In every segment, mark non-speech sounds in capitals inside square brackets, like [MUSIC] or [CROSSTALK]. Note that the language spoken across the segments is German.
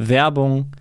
Werbung.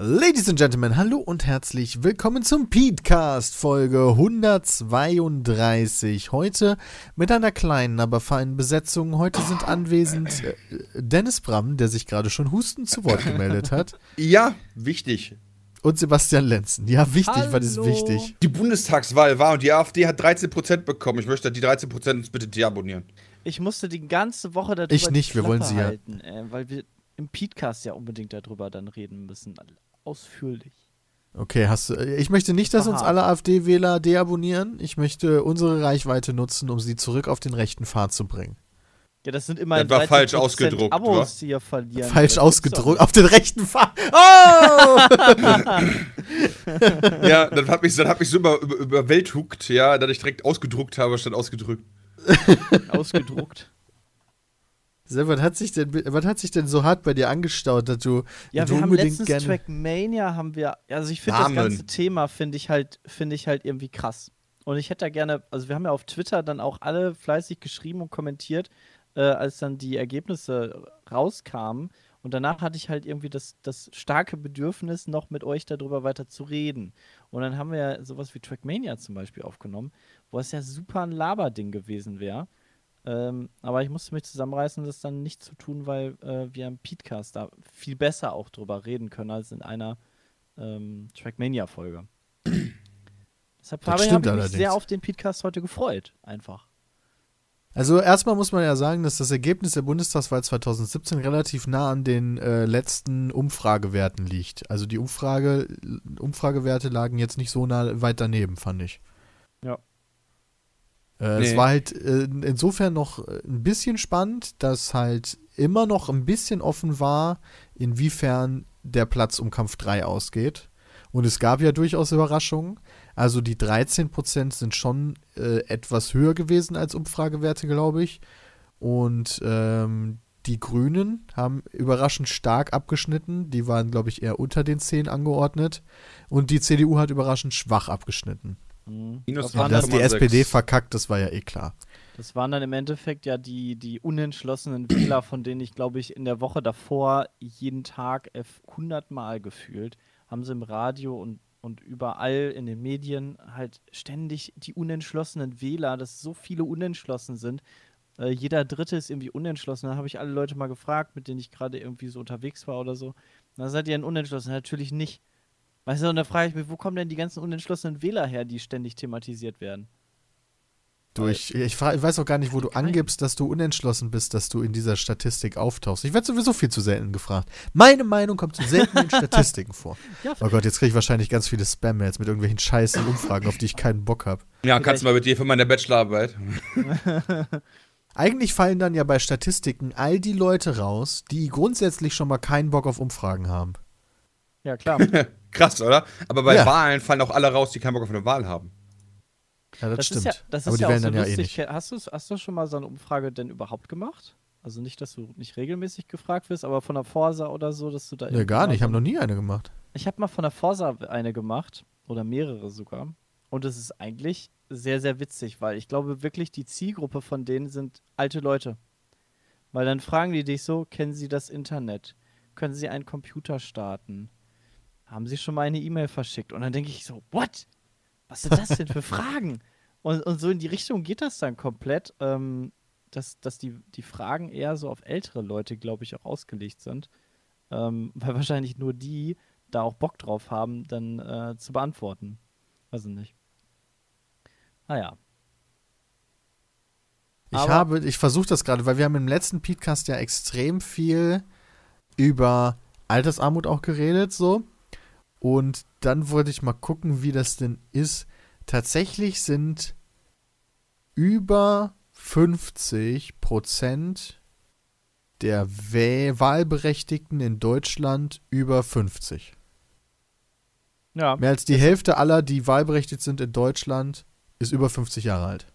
Ladies and Gentlemen, hallo und herzlich willkommen zum Petecast Folge 132. Heute mit einer kleinen, aber feinen Besetzung. Heute sind anwesend äh, Dennis Bram, der sich gerade schon hustend zu Wort gemeldet hat. [LAUGHS] Ja, wichtig. Und Sebastian Lenzen. Ja, wichtig, was ist wichtig? Die Bundestagswahl war und die AfD hat 13% bekommen. Ich möchte die 13% uns bitte deabonnieren. Ich musste die ganze Woche darüber Ich nicht, die wir wollen sie ja. halten, äh, weil wir im Podcast ja unbedingt darüber dann reden müssen. Ausführlich. Okay, hast du. Ich möchte nicht, dass uns Aha. alle AfD-Wähler deabonnieren. Ich möchte unsere Reichweite nutzen, um sie zurück auf den rechten Pfad zu bringen. Ja, das sind immerhin Das war falsch 13% ausgedruckt, Abos, die ihr verlieren. Falsch ausgedruckt. Auf den rechten Pfad. Oh! [LAUGHS] ja, dann hat mich, dann hat mich so über, über, überwältigt, ja, dass ich direkt ausgedruckt habe, statt ausgedrückt. Ausgedruckt. Seb, was hat sich denn, was hat sich denn so hart bei dir angestaut, dass du, Ja, dass du wir haben unbedingt letztens gerne. Trackmania haben wir, also ich finde das ganze Thema finde ich halt, finde ich halt irgendwie krass. Und ich hätte da gerne, also wir haben ja auf Twitter dann auch alle fleißig geschrieben und kommentiert, äh, als dann die Ergebnisse rauskamen. Und danach hatte ich halt irgendwie das, das starke Bedürfnis, noch mit euch darüber weiter zu reden. Und dann haben wir ja sowas wie Trackmania zum Beispiel aufgenommen, wo es ja super ein Laberding gewesen wäre. Ähm, aber ich musste mich zusammenreißen, das dann nicht zu tun, weil äh, wir im Podcast da viel besser auch drüber reden können als in einer ähm, Trackmania-Folge. [CLEARS THROAT] Deshalb habe ich mich sehr auf den Podcast heute gefreut, einfach. Also erstmal muss man ja sagen, dass das Ergebnis der Bundestagswahl 2017 relativ nah an den äh, letzten Umfragewerten liegt. Also die Umfrage, Umfragewerte lagen jetzt nicht so nah weit daneben, fand ich. Ja. Äh, Es Nee. war halt äh, insofern noch äh, ein bisschen spannend, dass halt immer noch ein bisschen offen war, inwiefern der Platz um Kampf 3 ausgeht. Und es gab ja durchaus Überraschungen. Also die 13% sind schon äh, etwas höher gewesen als Umfragewerte, glaube ich. Und ähm, die Grünen haben überraschend stark abgeschnitten. Die waren, glaube ich, eher unter den 10 angeordnet. Und die CDU hat überraschend schwach abgeschnitten. Mhm. Minus Das, waren Dass die 9,6. SPD verkackt, das war ja eh klar. das waren dann im Endeffekt ja die, die unentschlossenen [CLEARS THROAT] Wähler, von denen ich, glaube ich, in der Woche davor jeden Tag 100 Mal gefühlt, haben sie im Radio und, und überall in den Medien halt ständig die unentschlossenen Wähler, dass so viele unentschlossen sind. Äh, jeder Dritte ist irgendwie unentschlossen. Dann habe ich alle Leute mal gefragt, mit denen ich gerade irgendwie so unterwegs war oder so. Na, seid ihr denn unentschlossen? Natürlich nicht. Weißt du, und da frage ich mich, wo kommen denn die ganzen unentschlossenen Wähler her, die ständig thematisiert werden? Du, ich, ich, ich weiß auch gar nicht, wo du angibst, dass du unentschlossen bist, dass du in dieser Statistik auftauchst. Ich werde sowieso viel zu selten gefragt. Meine Meinung kommt zu selten in [LAUGHS] Statistiken vor. Ja, Oh Gott, jetzt kriege ich wahrscheinlich ganz viele Spam-Mails mit irgendwelchen scheißen Umfragen, auf die ich keinen Bock habe. Ja, kannst du mal mit dir für meine Bachelorarbeit. [LAUGHS] Eigentlich fallen dann ja bei Statistiken all die Leute raus, die grundsätzlich schon mal keinen Bock auf Umfragen haben. Ja, klar. [LAUGHS] Krass, oder? Aber bei Ja. Wahlen fallen auch alle raus, die keinen Bock auf eine Wahl haben. Ja, das, Das stimmt. ist ja, das Aber ist die ja auch wählen so dann ja eh lustig. nicht. Hast, hast du schon mal so eine Umfrage denn überhaupt gemacht? Also nicht, dass du nicht regelmäßig gefragt wirst, aber von der Forsa oder so, dass du da Nee, gar nicht. Ich habe noch nie eine gemacht. ich habe mal von der Forsa eine gemacht oder mehrere sogar. Und es ist eigentlich sehr, sehr witzig, weil ich glaube wirklich, die Zielgruppe von denen sind alte Leute. Weil dann fragen die dich so, kennen sie das Internet? Können sie einen Computer starten? Haben sie schon mal eine E-Mail verschickt? Und dann denke ich so, what? Was sind das denn für [LAUGHS] Fragen? Und, und so in die Richtung geht das dann komplett, ähm, dass, dass die, die Fragen eher so auf ältere Leute, glaube ich, auch ausgelegt sind. Ähm, weil wahrscheinlich nur die da auch Bock drauf haben, dann äh, zu beantworten. Weiß ich nicht. Naja. Ich Aber- habe, ich versuche das gerade, weil wir haben im letzten Podcast ja extrem viel über Altersarmut auch geredet, so. Und dann wollte ich mal gucken, wie das denn ist. Tatsächlich sind über 50 Prozent der Wahlberechtigten in Deutschland über 50. Ja. Mehr als die Hälfte aller, die wahlberechtigt sind in Deutschland, ist über 50 Jahre alt.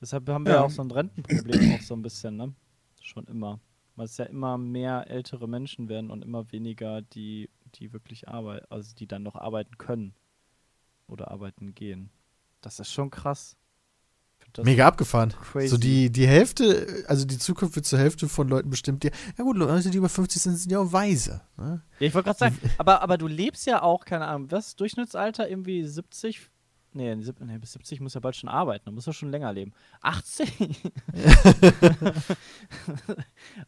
Deshalb haben wir ja Ja. auch so ein Rentenproblem auch so ein bisschen, ne? Schon immer. Weil es ja immer mehr ältere Menschen werden und immer weniger, die, die wirklich arbeiten, also die dann noch arbeiten können. Oder arbeiten gehen. Das ist schon krass. Mega abgefahren. crazy. So die, die Hälfte, also die Zukunft wird zur Hälfte von Leuten bestimmt, die, ja gut, Leute, die über 50 sind, sind ja auch weise. Ne? Ja, ich wollte gerade sagen, [LAUGHS] aber, aber du lebst ja auch, keine Ahnung, was? Durchschnittsalter irgendwie 70? Nee, bis 70 muss er bald schon arbeiten, dann muss er schon länger leben. 80? [LAUGHS]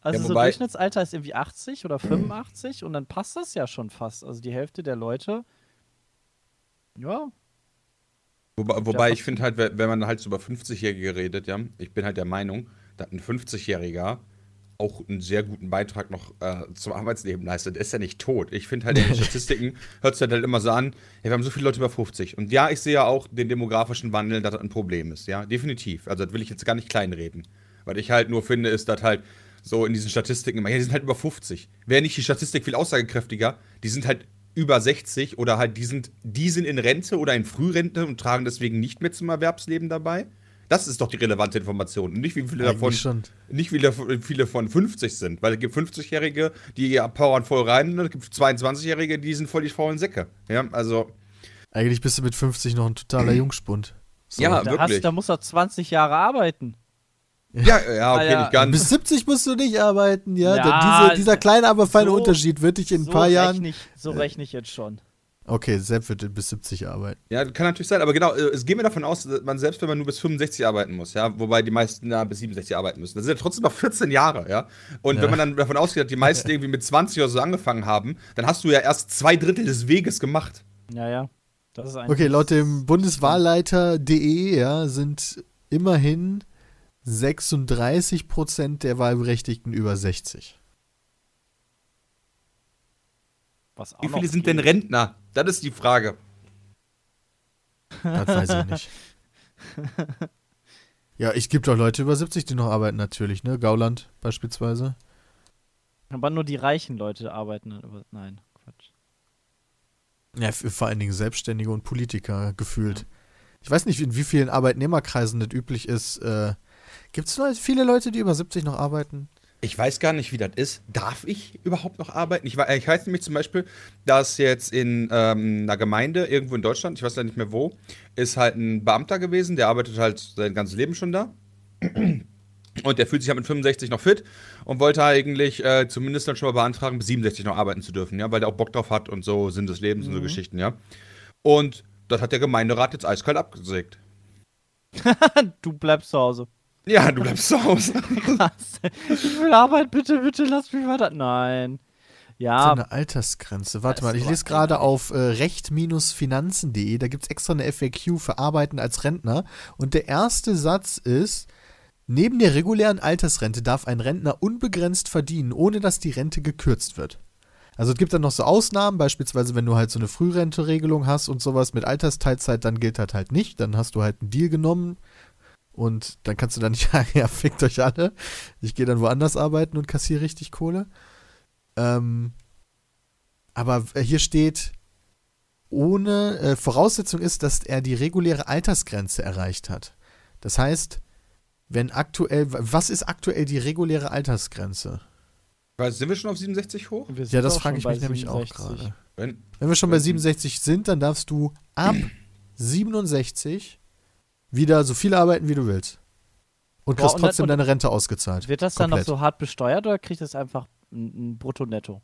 also Ja, so Durchschnittsalter ist irgendwie 80 oder 85 und dann passt das ja schon fast. Also die Hälfte der Leute, ja, Wobei, wobei ich finde halt, wenn wenn man halt so über 50-Jährige redet, ja, ich bin halt der Meinung, dass ein 50-Jähriger auch einen sehr guten Beitrag noch äh, zum Arbeitsleben leistet. Der ist ja nicht tot. Ich finde halt in den [LAUGHS] Statistiken hört es halt, halt immer so an, ja, wir haben so viele Leute über 50. Und ja, ich sehe ja auch den demografischen Wandel, dass das ein Problem ist. Ja, definitiv. Also das will ich jetzt gar nicht kleinreden. Was ich halt nur finde, ist, dass halt so in diesen Statistiken immer, ja, die sind halt über 50. Wäre nicht die Statistik viel aussagekräftiger, die sind halt über 60 oder halt die sind, die sind in Rente oder in Frührente und tragen deswegen nicht mehr zum Erwerbsleben dabei. Das ist doch die relevante Information. Und nicht wie viele davon schon. nicht wie viele, viele von 50 sind. Weil es gibt 50-Jährige, die powern voll rein und es gibt 22-Jährige, die sind voll die faulen Säcke. Ja, also. Eigentlich bist du mit 50 noch ein totaler [CLEARS THROAT] Jungspund. So. Ja, da, wirklich. hast, da muss er 20 Jahre arbeiten. Ja, ja, okay, ja. nicht ganz. Bis 70 musst du nicht arbeiten, ja. Ja, diese, dieser kleine, aber feine so- Unterschied wird dich in ein so paar Jahren. Rechne ich, so rechne ich jetzt schon. Okay, Sepp wird bis 70 arbeiten. Ja, kann natürlich sein, aber genau, äh, es geht mir davon aus, dass man selbst wenn man nur bis 65 arbeiten muss, ja, wobei die meisten ja bis 67 arbeiten müssen, das sind ja trotzdem noch 14 Jahre, ja. Und Ja. wenn man dann davon ausgeht, dass die meisten [LAUGHS] irgendwie mit 20 oder so angefangen haben, dann hast du ja erst zwei Drittel des Weges gemacht. Ja, ja. Das ist eigentlich Okay, laut dem Bundeswahlleiter.de ja, sind immerhin 36 Prozent der Wahlberechtigten über 60. was auch Wie noch viele sind geht. denn Rentner? Das ist die Frage. Das weiß ich nicht. [LAUGHS] Ja, es gibt auch Leute über 70, die noch arbeiten, natürlich, ne? Gauland beispielsweise. Aber nur die reichen Leute arbeiten. Nein, Quatsch. Ja, vor allen Dingen Selbstständige und Politiker gefühlt. Ich weiß nicht, in wie vielen Arbeitnehmerkreisen das üblich ist. Äh, Gibt es viele Leute, die über 70 noch arbeiten? Ich weiß gar nicht, wie das ist. Darf ich überhaupt noch arbeiten? Ich, wei- ich weiß nämlich zum Beispiel, dass jetzt in ähm, einer Gemeinde irgendwo in Deutschland, ich weiß ja nicht mehr wo, ist halt ein Beamter gewesen, der arbeitet halt sein ganzes Leben schon da. Und der fühlt sich halt mit 65 noch fit und wollte eigentlich äh, zumindest dann schon mal beantragen, bis 67 noch arbeiten zu dürfen, ja, weil der auch Bock drauf hat und so Sinn des Lebens und so Geschichten, ja. Und das hat der Gemeinderat jetzt eiskalt abgesägt. [LAUGHS] Du bleibst zu Hause. Ja, du bleibst zu Hause. [LAUGHS] Krass. Ich will Arbeit, bitte, bitte, lass mich weiter. Nein. So Ja, eine Altersgrenze. Warte Das mal, ich ist lese gerade auf äh, recht-finanzen.de, da gibt es extra eine FAQ für Arbeiten als Rentner. Und der erste Satz ist, neben der regulären Altersrente darf ein Rentner unbegrenzt verdienen, ohne dass die Rente gekürzt wird. Also es gibt dann noch so Ausnahmen, beispielsweise wenn du halt so eine Frührente-Regelung hast und sowas mit Altersteilzeit, dann gilt das halt nicht. Dann hast du halt einen Deal genommen und dann kannst du dann [LAUGHS] nicht sagen, ja, fickt euch alle. Ich gehe dann woanders arbeiten und kassiere richtig Kohle. Ähm, aber hier steht, ohne äh, Voraussetzung ist, dass er die reguläre Altersgrenze erreicht hat. Das heißt, wenn aktuell, was ist aktuell die reguläre Altersgrenze? Weißt, sind wir schon auf 67 hoch? Ja, das frage ich mich nämlich auch 67. gerade. Wenn, Wenn wir schon bei 67 sind, dann darfst du ab [CLEARS THROAT] 67 wieder so viel arbeiten, wie du willst. Und Boah, kriegst und trotzdem dann- deine Rente ausgezahlt. Wird das dann Komplett. noch so hart besteuert oder kriegt das einfach ein, Brutto-Netto?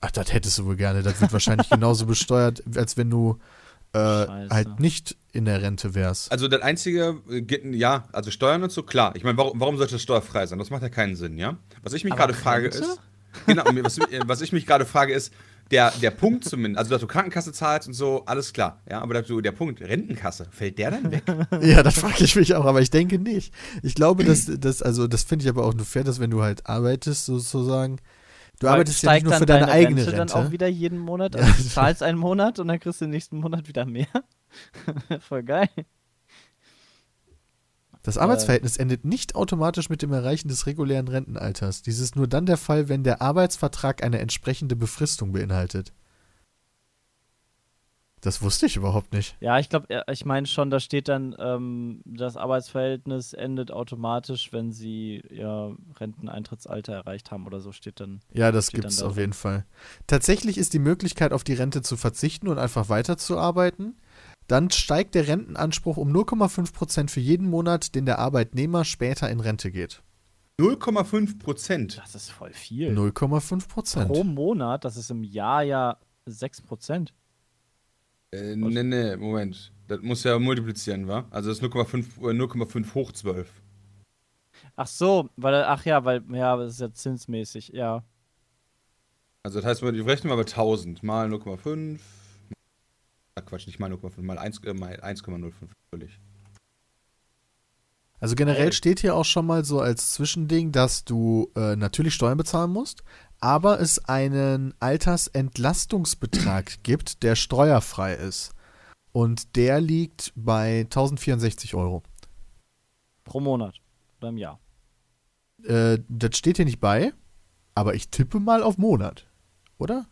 Ach, das hättest du wohl gerne. Das wird wahrscheinlich genauso [LAUGHS] besteuert, als wenn du äh, halt nicht in der Rente wärst. also das einzige, äh, ja, also Steuern und so, klar. Ich meine, warum, warum sollte das steuerfrei sein? Das macht ja keinen Sinn, ja? Was ich mich gerade frage ist, genau, was, äh, was ich mich gerade frage ist, der, der Punkt zumindest, also dass du Krankenkasse zahlst und so, alles klar, ja, aber dass du, der Punkt Rentenkasse, fällt der dann weg? [LAUGHS] Ja, das frage ich mich auch, aber ich denke nicht. Ich glaube, dass das, also das finde ich aber auch nur fair, dass wenn du halt arbeitest, sozusagen, du Weil arbeitest ja nicht nur für deine, eigene Rente, dann auch wieder jeden Monat. Ja. [LAUGHS] Also du zahlst einen Monat und dann kriegst du den nächsten Monat wieder mehr. [LAUGHS] Voll geil. Das Arbeitsverhältnis endet nicht automatisch mit dem Erreichen des regulären Rentenalters. Dies ist nur dann der Fall, wenn der Arbeitsvertrag eine entsprechende Befristung beinhaltet. Das wusste ich überhaupt nicht. Ja, ich glaube, ich meine schon, da steht dann, ähm, das Arbeitsverhältnis endet automatisch, wenn sie ihr Renteneintrittsalter erreicht haben oder so steht dann. Ja, das gibt es da auf jeden Fall. Tatsächlich ist die Möglichkeit, auf die Rente zu verzichten und einfach weiterzuarbeiten. Dann steigt der Rentenanspruch um 0,5% für jeden Monat, den der Arbeitnehmer später in Rente geht. 0,5 Prozent. Das ist voll viel. 0,5%. Pro Monat, das ist im Jahr ja 6%. Äh, nee, nee, Moment. Das muss ja multiplizieren, wa? Also das ist 0,5 äh, 0,5 hoch 12. Ach so, weil, ach ja, weil, ja, das ist ja zinsmäßig, ja. Also das heißt, wir rechnen mal bei 1000 mal 0,5. Ah, Quatsch, nicht mal 0,5, mal 1, äh, mal 1,05 natürlich. Also generell steht hier auch schon mal so als Zwischending, dass du äh, natürlich Steuern bezahlen musst, aber es einen Altersentlastungsbetrag [CLEARS THROAT] gibt, der steuerfrei ist. Und der liegt bei 1064 Euro. Pro Monat oder im Jahr. Äh, das steht hier nicht bei, aber ich tippe mal auf Monat. Oder?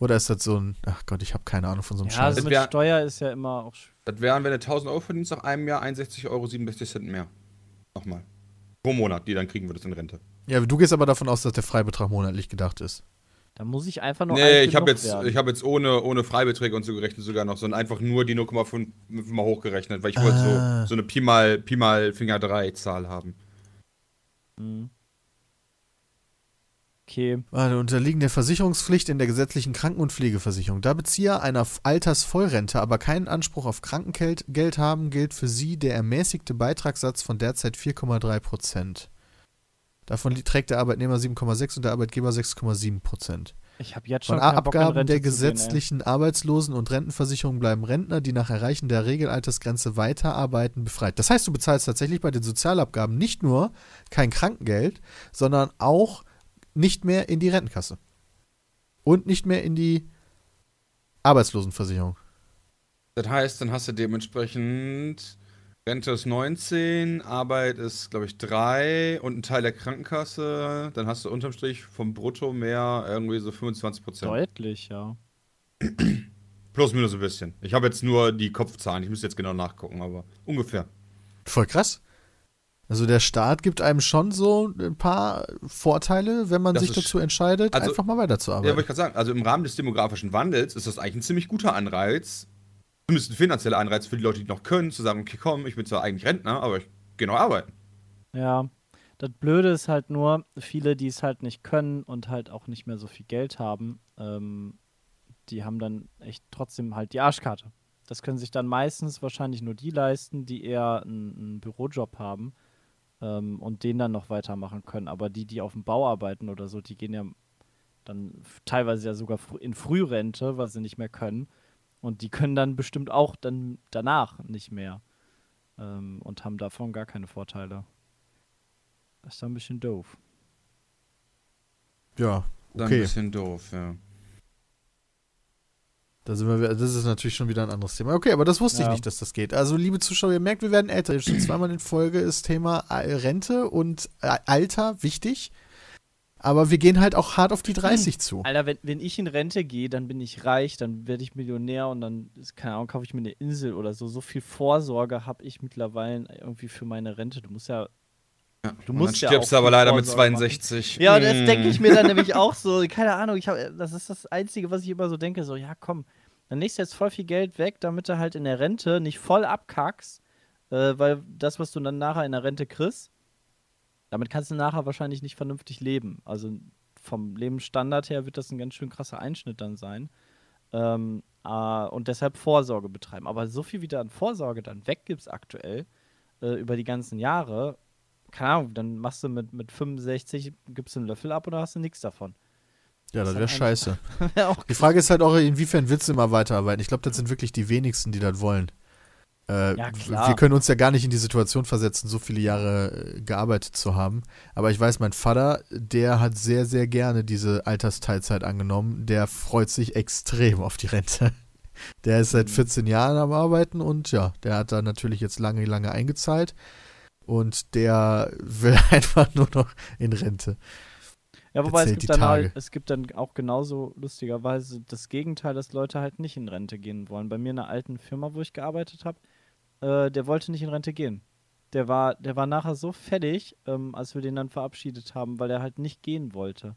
Oder ist das so ein. Ach Gott, ich habe keine Ahnung von so einem Ja, Scheiß. also mit wär- Steuer ist ja immer auch. Das wären, wenn du 1000 Euro verdienst nach einem Jahr, 61 Euro 67 Cent mehr. Nochmal. Pro Monat, die dann kriegen würdest in Rente. Ja, du gehst aber davon aus, dass der Freibetrag monatlich gedacht ist. Da muss ich einfach nur. Nee, ich habe jetzt, werden. ich hab jetzt ohne, ohne Freibeträge und so gerechnet sogar noch, sondern einfach nur die 0,5 mal hochgerechnet, weil ich wollte Ah. so, so eine Pi mal, Pi mal Finger 3 Zahl haben. Mhm. Okay. Warte, unterliegen der Versicherungspflicht in der gesetzlichen Kranken- und Pflegeversicherung. Da Bezieher einer Altersvollrente aber keinen Anspruch auf Krankengeld Geld haben, gilt für sie der ermäßigte Beitragssatz von derzeit 4,3 Prozent. Davon trägt der Arbeitnehmer 7,6 und der Arbeitgeber 6,7 Prozent. Ich habe jetzt schon Von Abgaben der zu gehen, gesetzlichen Arbeitslosen- und Rentenversicherung bleiben Rentner, die nach Erreichen der Regelaltersgrenze weiterarbeiten, befreit. Das heißt, du bezahlst tatsächlich bei den Sozialabgaben nicht nur kein Krankengeld, sondern auch nicht mehr in die Rentenkasse. Und nicht mehr in die Arbeitslosenversicherung. Das heißt, dann hast du dementsprechend Rente ist 19, Arbeit ist, glaube ich, 3 und ein Teil der Krankenkasse. Dann hast du unterm Strich vom Brutto mehr irgendwie so 25 Prozent. Deutlich, ja. [CLEARS THROAT] Plus minus ein bisschen. Ich habe jetzt nur die Kopfzahlen. Ich müsste jetzt genau nachgucken, aber ungefähr. Voll krass. Also der Staat gibt einem schon so ein paar Vorteile, wenn man Das sich dazu entscheidet, also- einfach mal Ja, weiterzuarbeiten. wollte ich gerade sagen, also im Rahmen des demografischen Wandels ist das eigentlich ein ziemlich guter Anreiz, zumindest ein finanzieller Anreiz für die Leute, die noch können, zu sagen, okay, komm, ich bin zwar eigentlich Rentner, aber ich gehe noch arbeiten. Ja. Das Blöde ist halt nur, viele, die es halt nicht können und halt auch nicht mehr so viel Geld haben, ähm, die haben dann echt trotzdem halt die Arschkarte. Das können sich dann meistens wahrscheinlich nur die leisten, die eher einen, einen Bürojob haben ähm, und den dann noch weitermachen können. Aber die, die auf dem Bau arbeiten oder so, die gehen ja dann teilweise ja sogar frü- in Frührente, weil sie nicht mehr können. Und die können dann bestimmt auch dann danach nicht mehr ähm, und haben davon gar keine Vorteile. Das ist dann ein bisschen doof. ja, Dann Okay. ein bisschen doof, ja. Da sind wir, das ist natürlich schon wieder ein anderes Thema. Okay, aber das wusste ich Ja. nicht, dass das geht. Also, liebe Zuschauer, ihr merkt, wir werden älter. Schon zweimal in Folge ist Thema Rente und äh, Alter wichtig. Aber wir gehen halt auch hart auf die 30 zu. Alter, wenn, wenn ich in Rente gehe, dann bin ich reich, dann werde ich Millionär und dann, ist- keine Ahnung, kaufe ich mir eine Insel oder so. So viel Vorsorge habe ich mittlerweile irgendwie für meine Rente. Du musst ja Ja, Du musst dann ja stirbst auch du aber leider mit Vorsorge 62. Ja, und das Hm. denke ich mir dann nämlich auch so. Keine Ahnung, ich hab, das ist das Einzige, was ich immer so denke: so, ja, komm, dann legst du jetzt voll viel Geld weg, damit du halt in der Rente nicht voll abkackst, äh, weil das, was du dann nachher in der Rente kriegst, damit kannst du nachher wahrscheinlich nicht vernünftig leben. Also vom Lebensstandard her wird das ein ganz schön krasser Einschnitt dann sein. Ähm, äh, und deshalb Vorsorge betreiben. Aber so viel wie du an Vorsorge dann weggibst aktuell äh, über die ganzen Jahre, keine Ahnung, dann machst du mit, mit 65, gibst du einen Löffel ab oder hast du nichts davon. Ja, das wäre scheiße. [LAUGHS] Auch Die Frage ist halt auch, inwiefern willst du immer weiterarbeiten? Ich glaube, das sind wirklich die wenigsten, die das wollen. Äh, Ja. Wir können uns ja gar nicht in die Situation versetzen, so viele Jahre äh, gearbeitet zu haben. Aber ich weiß, mein Vater, der hat sehr, sehr gerne diese Altersteilzeit angenommen. Der freut sich extrem auf die Rente. [LAUGHS] Der ist seit Mhm. 14 Jahren am Arbeiten und ja, der hat da natürlich jetzt lange, lange eingezahlt. Und der [LAUGHS] will einfach nur noch in Rente. Ja, wobei es gibt, dann Tage. halt, es gibt dann auch genauso lustigerweise das Gegenteil, dass Leute halt nicht in Rente gehen wollen. Bei mir in einer alten Firma, wo ich gearbeitet habe, äh, der wollte nicht in Rente gehen. Der war, der war nachher so fertig, ähm, als wir den dann verabschiedet haben, weil er halt nicht gehen wollte.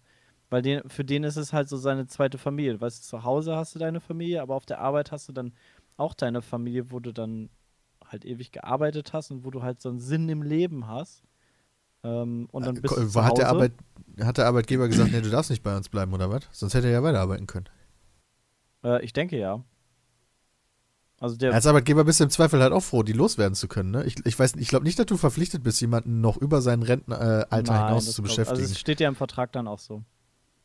Weil den, für den ist es halt so seine zweite Familie. Weißt du, zu Hause hast du deine Familie, aber auf der Arbeit hast du dann auch deine Familie, wo du dann halt ewig gearbeitet hast und wo du halt so einen Sinn im Leben hast. Ähm, und dann bist du zu Äh, hat, Hause. der Arbeit, hat der Arbeitgeber gesagt, nee, du darfst nicht bei uns bleiben oder was? Sonst hätte er ja weiterarbeiten können. Äh, ich denke ja. Also der, Als Arbeitgeber bist du im Zweifel halt auch froh, die loswerden zu können. Ne? Ich, ich weiß, ich glaube nicht, dass du verpflichtet bist, jemanden noch über sein Rentenalter äh, Nein, hinaus das zu glaub- beschäftigen. Also es steht ja im Vertrag dann auch so.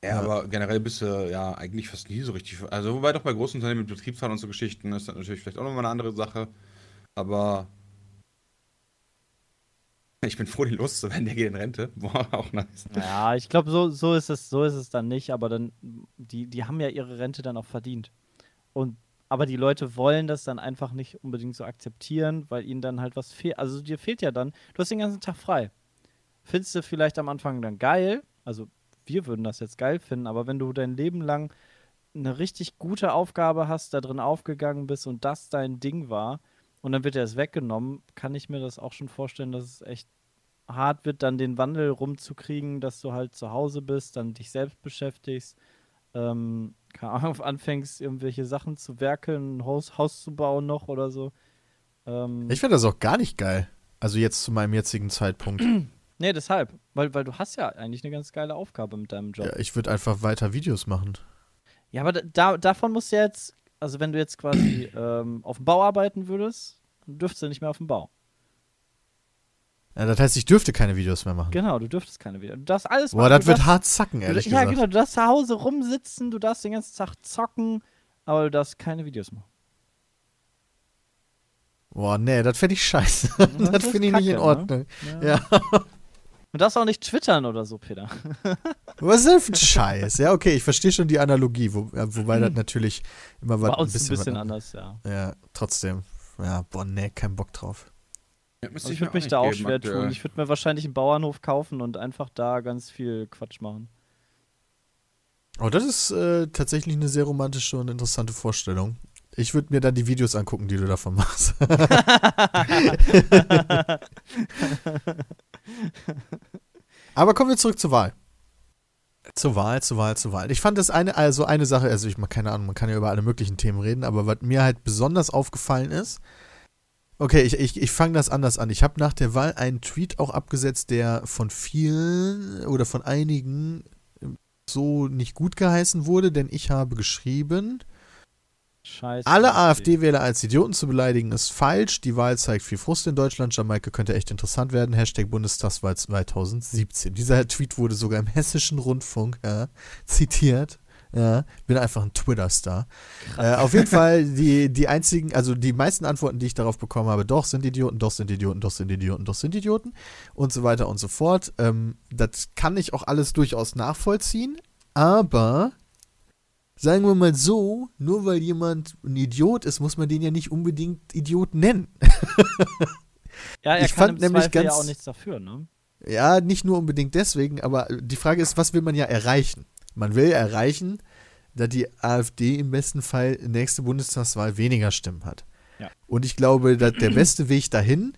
Ja, aber generell bist du ja eigentlich fast nie so richtig. Also, wobei doch bei großen Unternehmen mit Betriebsrat und so Geschichten ist das natürlich vielleicht auch nochmal eine andere Sache. Aber ich bin froh, die loszuwerden. Der geht in Rente. [LAUGHS] Boah, auch nice. Ja, ich glaube, so, so ist es, so ist es dann nicht, aber dann, die, die haben ja ihre Rente dann auch verdient. Und aber die Leute wollen das dann einfach nicht unbedingt so akzeptieren, weil ihnen dann halt was fehlt. Also dir fehlt ja dann, du hast den ganzen Tag frei. Findest du vielleicht am Anfang dann geil, also wir würden das jetzt geil finden, aber wenn du dein Leben lang eine richtig gute Aufgabe hast, da drin aufgegangen bist und das dein Ding war und dann wird dir das weggenommen, kann ich mir das auch schon vorstellen, dass es echt hart wird, dann den Wandel rumzukriegen, dass du halt zu Hause bist, dann dich selbst beschäftigst, ähm, keine Ahnung, [LAUGHS] anfängst, irgendwelche Sachen zu werkeln, ein Haus, Haus zu bauen noch oder so. Ähm, ich finde das auch gar nicht geil. Also jetzt zu meinem jetzigen Zeitpunkt. [CLEARS THROAT] nee, deshalb, weil, weil du hast ja eigentlich eine ganz geile Aufgabe mit deinem Job. ja, ich würde einfach weiter Videos machen. Ja, aber da, davon musst du jetzt, also wenn du jetzt quasi [CLEARS THROAT] ähm, auf dem Bau arbeiten würdest, dann dürftest du nicht mehr auf dem Bau. Ja, das heißt, ich dürfte keine Videos mehr machen. Genau, du dürftest keine wieder. Du darfst alles Boah, machen. das du wird darfst, hart zacken, du, ehrlich Ja, gesagt. genau, du darfst zu Hause rumsitzen, du darfst den ganzen Tag zocken, aber du darfst keine Videos machen. Boah, nee, das fände ich scheiße. [LAUGHS] Das das ist finde ich nicht in ne? Ordnung. Ja. Du darfst auch nicht twittern oder so, Peter. [LAUGHS] Was ist denn für ein Scheiß? Ja, okay, ich verstehe schon die Analogie, wo, ja, wobei das natürlich immer was Bei uns ein bisschen, ein bisschen anders, ja. Ja, trotzdem. Ja, boah, nee, kein Bock drauf. Ja, Also ich würde mich da auch geben schwer aktuell. tun. Ich würde mir wahrscheinlich einen Bauernhof kaufen und einfach da ganz viel Quatsch machen. Oh, das ist äh, tatsächlich eine sehr romantische und interessante Vorstellung. Ich würde mir dann die Videos angucken, die du davon machst. [LAUGHS] [LAUGHS] Aber kommen wir zurück zur Wahl. Zur Wahl, zur Wahl, zur Wahl. Ich fand das eine, also eine Sache, also ich mal keine Ahnung, man kann ja über alle möglichen Themen reden, aber was mir halt besonders aufgefallen ist, okay, ich, ich, ich fange das anders an. Ich habe nach der Wahl einen Tweet auch abgesetzt, der von vielen oder von einigen so nicht gut geheißen wurde, denn ich habe geschrieben, Scheiße. alle AfD-Wähler als Idioten zu beleidigen ist falsch. Die Wahl zeigt viel Frust in Deutschland. Jamaika könnte echt interessant werden. Hashtag Bundestagswahl 2017. Dieser Tweet wurde sogar im hessischen Rundfunk ja, zitiert. Ja, bin einfach ein Twitter-Star. Äh, auf jeden Fall die, die einzigen, also die meisten Antworten, die ich darauf bekommen habe, doch sind Idioten, doch sind Idioten, doch sind Idioten, doch sind Idioten und so weiter und so fort. Ähm, das kann ich auch alles durchaus nachvollziehen, aber sagen wir mal so, nur weil jemand ein Idiot ist, muss man den ja nicht unbedingt Idiot nennen. [LAUGHS] ja, er ich kann fand nämlich Zweifel ja ganz- auch nichts dafür, ne? Ja, nicht nur unbedingt deswegen, aber die Frage ist, was will man ja erreichen? Man will erreichen, dass die AfD im besten Fall nächste Bundestagswahl weniger Stimmen hat. Ja. Und ich glaube, dass der [CLEARS THROAT] beste Weg dahin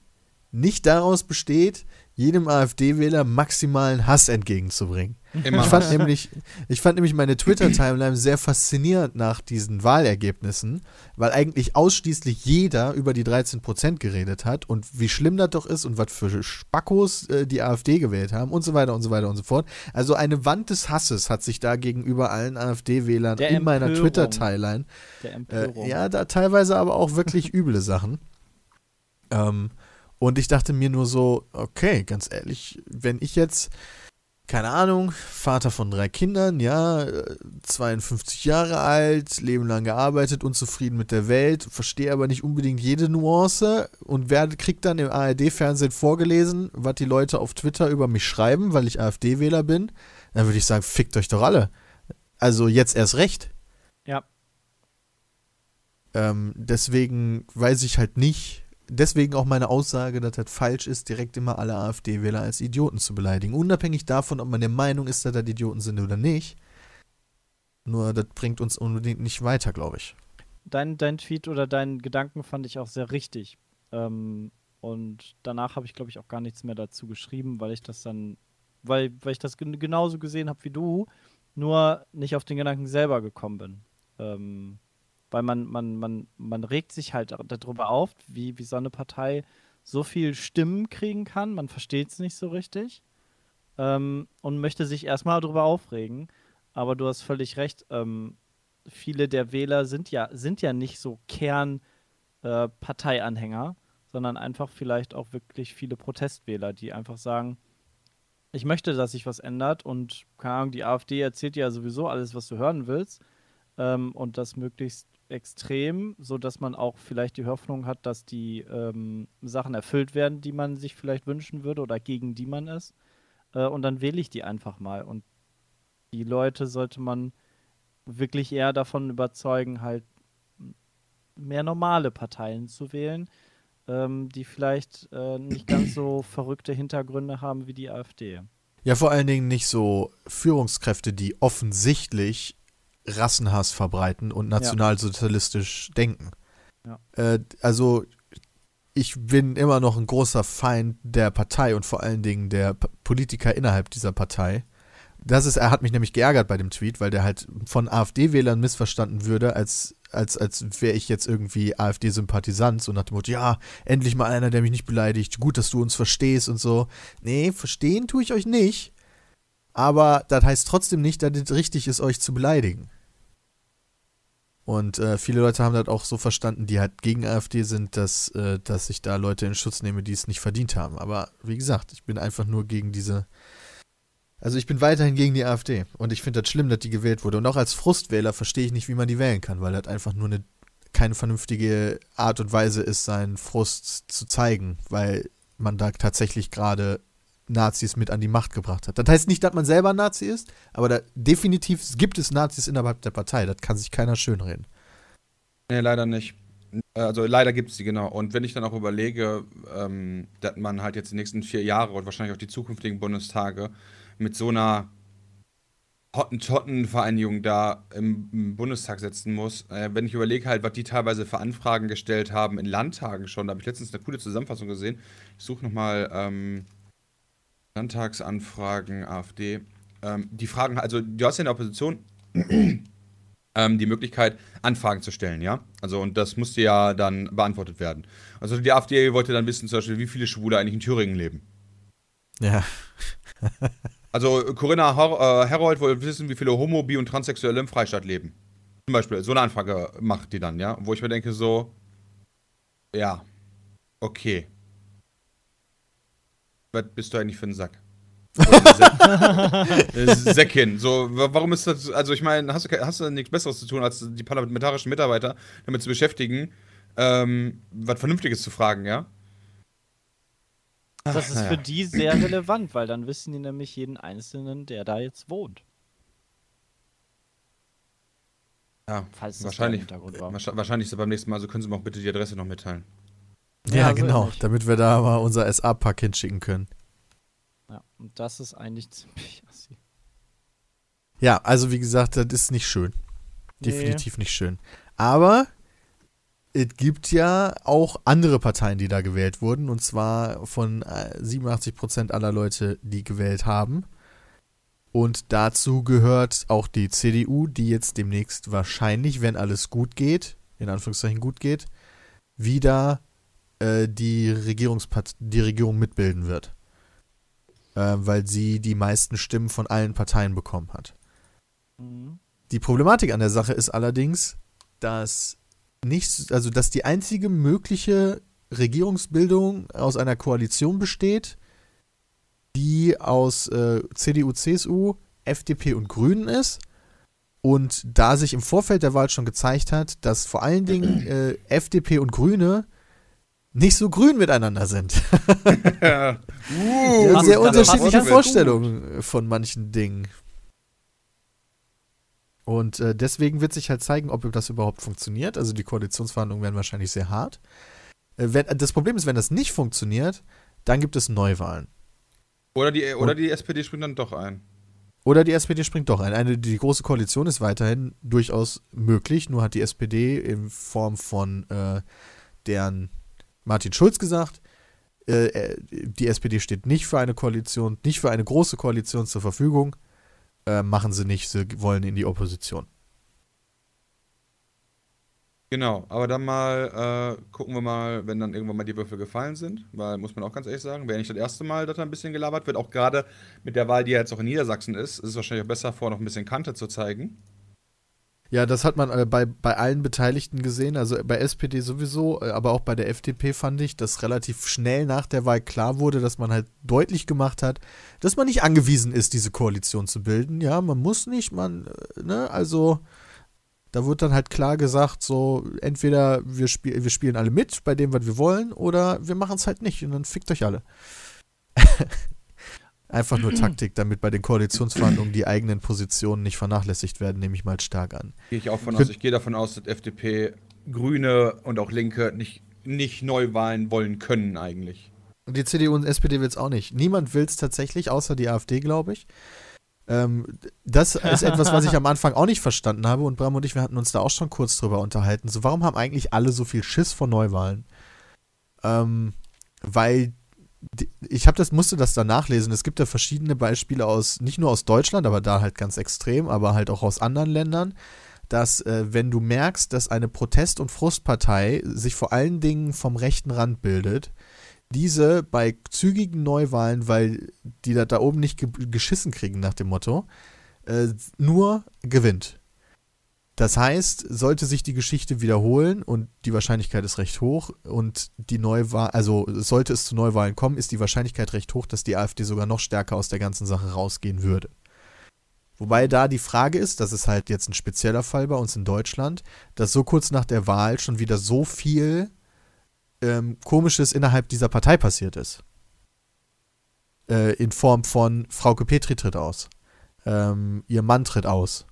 nicht daraus besteht, jedem AfD-Wähler maximalen Hass entgegenzubringen. Immer. Ich fand nämlich, ich fand nämlich meine Twitter-Timeline sehr faszinierend nach diesen Wahlergebnissen, weil eigentlich ausschließlich jeder über die 13% geredet hat und wie schlimm das doch ist und was für Spackos äh, die AfD gewählt haben und so weiter und so weiter und so fort. Also eine Wand des Hasses hat sich da gegenüber allen AfD-Wählern in meiner Empörung. Twitter-Timeline Der äh, ja, da teilweise aber auch wirklich üble Sachen. Ähm, und ich dachte mir nur so, okay, ganz ehrlich, wenn ich jetzt, keine Ahnung, Vater von drei Kindern, ja, äh, 52 Jahre alt, Leben lang gearbeitet, unzufrieden mit der Welt, verstehe aber nicht unbedingt jede Nuance und werde, kriegt dann im ARD-Fernsehen vorgelesen, was die Leute auf Twitter über mich schreiben, weil ich AfD-Wähler bin, dann würde ich sagen, fickt euch doch alle. Also jetzt erst recht. Ja. Ähm, deswegen weiß ich halt nicht, deswegen auch meine Aussage, dass das falsch ist, direkt immer alle AfD-Wähler als Idioten zu beleidigen. Unabhängig davon, ob man der Meinung ist, dass das Idioten sind oder nicht. Nur das bringt uns unbedingt nicht weiter, glaube ich. Dein, dein Tweet oder deinen Gedanken fand ich auch sehr richtig. Ähm, und danach habe ich, glaube ich, auch gar nichts mehr dazu geschrieben, weil ich das dann, weil, weil ich das gen genauso gesehen habe wie du, nur nicht auf den Gedanken selber gekommen bin. Ähm, weil man, man, man, man regt sich halt darüber auf, wie, wie so eine Partei so viel Stimmen kriegen kann. Man versteht es nicht so richtig ähm, und möchte sich erstmal darüber aufregen. Aber du hast völlig recht. Ähm, viele der Wähler sind ja, sind ja nicht so Kern-Parteianhänger, sondern einfach vielleicht auch wirklich viele Protestwähler, die einfach sagen, ich möchte, dass sich was ändert und keine Ahnung, die AfD erzählt ja sowieso alles, was du hören willst ähm, und das möglichst extrem, sodass man auch vielleicht die Hoffnung hat, dass die ähm, Sachen erfüllt werden, die man sich vielleicht wünschen würde oder gegen die man ist. Äh, und dann wähle ich die einfach mal. Und die Leute sollte man wirklich eher davon überzeugen, halt mehr normale Parteien zu wählen, ähm, die vielleicht äh, nicht ganz so verrückte Hintergründe haben wie die AfD. Ja, vor allen Dingen nicht so Führungskräfte, die offensichtlich Rassenhass verbreiten und nationalsozialistisch denken. Ja. Äh, also ich bin immer noch ein großer Feind der Partei und vor allen Dingen der Politiker innerhalb dieser Partei. Das ist, er hat mich nämlich geärgert bei dem Tweet, weil der halt von AfD-Wählern missverstanden würde, als, als, als wäre ich jetzt irgendwie AfD-Sympathisant, so nach dem Motto, ja, endlich mal einer, der mich nicht beleidigt, gut, dass du uns verstehst und so. Nee, verstehen tue ich euch nicht. Aber das heißt trotzdem nicht, dass es richtig ist, euch zu beleidigen. Und äh, viele Leute haben das auch so verstanden, die halt gegen AfD sind, dass, äh, dass ich da Leute in Schutz nehme, die es nicht verdient haben. Aber wie gesagt, ich bin einfach nur gegen diese. Also ich bin weiterhin gegen die AfD. Und ich finde das schlimm, dass die gewählt wurde. Und auch als Frustwähler verstehe ich nicht, wie man die wählen kann, weil das einfach nur eine keine vernünftige Art und Weise ist, seinen Frust zu zeigen, weil man da tatsächlich gerade Nazis mit an die Macht gebracht hat. Das heißt nicht, dass man selber Nazi ist, aber da definitiv gibt es Nazis innerhalb der Partei. Das kann sich keiner schönreden. Nee, leider nicht. Also leider gibt es die, genau. Und wenn ich dann auch überlege, ähm, dass man halt jetzt die nächsten vier Jahre und wahrscheinlich auch die zukünftigen Bundestage mit so einer Hottentotten-Vereinigung da im, Bundestag setzen muss, äh, wenn ich überlege halt, was die teilweise für Anfragen gestellt haben in Landtagen schon, da habe ich letztens eine coole Zusammenfassung gesehen. Ich suche nochmal ähm, Landtagsanfragen, AfD. Ähm, die Fragen, also du hast ja in der Opposition ähm, die Möglichkeit, Anfragen zu stellen, ja? Also und das musste ja dann beantwortet werden. Also die AfD wollte dann wissen, zum Beispiel, wie viele Schwule eigentlich in Thüringen leben. Ja. [LAUGHS] also Corinna Her äh, Herold wollte wissen, wie viele Homo, Bi und Transsexuelle im Freistaat leben. Zum Beispiel, so eine Anfrage macht die dann, ja? Wo ich mir denke, so, ja, okay. Was bist du eigentlich für ein Sack? [LAUGHS] Säckchen. So, warum ist das, also ich meine, hast du, hast du nichts Besseres zu tun, als die parlamentarischen Mitarbeiter damit zu beschäftigen, ähm, was Vernünftiges zu fragen, ja? Ach, das ist für die sehr relevant, weil dann wissen die nämlich jeden Einzelnen, der da jetzt wohnt. Ja, wahrscheinlich, wahrscheinlich ist beim nächsten Mal, also können Sie mir auch bitte die Adresse noch mitteilen. Ja, ja genau, so damit wir da mal unser SA-Pack hinschicken können. Ja, und das ist eigentlich [LAUGHS] ziemlich assi. Ja, also wie gesagt, das ist nicht schön. Definitiv nee. nicht schön. Aber es gibt ja auch andere Parteien, die da gewählt wurden, und zwar von äh, 87 Prozent aller Leute, die gewählt haben. Und dazu gehört auch die CDU, die jetzt demnächst wahrscheinlich, wenn alles gut geht, in Anführungszeichen gut geht, wieder äh, die, Regierungspart die Regierung mitbilden wird. Äh, weil sie die meisten Stimmen von allen Parteien bekommen hat. Mhm. Die Problematik an der Sache ist allerdings, dass nicht, also dass die einzige mögliche Regierungsbildung aus einer Koalition besteht, die aus äh, CDU, CSU, FDP und Grünen ist. Und da sich im Vorfeld der Wahl schon gezeigt hat, dass vor allen Dingen äh, FDP und Grüne nicht so grün miteinander sind. [LAUGHS] Ja. Haben das- sehr unterschiedliche ja Vorstellungen von manchen Dingen. Und äh, deswegen wird sich halt zeigen, ob das überhaupt funktioniert. Also die Koalitionsverhandlungen werden wahrscheinlich sehr hart. Äh, wenn, das Problem ist, wenn das nicht funktioniert, dann gibt es Neuwahlen. Oder die, oder die SPD springt dann doch ein. Oder die SPD springt doch ein. Eine, die große Koalition ist weiterhin durchaus möglich, nur hat die SPD in Form von äh, deren Martin Schulz gesagt, äh, äh, die SPD steht nicht für eine Koalition, nicht für eine große Koalition zur Verfügung. Äh, machen sie nicht, sie wollen in die Opposition. Genau, aber dann mal äh, gucken wir mal, wenn dann irgendwann mal die Würfel gefallen sind, weil muss man auch ganz ehrlich sagen, wäre nicht das erste Mal, dass da ein bisschen gelabert wird, auch gerade mit der Wahl, die ja jetzt auch in Niedersachsen ist, ist es wahrscheinlich auch besser, vor noch ein bisschen Kante zu zeigen. Ja, das hat man äh, bei, bei allen Beteiligten gesehen, also bei SPD sowieso, äh, aber auch bei der FDP fand ich, dass relativ schnell nach der Wahl klar wurde, dass man halt deutlich gemacht hat, dass man nicht angewiesen ist, diese Koalition zu bilden. Ja, man muss nicht, man, äh, ne, also da wird dann halt klar gesagt, so entweder wir, spiel, wir spielen alle mit bei dem, was wir wollen, oder wir machen es halt nicht und dann fickt euch alle. [LAUGHS] Einfach nur [CLEARS THROAT] Taktik, damit bei den Koalitionsverhandlungen die eigenen Positionen nicht vernachlässigt werden, nehme ich mal stark an. Gehe ich auch von aus. Ich gehe davon aus, dass FDP, Grüne und auch Linke nicht, nicht Neuwahlen wollen können eigentlich. Und die CDU und SPD will es auch nicht. Niemand will es tatsächlich, außer die AfD, glaube ich. Ähm, das ist etwas, was ich am [LAUGHS] Anfang auch nicht verstanden habe. Und Bram und ich, wir hatten uns da auch schon kurz drüber unterhalten. So, warum haben eigentlich alle so viel Schiss vor Neuwahlen? Ähm, weil die, ich habe das musste das da nachlesen. Es gibt da verschiedene Beispiele aus nicht nur aus Deutschland, aber da halt ganz extrem, aber halt auch aus anderen Ländern, dass äh, wenn du merkst, dass eine Protest- und Frustpartei sich vor allen Dingen vom rechten Rand bildet, diese bei zügigen Neuwahlen, weil die da, da oben nicht ge geschissen kriegen nach dem Motto, äh, nur gewinnt. Das heißt, sollte sich die Geschichte wiederholen und die Wahrscheinlichkeit ist recht hoch und die Neuwahl, also sollte es zu Neuwahlen kommen, ist die Wahrscheinlichkeit recht hoch, dass die AfD sogar noch stärker aus der ganzen Sache rausgehen würde. Wobei da die Frage ist, das ist halt jetzt ein spezieller Fall bei uns in Deutschland, dass so kurz nach der Wahl schon wieder so viel ähm, Komisches innerhalb dieser Partei passiert ist. Äh, in Form von Frauke Petri tritt aus. Ähm, ihr Mann tritt aus.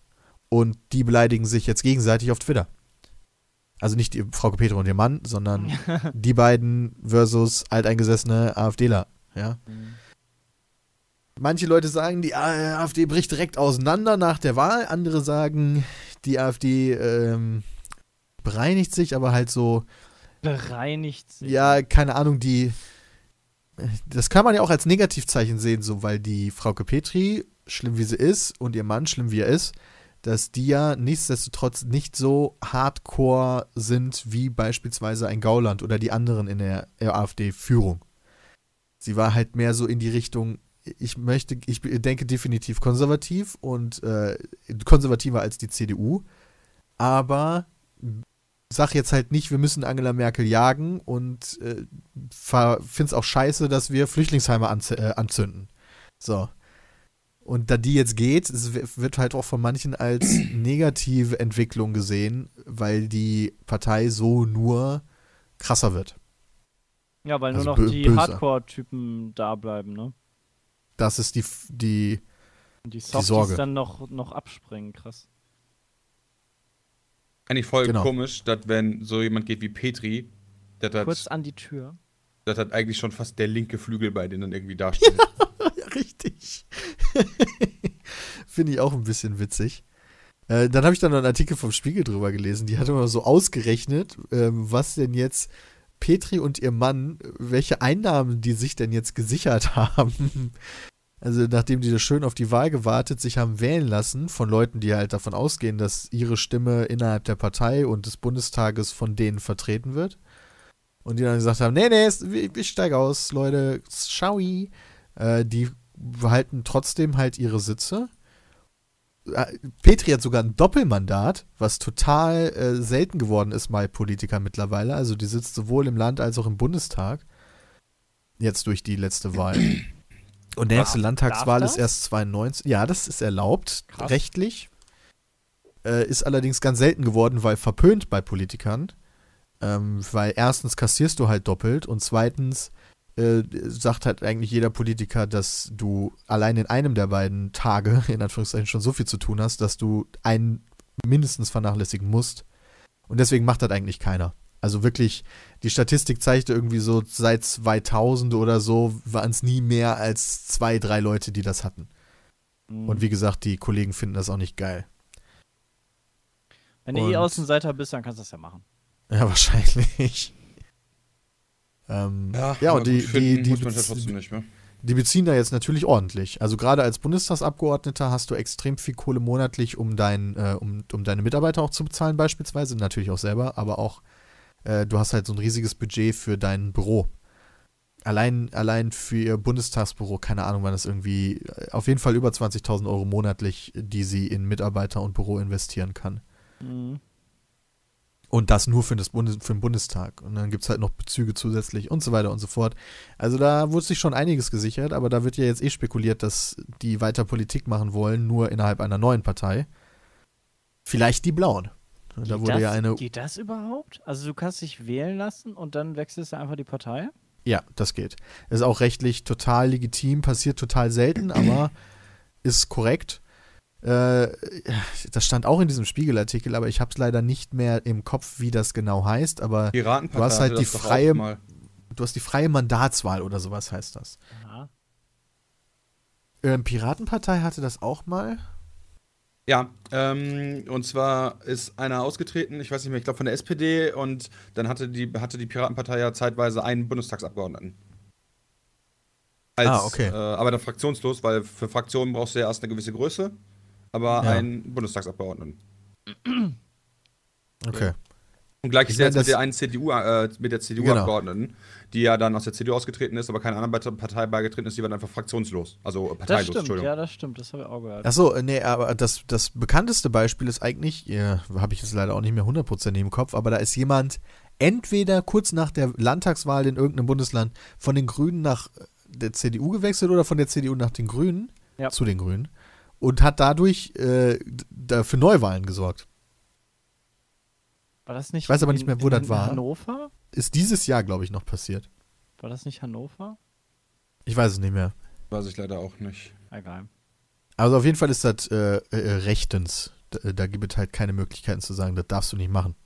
Und die beleidigen sich jetzt gegenseitig auf Twitter. Also nicht die Frauke Petri und ihr Mann, sondern [LAUGHS] die beiden versus alteingesessene AfDler. Ja. Manche Leute sagen, die AfD bricht direkt auseinander nach der Wahl. Andere sagen, die AfD ähm, bereinigt sich, aber halt so, Bereinigt sich. ja, keine Ahnung, die. Das kann man ja auch als Negativzeichen sehen, so weil die Frauke Petri, schlimm wie sie ist, und ihr Mann, schlimm wie er ist, dass die ja nichtsdestotrotz nicht so hardcore sind wie beispielsweise ein Gauland oder die anderen in der AfD-Führung. Sie war halt mehr so in die Richtung, ich möchte, ich denke definitiv konservativ und äh, konservativer als die CDU, aber sag jetzt halt nicht, wir müssen Angela Merkel jagen und äh, finde es auch scheiße, dass wir Flüchtlingsheime anz äh, anzünden. So. Und da die jetzt geht, wird halt auch von manchen als [CLEARS THROAT] negative Entwicklung gesehen, weil die Partei so nur krasser wird. Ja, weil nur Also noch bö- die. Hardcore-Typen da bleiben, ne? Das ist die, die Und die Softies Sorge. dann noch, noch abspringen, krass. Eigentlich voll Genau. komisch, dass wenn so jemand geht wie Petri, dass Kurz das, an die Tür. das hat eigentlich schon fast der linke Flügel bei denen dann irgendwie dasteht. [LAUGHS] Ja, richtig. [LAUGHS] Finde ich auch ein bisschen witzig. Äh, dann habe ich dann noch einen Artikel vom Spiegel drüber gelesen. Die hat immer so ausgerechnet, ähm, was denn jetzt Petri und ihr Mann, welche Einnahmen die sich denn jetzt gesichert [LAUGHS] haben. Also nachdem die das schön auf die Wahl gewartet, sich haben wählen lassen von Leuten, die halt davon ausgehen, dass ihre Stimme innerhalb der Partei und des Bundestages von denen vertreten wird. Und die dann gesagt haben, nee, nee, ich steige aus, Leute, schau. Äh, die behalten trotzdem halt ihre Sitze. Äh, Petri hat sogar ein Doppelmandat, was total äh, selten geworden ist bei Politikern mittlerweile. Also die sitzt sowohl im Land als auch im Bundestag. Jetzt durch die letzte Wahl. Und nächste Landtagswahl ist erst 92. Ja, das ist erlaubt, Krass. rechtlich. Äh, ist allerdings ganz selten geworden, weil verpönt bei Politikern. Ähm, weil erstens kassierst du halt doppelt und zweitens äh, sagt halt eigentlich jeder Politiker, dass du allein in einem der beiden Tage, [LAUGHS] in Anführungszeichen, schon so viel zu tun hast, dass du einen mindestens vernachlässigen musst. Und deswegen macht das eigentlich keiner. Also wirklich, die Statistik zeigte irgendwie so, seit 2000 oder so waren es nie mehr als zwei, drei Leute, die das hatten. Mhm. Und wie gesagt, die Kollegen finden das auch nicht geil. Wenn du eh Außenseiter bist, dann kannst du das ja machen. Ja, [LAUGHS] wahrscheinlich. Ähm, ja, ja und die, die, die, ja die beziehen da jetzt natürlich ordentlich. Also gerade als Bundestagsabgeordneter hast du extrem viel Kohle monatlich, um, dein, äh, um, um deine Mitarbeiter auch zu bezahlen beispielsweise, natürlich auch selber, aber auch äh, du hast halt so ein riesiges Budget für dein Büro. Allein, allein für ihr Bundestagsbüro, keine Ahnung, wann das irgendwie, äh, auf jeden Fall über 20.000 Euro monatlich, die sie in Mitarbeiter und Büro investieren kann. Mhm. Und das nur für, das Bundes für den Bundestag. Und dann gibt es halt noch Bezüge zusätzlich und so weiter und so fort. Also da wurde sich schon einiges gesichert, aber da wird ja jetzt eh spekuliert, dass die weiter Politik machen wollen, nur innerhalb einer neuen Partei. Vielleicht die Blauen. Geht da wurde das, ja eine. Geht das überhaupt? Also du kannst dich wählen lassen und dann wechselst du einfach die Partei? Ja, das geht. Ist auch rechtlich total legitim, passiert total selten, aber [CLEARS THROAT] ist korrekt. Äh, das stand auch in diesem Spiegelartikel, aber ich habe es leider nicht mehr im Kopf, wie das genau heißt. Aber du hast halt die freie, du hast die freie Mandatswahl oder sowas heißt das. Ähm, Piratenpartei hatte das auch mal. Ja, ähm, und zwar ist einer ausgetreten, ich weiß nicht mehr, ich glaube von der SPD und dann hatte die, hatte die Piratenpartei ja zeitweise einen Bundestagsabgeordneten. Als, ah, okay. Äh, aber dann fraktionslos, weil für Fraktionen brauchst du ja erst eine gewisse Größe, aber ja. einen Bundestagsabgeordneten. [CLEARS THROAT] Okay. Und gleich ist jetzt mit der einen CDU, äh, mit der CDU-Abgeordneten, genau. die ja dann aus der CDU ausgetreten ist, aber keiner anderen Partei beigetreten ist, die war einfach fraktionslos. Also parteilos, das stimmt, Entschuldigung. Ja, das stimmt, das habe ich auch gehört. Achso, nee, aber das, das bekannteste Beispiel ist eigentlich, ja, habe ich jetzt leider auch nicht mehr hundertprozentig im Kopf, aber da ist jemand entweder kurz nach der Landtagswahl in irgendeinem Bundesland von den Grünen nach der CDU gewechselt oder von der CDU nach den Grünen, ja. zu den Grünen, und hat dadurch äh, für Neuwahlen gesorgt. War das nicht? Ich weiß aber nicht mehr, wo das war. Hannover? Ist dieses Jahr, glaube ich, noch passiert. War das nicht Hannover? Ich weiß es nicht mehr. Weiß ich leider auch nicht. Egal. Also auf jeden Fall ist das äh, äh, rechtens. Da, da, gibt es halt keine Möglichkeiten zu sagen, das darfst du nicht machen.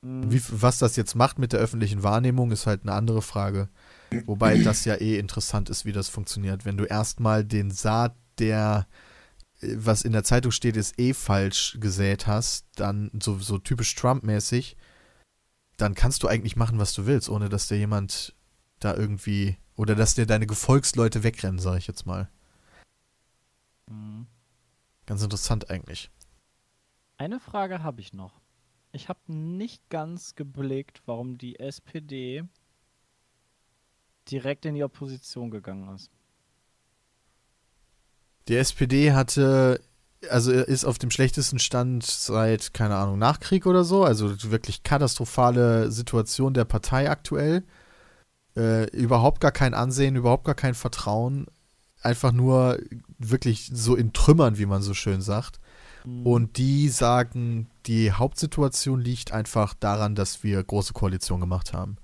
Mhm. Wie, was das jetzt macht mit der öffentlichen Wahrnehmung, ist halt eine andere Frage. Wobei das ja eh interessant ist, wie das funktioniert. Wenn du erstmal den Saat der was in der Zeitung steht, ist eh falsch gesät hast, dann so, so typisch Trump-mäßig, dann kannst du eigentlich machen, was du willst, ohne dass dir jemand da irgendwie oder dass dir deine Gefolgsleute wegrennen, sag ich jetzt mal. Mhm. Ganz interessant eigentlich. Eine Frage habe ich noch. Ich habe nicht ganz geblickt, warum die SPD direkt in die Opposition gegangen ist. Die SPD hatte, also ist auf dem schlechtesten Stand seit, keine Ahnung, Nachkrieg oder so. Also wirklich katastrophale Situation der Partei aktuell. Äh, überhaupt gar kein Ansehen, überhaupt gar kein Vertrauen. Einfach nur wirklich so in Trümmern, wie man so schön sagt. Mhm. Und die sagen, die Hauptsituation liegt einfach daran, dass wir große Koalition gemacht haben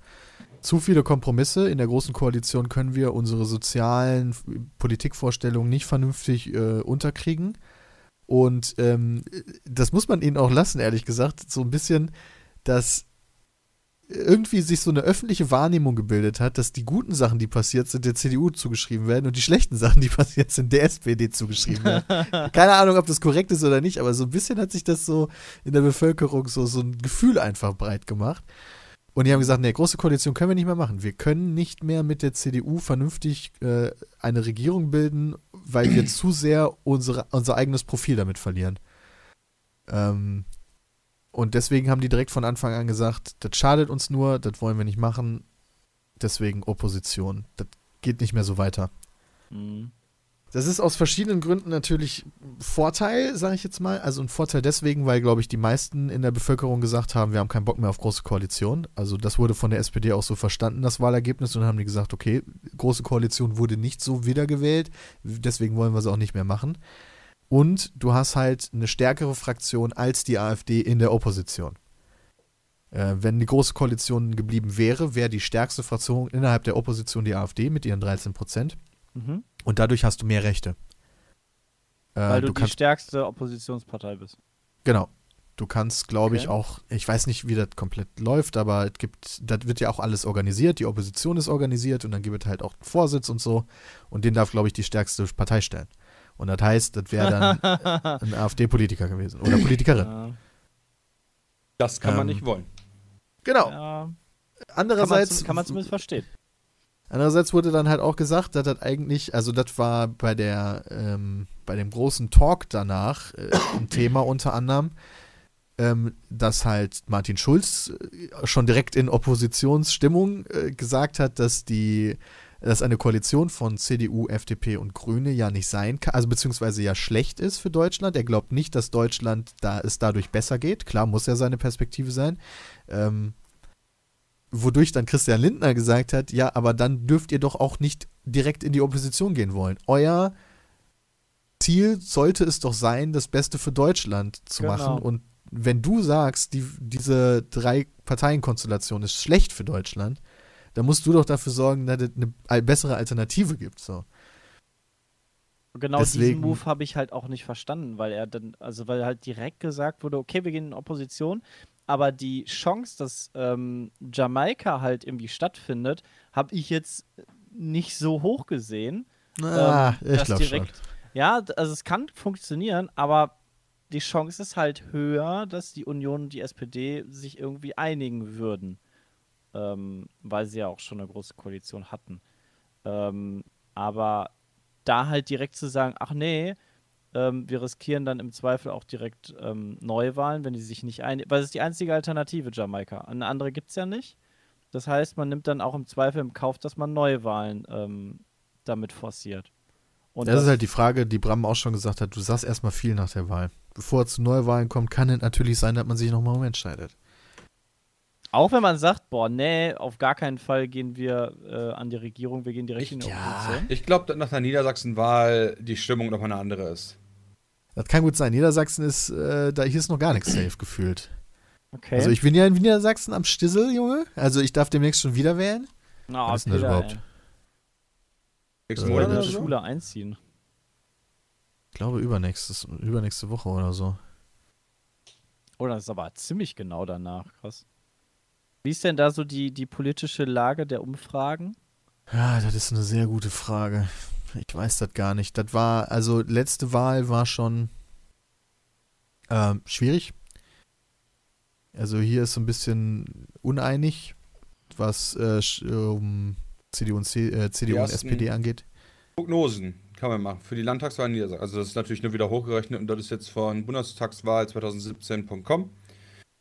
zu viele Kompromisse. In der Großen Koalition können wir unsere sozialen Politikvorstellungen nicht vernünftig äh, unterkriegen. Und ähm, das muss man ihnen auch lassen, ehrlich gesagt. So ein bisschen, dass irgendwie sich so eine öffentliche Wahrnehmung gebildet hat, dass die guten Sachen, die passiert sind, der CDU zugeschrieben werden und die schlechten Sachen, die [LAUGHS] passiert sind, der SPD zugeschrieben werden. [LAUGHS] Keine Ahnung, ob das korrekt ist oder nicht, aber so ein bisschen hat sich das so in der Bevölkerung so, so ein Gefühl einfach breit gemacht. Und die haben gesagt, nee, große Koalition können wir nicht mehr machen. Wir können nicht mehr mit der CDU vernünftig äh, eine Regierung bilden, weil wir [CLEARS THROAT] zu sehr unsere, unser eigenes Profil damit verlieren. Ähm, und deswegen haben die direkt von Anfang an gesagt, das schadet uns nur, das wollen wir nicht machen. Deswegen Opposition. Das geht nicht mehr so weiter. Mhm. Das ist aus verschiedenen Gründen natürlich Vorteil, sage ich jetzt mal. Also ein Vorteil deswegen, weil, glaube ich, die meisten in der Bevölkerung gesagt haben, wir haben keinen Bock mehr auf große Koalition. Also das wurde von der SPD auch so verstanden, das Wahlergebnis. Und dann haben die gesagt, okay, große Koalition wurde nicht so wiedergewählt, deswegen wollen wir sie auch nicht mehr machen. Und du hast halt eine stärkere Fraktion als die AfD in der Opposition. Äh, wenn die große Koalition geblieben wäre, wäre die stärkste Fraktion innerhalb der Opposition die AfD mit ihren 13 Prozent. Mhm. Und dadurch hast du mehr Rechte. Äh, Weil du, die kannst, stärkste Oppositionspartei bist. genau. Du kannst, glaube ich, Okay. auch, ich weiß nicht, wie das komplett läuft, aber es gibt, das wird ja auch alles organisiert. Die Opposition ist organisiert und dann gibt es halt auch einen Vorsitz und so. Und den darf, glaube ich, die stärkste Partei stellen. Und das heißt, das wäre dann [LAUGHS] ein AfD-Politiker gewesen oder Politikerin. Ja, Das kann man Ähm, nicht wollen. Genau. ja. Man, Andererseits, kann man zumindest verstehen. Andererseits wurde dann halt auch gesagt, dass das eigentlich, also das war bei der, ähm, bei dem großen Talk danach äh, ein [CLEARS THROAT] Thema unter anderem, ähm, dass halt Martin Schulz äh, schon direkt in Oppositionsstimmung äh, gesagt hat, dass die, dass eine Koalition von CDU, FDP und Grüne ja nicht sein kann, also beziehungsweise ja schlecht ist für Deutschland. Er glaubt nicht, dass Deutschland da es dadurch besser geht. Klar muss ja seine Perspektive sein. Ähm, wodurch dann Christian Lindner gesagt hat, ja, aber dann dürft ihr doch auch nicht direkt in die Opposition gehen wollen. Euer Ziel sollte es doch sein, das Beste für Deutschland zu Genau. machen. Und wenn du sagst, die, diese drei Parteienkonstellation ist schlecht für Deutschland, dann musst du doch dafür sorgen, dass es eine bessere Alternative gibt. So. Genau diesen Deswegen- Move habe ich halt auch nicht verstanden, weil er dann, also weil halt direkt gesagt wurde, okay, wir gehen in Opposition, aber die Chance, dass ähm, Jamaika halt irgendwie stattfindet, habe ich jetzt nicht so hoch gesehen. Ah, ähm, ich glaube schon. Ja, also es kann funktionieren, aber die Chance ist halt höher, dass die Union und die SPD sich irgendwie einigen würden. Ähm, weil sie ja auch schon eine große Koalition hatten. Ähm, aber da halt direkt zu sagen, ach nee, ähm, wir riskieren dann im Zweifel auch direkt ähm, Neuwahlen, wenn die sich nicht einigen. Weil es ist die einzige Alternative, Jamaika. Eine andere gibt es ja nicht. Das heißt, man nimmt dann auch im Zweifel im Kauf, dass man Neuwahlen ähm, damit forciert. Und Das, ist halt die Frage, die Bram auch schon gesagt hat. Du sagst erstmal viel nach der Wahl. Bevor es zu Neuwahlen kommt, kann es natürlich sein, dass man sich nochmal umentscheidet. Auch wenn man sagt, boah, nee, auf gar keinen Fall gehen wir äh, an die Regierung, wir gehen direkt in die Ja. Opposition. Ich glaube, dass nach der Niedersachsen-Wahl die Stimmung nochmal eine andere ist. Das kann gut sein. Niedersachsen ist, äh, da hier ist noch gar nichts safe gefühlt. Okay. Also ich bin ja in Niedersachsen am Stissel, Junge. Also ich darf demnächst schon wieder wählen. Na, was ist denn das überhaupt? Nächsten Äh, Oder Monat in oder so? Schule einziehen. Ich glaube übernächstes, übernächste Woche oder so. Oh, das ist aber ziemlich genau danach. Krass. Wie ist denn da so die, die politische Lage der Umfragen? Ja, das ist eine sehr gute Frage. Ich weiß das gar nicht. Das war, also letzte Wahl war schon ähm, schwierig. Also hier ist so ein bisschen uneinig, was äh, um CDU und, C, äh, CDU und SPD angeht. Prognosen kann man machen. Für die Landtagswahl in Niedersachsen. Also das ist natürlich nur wieder hochgerechnet und das ist jetzt von Bundestagswahl 2017.com.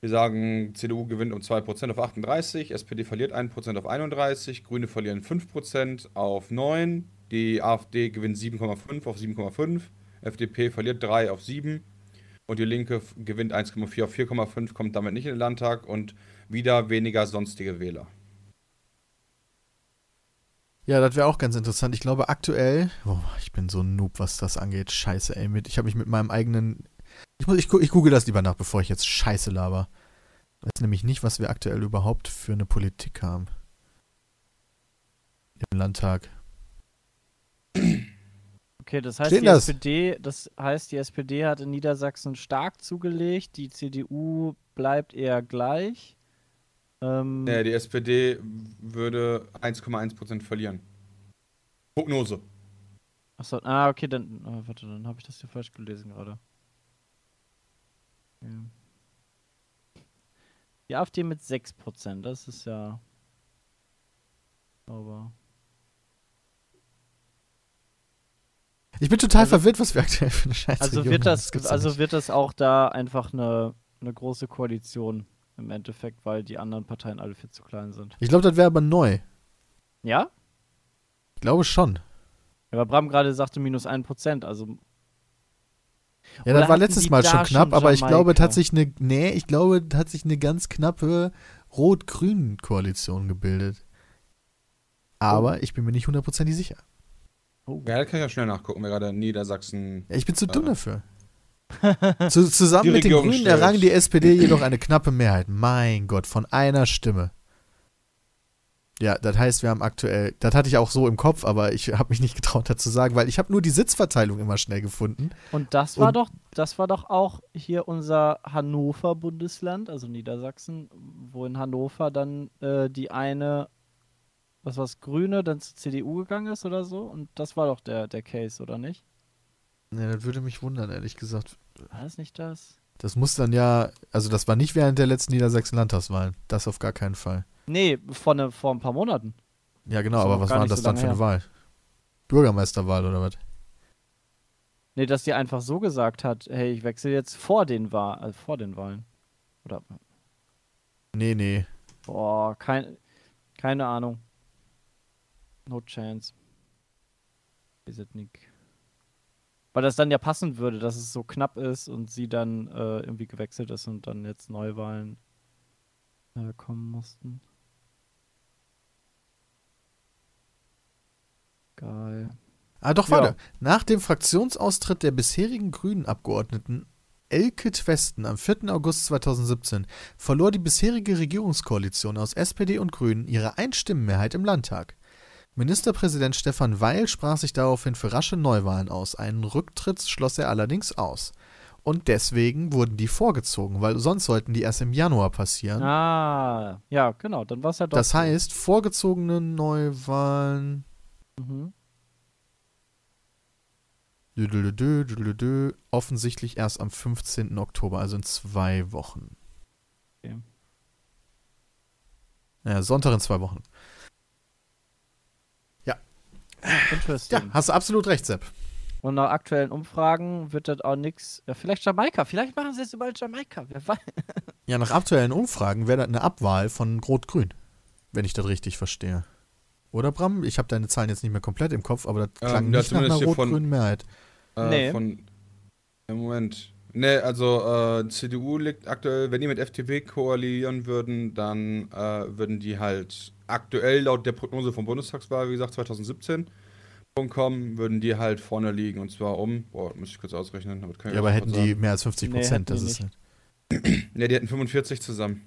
Wir sagen, CDU gewinnt um 2% auf 38, SPD verliert 1% auf 31, Grüne verlieren 5% auf 9, die AfD gewinnt 7,5 auf 7,5, FDP verliert 3 auf 7 und die Linke gewinnt 1,4 auf 4,5, kommt damit nicht in den Landtag und wieder weniger sonstige Wähler. Ja, das wäre auch ganz interessant. Ich glaube aktuell, oh, ich bin so ein Noob, was das angeht. Scheiße, ey. Mit, ich habe mich mit meinem eigenen. Ich, muss, ich, ich google das lieber nach, bevor ich jetzt Scheiße laber. Ich weiß nämlich nicht, was wir aktuell überhaupt für eine Politik haben. Im Landtag. Okay, das heißt, die das? SPD, das heißt, die SPD hat in Niedersachsen stark zugelegt, die CDU bleibt eher gleich. Ähm, Nee, die SPD würde 1,1% verlieren. Prognose. Achso, ah, okay, dann, ah, warte, dann habe ich das hier falsch gelesen gerade. Ja. Die AfD mit 6%, das ist ja. Aber. Ich bin total Also- verwirrt, was wir aktuell für eine Scheiße Also wird das, also wird das auch da einfach eine, eine große Koalition im Endeffekt, weil die anderen Parteien alle viel zu klein sind. Ich glaube, das wäre aber neu. Ja? Ich glaube schon. Aber Bram gerade sagte minus 1%, also. Ja, Oder das war letztes Mal schon knapp, schon aber ich glaube, sich eine, nee, ich glaube, hat sich eine ganz knappe Rot-Grün-Koalition gebildet. Aber ich bin mir nicht hundertprozentig sicher. Oh. Ja, da kann ich ja schnell nachgucken, wer gerade Niedersachsen. Ja, ich bin zu dumm Äh. dafür. [LAUGHS] Zu, zusammen mit den Grünen errang die SPD jedoch eine knappe Mehrheit. Mein Gott, von einer Stimme. Ja, das heißt, wir haben aktuell, das hatte ich auch so im Kopf, aber ich habe mich nicht getraut dazu sagen, weil ich habe nur die Sitzverteilung immer schnell gefunden. Und das war Und- doch, das war doch auch hier unser Hannover-Bundesland, also Niedersachsen, wo in Hannover dann äh, die eine, was war's, Grüne, dann zur CDU gegangen ist oder so. Und das war doch der, der Case, oder nicht? Ja, das würde mich wundern, ehrlich gesagt. War das nicht das? Das muss dann ja, also das war nicht während der letzten Niedersachsen-Landtagswahlen. Das auf gar keinen Fall. Nee, vor, ne, vor ein paar Monaten. Ja, genau, aber was war das so dann für eine her. Wahl? Bürgermeisterwahl oder was? Nee, dass die einfach so gesagt hat, hey, ich wechsle jetzt vor den, Wa äh, vor den Wahlen. Oder, Nee, nee. boah, kein, keine Ahnung. No chance. Ist es nicht. Weil das dann ja passen würde, dass es so knapp ist und sie dann äh, irgendwie gewechselt ist und dann jetzt Neuwahlen äh, kommen mussten. Geil. Ah, doch, Ja. warte. Nach dem Fraktionsaustritt der bisherigen Grünen-Abgeordneten Elke Twesten am 4. August 2017 verlor die bisherige Regierungskoalition aus SPD und Grünen ihre Einstimmenmehrheit im Landtag. Ministerpräsident Stefan Weil sprach sich daraufhin für rasche Neuwahlen aus. Einen Rücktritt schloss er allerdings aus. Und deswegen wurden die vorgezogen, weil sonst sollten die erst im Januar passieren. Ah, ja, genau, dann war es ja doch. das heißt, vorgezogene Neuwahlen Mhm. Düdelüdü, düdelüdü, offensichtlich erst am 15. Oktober, also in zwei Wochen. Okay. Ja, Sonntag in zwei Wochen. Ja, Interesting. hast du absolut recht, Sepp. Und nach aktuellen Umfragen wird das auch nichts. Ja, vielleicht Jamaika. Vielleicht machen sie jetzt überall Jamaika. Wer weiß. Ja, nach aktuellen Umfragen wäre das eine Abwahl von Rot-Grün, wenn ich das richtig verstehe. Oder Bram? Ich habe deine Zahlen jetzt nicht mehr komplett im Kopf, aber das Ähm, klang ja, nicht nach einer zumindest hier von- rot-grünen Mehrheit. Äh, Nee. Von, im Moment. Nee, also äh, CDU liegt aktuell, wenn die mit FDP koalieren würden, dann äh, würden die halt aktuell laut der Prognose vom Bundestagswahl, wie gesagt, 2017 kommen, würden die halt vorne liegen und zwar um, boah, muss ich kurz ausrechnen. damit kann ich Ja, aber hätten die sagen. mehr als 50 Nee, Prozent, hätten das ist halt. [CLEARS THROAT] Nee, die hätten 45 zusammen.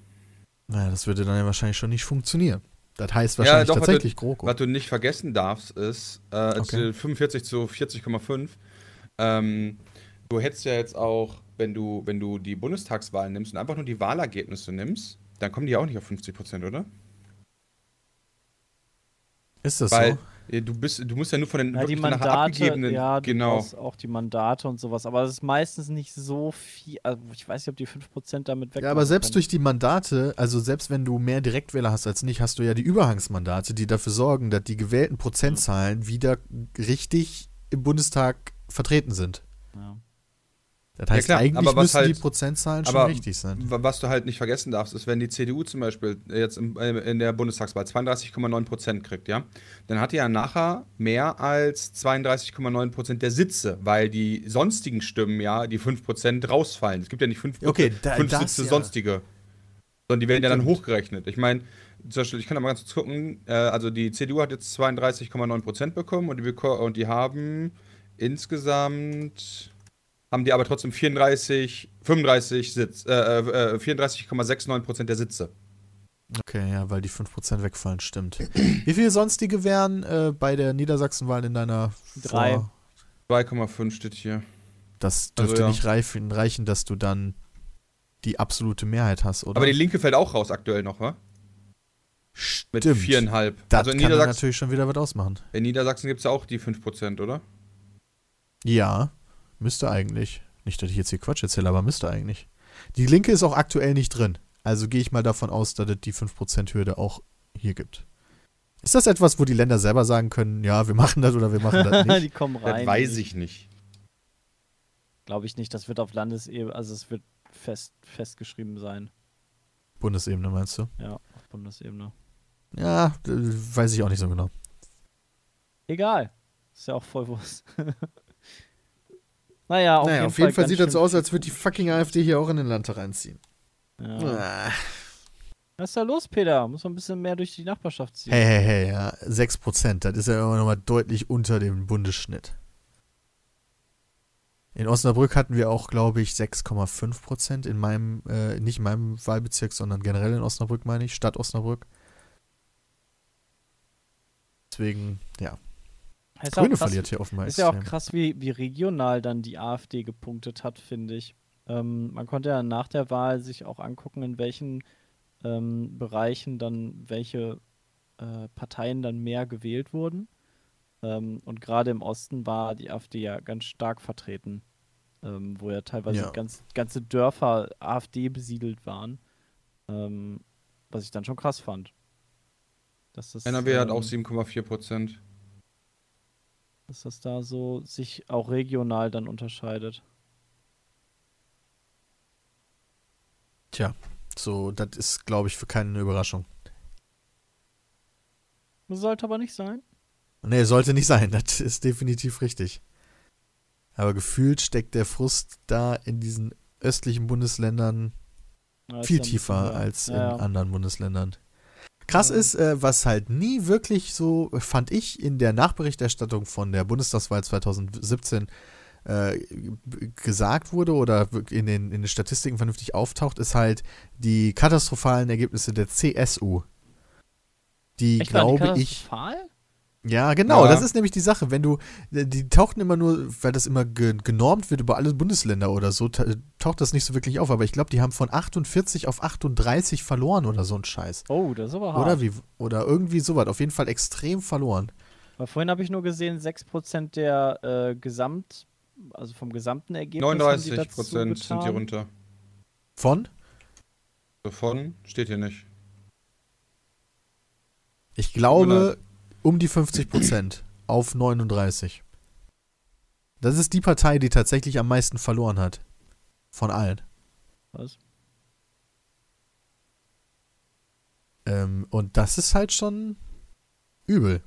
Naja, das würde dann ja wahrscheinlich schon nicht funktionieren. Das heißt wahrscheinlich doch, warte, tatsächlich GroKo. Was du nicht vergessen darfst, ist, äh, Okay. du 45 zu 40,5, ähm, du hättest ja jetzt auch, wenn du, wenn du die Bundestagswahl nimmst und einfach nur die Wahlergebnisse nimmst, dann kommen die auch nicht auf 50 Prozent, oder? Ist das Weil so? Du bist, du musst ja nur von den Ja, die Mandate, abgegebenen, ja, du genau. auch die Mandate und sowas. Aber es ist meistens nicht so viel. Also ich weiß nicht, ob die 5% damit weg Ja, aber selbst durch die Mandate, also selbst wenn du mehr Direktwähler hast als nicht, hast du ja die Überhangsmandate, die dafür sorgen, dass die gewählten Prozentzahlen wieder richtig im Bundestag vertreten sind. Ja. Das Ja, heißt, klar, eigentlich aber was müssten die halt- Prozentzahlen schon richtig sein. Wa- Was du halt nicht vergessen darfst, ist, wenn die CDU zum Beispiel jetzt im, äh, in der Bundestagswahl 32,9 Prozent kriegt, ja, dann hat die ja nachher mehr als 32,9 Prozent der Sitze, weil die sonstigen Stimmen ja die 5 Prozent rausfallen. Es gibt ja nicht 5, Okay, da- fünf Sitze ja. sonstige, sondern die werden ja dann hochgerechnet. Ich meine, zum Beispiel, ich kann da mal ganz kurz gucken, äh, also die CDU hat jetzt 32,9 Prozent bekommen und die, und die haben insgesamt haben die aber trotzdem 34, 35 Sitz, äh, äh, 34,69 Prozent der Sitze. Okay, ja, weil die 5% wegfallen, stimmt. Wie viele sonstige wären äh, bei der Niedersachsenwahl in deiner Drei. Vor 2,5 steht hier. Das Also, dürfte ja. nicht reichen, reichen, dass du dann die absolute Mehrheit hast, oder? Aber die Linke fällt auch raus aktuell noch, wa? Mit Stimmt. viereinhalb. Das also in kann Niedersachsen, natürlich schon wieder was ausmachen. in Niedersachsen gibt es ja auch die 5%, oder? Ja, müsste eigentlich. Nicht, dass ich jetzt hier Quatsch erzähle, aber müsste eigentlich. Die Linke ist auch aktuell nicht drin. Also gehe ich mal davon aus, dass es die 5%-Hürde auch hier gibt. Ist das etwas, wo die Länder selber sagen können, ja, wir machen das oder wir machen das [LAUGHS] die nicht? kommen rein. Das weiß ich nicht. Glaube ich nicht. Das wird auf Landesebene, also es wird fest, festgeschrieben sein. Bundesebene meinst du? Ja, auf Bundesebene. Ja, äh, weiß ich auch nicht so genau. Egal. Ist ja auch voll Wurst. [LAUGHS] naja, auf naja, jeden auf jeden Fall ganz sieht das so aus, als würde die fucking AfD hier auch in den Landtag einziehen. Ja. Ah. Was ist da los, Peter? Muss man ein bisschen mehr durch die Nachbarschaft ziehen. Hey, hey, hey, ja, 6%, das ist ja immer noch mal deutlich unter dem Bundesschnitt. In Osnabrück hatten wir auch, glaube ich, 6,5% in meinem, äh, nicht in meinem Wahlbezirk, sondern generell in Osnabrück, meine ich, Stadt Osnabrück. Deswegen, ja, ist ja auch Grüne krass, verliert hier offenbar Ist ja auch krass, wie, wie regional dann die AfD gepunktet hat, finde ich. Ähm, man konnte ja nach der Wahl sich auch angucken, in welchen ähm, Bereichen dann welche äh, Parteien dann mehr gewählt wurden. Ähm, und gerade im Osten war die AfD ja ganz stark vertreten, ähm, wo ja teilweise Ja. Ganz, ganze Dörfer AfD besiedelt waren. Ähm, was ich dann schon krass fand. Dass das, NRW hat ähm, auch 7,4%. Dass das da so sich auch regional dann unterscheidet. Tja, so, das ist, glaube ich, für keinen eine Überraschung. Sollte aber nicht sein. Nee, sollte nicht sein, das ist definitiv richtig. Aber gefühlt steckt der Frust da in diesen östlichen Bundesländern Ja, viel ja tiefer höher. als in ja, ja. anderen Bundesländern. Krass ist, äh, was halt nie wirklich so, fand ich, in der Nachberichterstattung von der Bundestagswahl 2017 äh, gesagt wurde oder in den, in den Statistiken vernünftig auftaucht, ist halt die katastrophalen Ergebnisse der CSU. Die, Echt, waren die glaube ich, katastrophal? Ja, genau, Ja. das ist nämlich die Sache. Wenn du, äh, die tauchten immer nur, weil das immer ge genormt wird über alle Bundesländer oder so, ta taucht das nicht so wirklich auf. Aber ich glaube, die haben von 48 auf 38 verloren oder so ein Scheiß. Oh, das ist aber hart. Oder wie, oder irgendwie sowas. Auf jeden Fall extrem verloren. Weil vorhin habe ich nur gesehen, 6% der äh, Gesamt, also vom gesamten Ergebnis. haben die 39% dazu sind die runter. Von? Davon steht hier nicht. Ich glaube, um die 50 Prozent auf 39. Das ist die Partei, die tatsächlich am meisten verloren hat. Von allen. Was? Ähm, und das ist halt schon übel.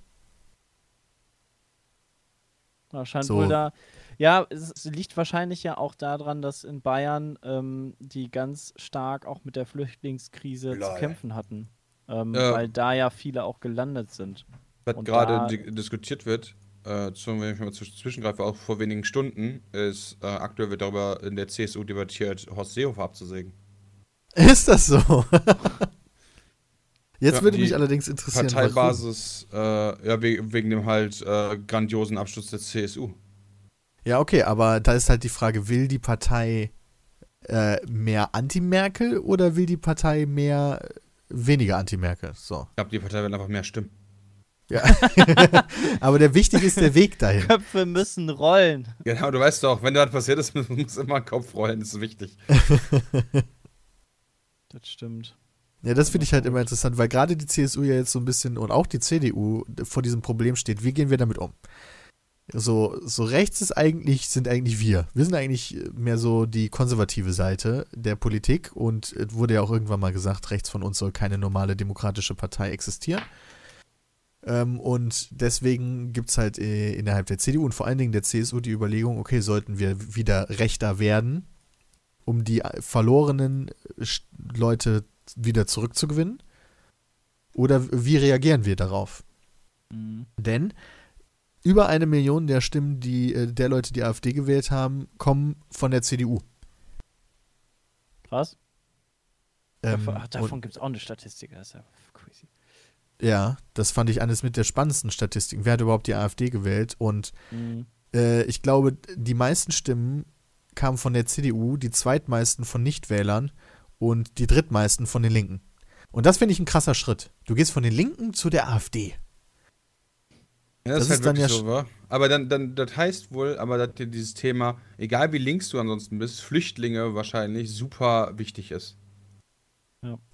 Ja, scheint So. wohl da. Ja, es, liegt wahrscheinlich ja auch daran, dass in Bayern ähm, die ganz stark auch mit der Flüchtlingskrise zu Lol. kämpfen hatten. Ähm, Ja. Weil da ja viele auch gelandet sind. Was gerade diskutiert wird, äh, zum, wenn ich mal zwisch- zwischengreife, auch vor wenigen Stunden, ist äh, aktuell wird darüber in der CSU debattiert, Horst Seehofer abzusägen. [LAUGHS] Ist das so? [LAUGHS] Jetzt Ja, würde mich allerdings interessieren. Parteibasis, äh, ja, we wegen dem halt äh, grandiosen Absturz der CSU. Ja, okay, aber da ist halt die Frage, will die Partei äh, mehr Anti-Merkel oder will die Partei mehr äh, weniger Anti-Merkel? So. Ich glaube, die Partei wird einfach mehr stimmen. Ja. [LAUGHS] aber der wichtig ist der Weg dahin. Köpfe müssen rollen. Genau, du weißt doch, wenn da was passiert ist, [LAUGHS] muss immer ein Kopf rollen, das ist wichtig. [LAUGHS] Das stimmt. Ja, das finde ich halt immer interessant, weil gerade die CSU ja jetzt so ein bisschen und auch die CDU vor diesem Problem steht. Wie gehen wir damit um? So, so rechts ist eigentlich, sind eigentlich wir. Wir sind eigentlich mehr so die konservative Seite der Politik und es wurde ja auch irgendwann mal gesagt, rechts von uns soll keine normale demokratische Partei existieren. Ähm, und deswegen gibt es halt äh, innerhalb der CDU und vor allen Dingen der CSU die Überlegung, okay, sollten wir wieder rechter werden, um die äh, verlorenen äh, Leute wieder zurückzugewinnen? Oder wie reagieren wir darauf? Mhm. Denn über eine Million der Stimmen, die äh, der Leute, die AfD gewählt haben, kommen von der CDU. Krass. Ähm, davon gibt es auch eine Statistik. Ist ja das fand ich eines mit der spannendsten Statistiken. Wer hat überhaupt die AfD gewählt? Und Mhm. äh, ich glaube, die meisten Stimmen kamen von der CDU, die zweitmeisten von Nichtwählern und die drittmeisten von den Linken. Und das finde ich ein krasser Schritt. Du gehst von den Linken zu der AfD. Ja, das, Das ist ist halt dann wirklich ja so, wa? Aber dann, dann, das heißt wohl, aber dass dir dieses Thema, egal wie links du ansonsten bist, Flüchtlinge wahrscheinlich super wichtig ist.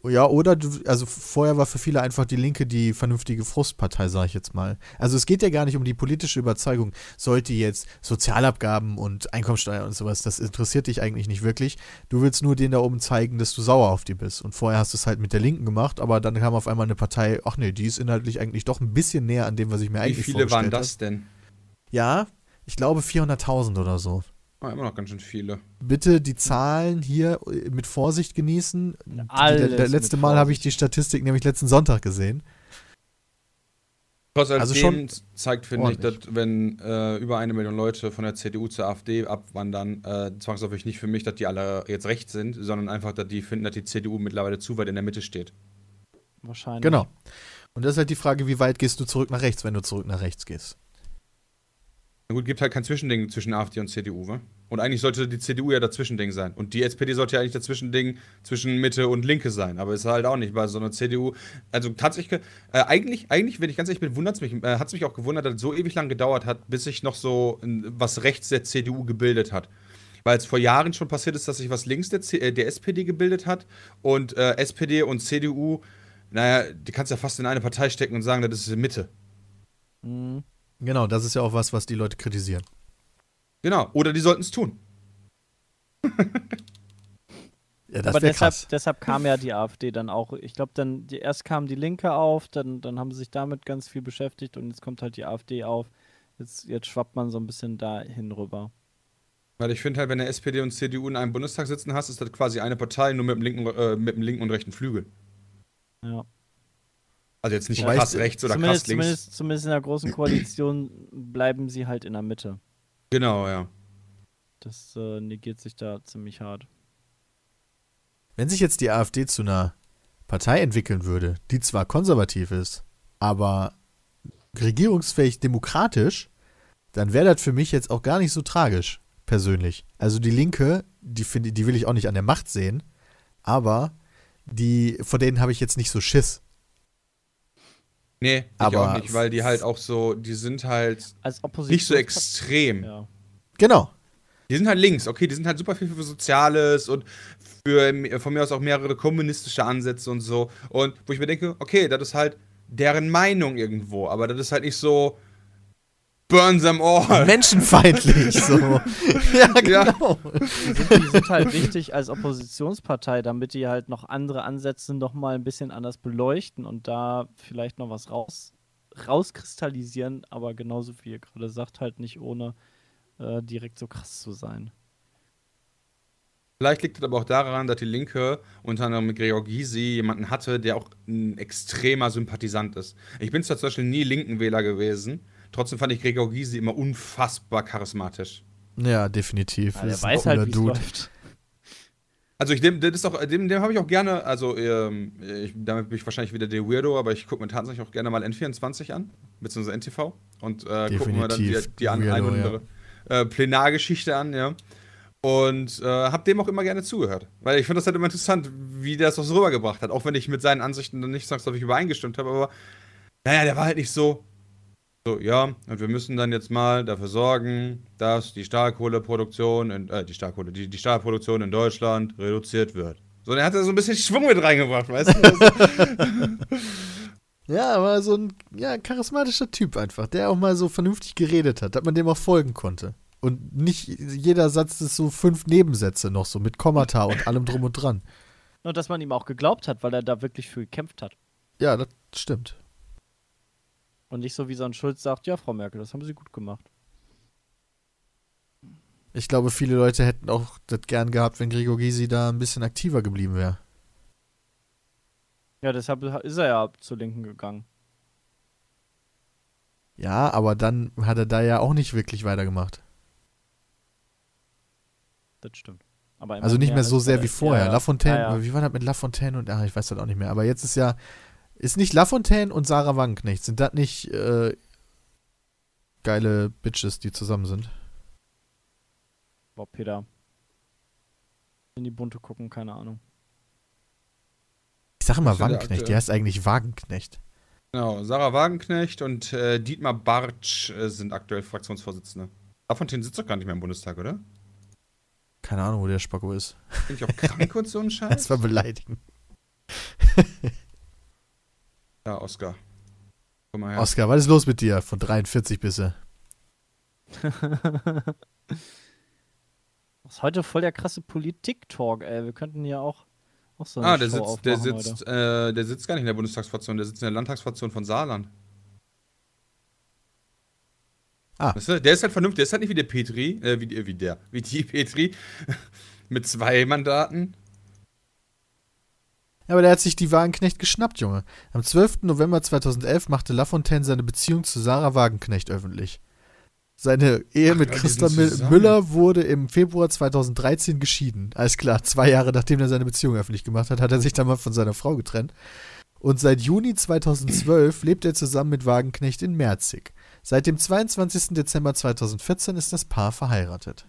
Ja, oder du, also vorher war für viele einfach die Linke die vernünftige Frustpartei, sage ich jetzt mal. Also es geht ja gar nicht um die politische Überzeugung, sollte jetzt Sozialabgaben und Einkommensteuer und sowas, das interessiert dich eigentlich nicht wirklich. Du willst nur denen da oben zeigen, dass du sauer auf die bist. Und vorher hast du es halt mit der Linken gemacht, aber dann kam auf einmal eine Partei, ach nee, die ist inhaltlich eigentlich doch ein bisschen näher an dem, was ich mir Wie eigentlich viele waren das denn? Ja, ich glaube 400.000 oder so. Ah, immer noch ganz schön viele. Bitte die Zahlen hier äh, mit Vorsicht genießen. Die- Alles der, der letzte Mal habe ich die Statistik nämlich letzten Sonntag gesehen. Trotz Also schon zeigt, finde ich, dass wenn äh, über eine Million Leute von der CDU zur AfD abwandern, äh, zwangsläufig nicht für mich, dass die alle jetzt rechts sind, sondern einfach, dass die finden, dass die CDU mittlerweile zu weit in der Mitte steht. Wahrscheinlich. Genau. Und das ist halt die Frage, wie weit gehst du zurück nach rechts, wenn du zurück nach rechts gehst. Na gut, gibt halt kein Zwischending zwischen AfD und CDU, wa? Und eigentlich sollte die CDU ja dazwischending sein. Und die SPD sollte ja eigentlich dazwischending zwischen Mitte und Linke sein. Aber ist halt auch nicht, weil so eine CDU, also tatsächlich, äh, eigentlich, eigentlich, wenn ich ganz ehrlich bin, wundert es mich, äh, hat es mich auch gewundert, dass es so ewig lang gedauert hat, bis sich noch so was rechts der CDU gebildet hat. Weil es vor Jahren schon passiert ist, dass sich was links der, C äh, der SPD gebildet hat. Und äh, SPD und CDU, naja, die kannst du ja fast in eine Partei stecken und sagen, das ist Mitte. Mhm. Genau, das ist ja auch was, was die Leute kritisieren. Genau. Oder die sollten es tun. [LAUGHS] Ja, das Aber wäre deshalb, krass. deshalb kam ja die AfD dann auch. Ich glaube, dann die, erst kam die Linke auf, dann, dann haben sie sich damit ganz viel beschäftigt und jetzt kommt halt die AfD auf. Jetzt, jetzt schwappt man so ein bisschen dahin rüber. Weil ich finde halt, wenn der SPD und CDU in einem Bundestag sitzen hast, ist das quasi eine Partei, nur mit dem linken, äh, mit dem linken und rechten Flügel. Ja. Also jetzt nicht krass rechts oder zumindest, krass links. zumindest, zumindest in der großen Koalition bleiben sie halt in der Mitte. Genau, ja. Das äh, negiert sich da ziemlich hart. Wenn sich jetzt die AfD zu einer Partei entwickeln würde, die zwar konservativ ist, aber regierungsfähig demokratisch, dann wäre das für mich jetzt auch gar nicht so tragisch, persönlich. Also die Linke, die, finde, die will ich auch nicht an der Macht sehen, aber die, vor denen habe ich jetzt nicht so Schiss. Nee, ich Aber auch nicht, weil die halt auch so, die sind halt Als Opposition. nicht so extrem. Ja. Genau. Die sind halt links, okay, die sind halt super viel für Soziales und für von mir aus auch mehrere kommunistische Ansätze und so. Und wo ich mir denke, okay, das ist halt deren Meinung irgendwo, aber das ist halt nicht so burn them all. Menschenfeindlich, so. [LAUGHS] ja, Ja. genau. Die sind, die sind halt wichtig als Oppositionspartei, damit die halt noch andere Ansätze noch mal ein bisschen anders beleuchten und da vielleicht noch was raus, rauskristallisieren, aber genauso wie ihr gerade sagt, halt nicht ohne äh, direkt so krass zu sein. Vielleicht liegt es aber auch daran, dass die Linke unter anderem mit Gregor Gysi jemanden hatte, der auch ein extremer Sympathisant ist. Ich bin zwar zum Beispiel nie Linkenwähler gewesen, trotzdem fand ich Gregor Gysi immer unfassbar charismatisch. Ja, definitiv. Ja, ein weiß halt, wie läuft. Also ich dem, das ist auch, dem, dem habe ich auch gerne, also ähm, ich, damit bin ich wahrscheinlich wieder der Weirdo, aber ich gucke mir tatsächlich auch gerne mal N24 an, beziehungsweise NTV und äh, gucke mir dann die, die an, Weirdo, ein oder andere äh, Plenargeschichte an, ja. Und äh, habe dem auch immer gerne zugehört. Weil ich finde das halt immer interessant, wie der das auch so rübergebracht hat. Auch wenn ich mit seinen Ansichten dann nicht zwangsläufig übereingestimmt habe, aber naja, der war halt nicht so. So, ja, und wir müssen dann jetzt mal dafür sorgen, dass die Stahlkohleproduktion, in, äh, die Stahlkohle, die, die Stahlproduktion in Deutschland reduziert wird. So, der hat da so ein bisschen Schwung mit reingebracht, weißt du? [LAUGHS] Ja, aber so ein ja, charismatischer Typ einfach, der auch mal so vernünftig geredet hat, dass man dem auch folgen konnte. Und nicht jeder Satz ist so fünf Nebensätze noch so mit Kommata und allem drum und dran. [LAUGHS] Und dass man ihm auch geglaubt hat, weil er da wirklich für gekämpft hat. Ja, das stimmt. Und nicht so wie so ein Schulz sagt, ja, Frau Merkel, das haben Sie gut gemacht. Ich glaube, viele Leute hätten auch das gern gehabt, wenn Gregor Gysi da ein bisschen aktiver geblieben wäre. Ja, deshalb ist er ja zur Linken gegangen. Ja, aber dann hat er da ja auch nicht wirklich weitergemacht. Das stimmt. Also nicht mehr so als sehr wie vorher. Ja, ja. Lafontaine, Ja, ja. wie war das mit Lafontaine und, ah, ich weiß das auch nicht mehr. Aber jetzt ist ja, ist nicht Lafontaine und Sarah Wagenknecht, sind das nicht äh, geile Bitches, die zusammen sind? Boah, Peter. In die bunte gucken, keine Ahnung. Ich sage immer Wagenknecht, die heißt eigentlich Wagenknecht. Genau, Sarah Wagenknecht und äh, Dietmar Bartsch äh, sind aktuell Fraktionsvorsitzende. Lafontaine sitzt doch gar nicht mehr im Bundestag, oder? Keine Ahnung, wo der Spacko ist. Bin ich auch krank und so ein [LAUGHS] Scheiß? Das war beleidigend. Ja, Oscar. Komm mal her. Oskar, was ist los mit dir? Von 43 bis er. Das ist heute voll der krasse Politik-Talk, ey. Wir könnten ja auch, auch so eine ah, der Show sitzt, der sitzt, äh, der sitzt gar nicht in der Bundestagsfraktion, der sitzt in der Landtagsfraktion von Saarland. Ah. Weißt du, der ist halt vernünftig, der ist halt nicht wie der Petri, äh, wie, wie der, wie die Petri, [LAUGHS] mit zwei Mandaten. Ja, aber der hat sich die Wagenknecht geschnappt, Junge. Am 12. November 2011 machte Lafontaine seine Beziehung zu Sarah Wagenknecht öffentlich. Seine Ehe mit ja, die Christa. Müller wurde im Februar 2013 geschieden. Alles klar, zwei Jahre nachdem er seine Beziehung öffentlich gemacht hat, hat er sich dann mal von seiner Frau getrennt. Und seit Juni 2012 [CLEARS THROAT] lebt er zusammen mit Wagenknecht in Merzig. Seit dem 22. Dezember 2014 ist das Paar verheiratet.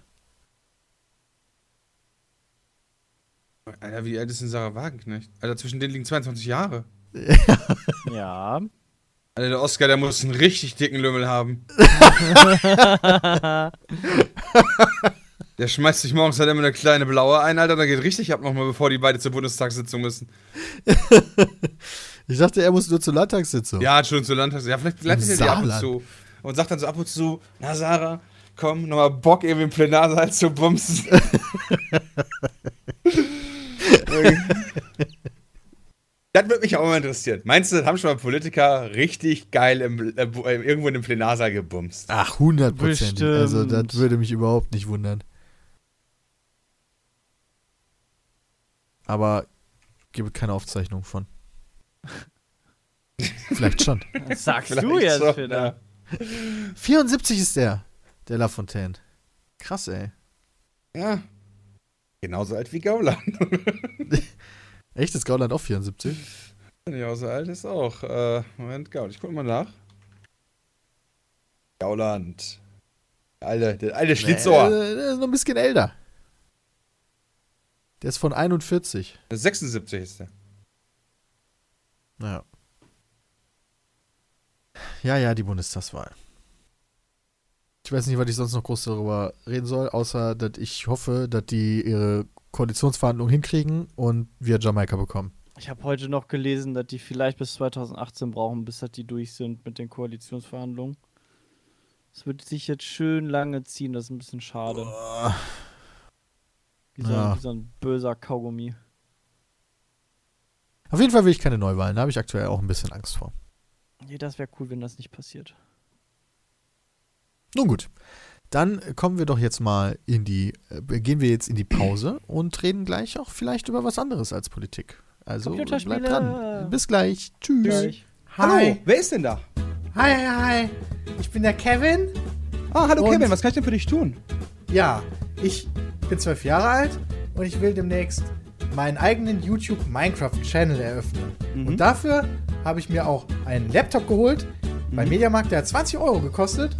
Alter, wie alt ist denn Sarah Wagenknecht? Alter, zwischen denen liegen 22 Jahre. [LAUGHS] Ja. Alter, der Oscar, der muss einen richtig dicken Lümmel haben. [LAUGHS] der schmeißt sich morgens halt immer eine kleine blaue ein, Alter, dann geht richtig ab nochmal, bevor die beide zur Bundestagssitzung müssen. Ich dachte, er muss nur zur Landtagssitzung. Ja, schon zur Landtags... Ja, vielleicht leitet er die ab und zu. Und sagt dann so ab und zu, na Sarah, komm, nochmal Bock irgendwie im Plenarsaal zu bumsen. [LAUGHS] [LAUGHS] das würde mich auch mal interessieren. Meinst du, haben schon mal Politiker richtig geil im, äh, äh, irgendwo in einem Plenarsaal gebumst? Ach, hundertprozentig. Also, das würde mich überhaupt nicht wundern. Aber gibt keine Aufzeichnung von. [LAUGHS] Vielleicht schon. Was sagst du Vielleicht jetzt, schon, Peter? 74 ist der, der Lafontaine. Krass, ey. Ja. Genauso alt wie Gauland. [LAUGHS] Echt, ist Gauland auch 74? Genauso alt ist auch. Äh, Moment, Gauland. Ich guck mal nach. Gauland. Der alte, der alte Schlitzohr. Nee, der ist noch ein bisschen älter. Der ist von 41. 76 ist der. Naja. Ja, ja, die Bundestagswahl. Ich weiß nicht, was ich sonst noch groß darüber reden soll, außer, dass ich hoffe, dass die ihre Koalitionsverhandlungen hinkriegen und wir Jamaika bekommen. Ich habe heute noch gelesen, dass die vielleicht bis 2018 brauchen, bis dass die durch sind mit den Koalitionsverhandlungen. Es wird sich jetzt schön lange ziehen, das ist ein bisschen schade. Wie so, Ja. wie so ein böser Kaugummi. Auf jeden Fall will ich keine Neuwahlen, da habe ich aktuell auch ein bisschen Angst vor. Nee, das wäre cool, wenn das nicht passiert. Nun gut, dann kommen wir doch jetzt mal in die, äh, gehen wir jetzt in die Pause und reden gleich auch vielleicht über was anderes als Politik. Also bleibt dran. Bis gleich. Tschüss. Gleich. Hi. wer ist denn da? Hi, hi, hi. Ich bin der Kevin. Ah, hallo Kevin, was kann ich denn für dich tun? Ja, ich bin zwölf Jahre alt und ich will demnächst meinen eigenen YouTube Minecraft Channel eröffnen. Mhm. Und dafür habe ich mir auch einen Laptop geholt beim Mhm. Mediamarkt, der hat 20 Euro gekostet.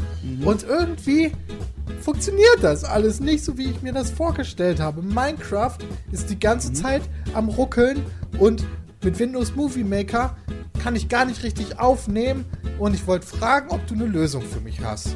Und irgendwie funktioniert das alles nicht so, wie ich mir das vorgestellt habe. Minecraft ist die ganze Mhm. Zeit am Ruckeln und mit Windows Movie Maker kann ich gar nicht richtig aufnehmen. Und ich wollte fragen, ob du eine Lösung für mich hast.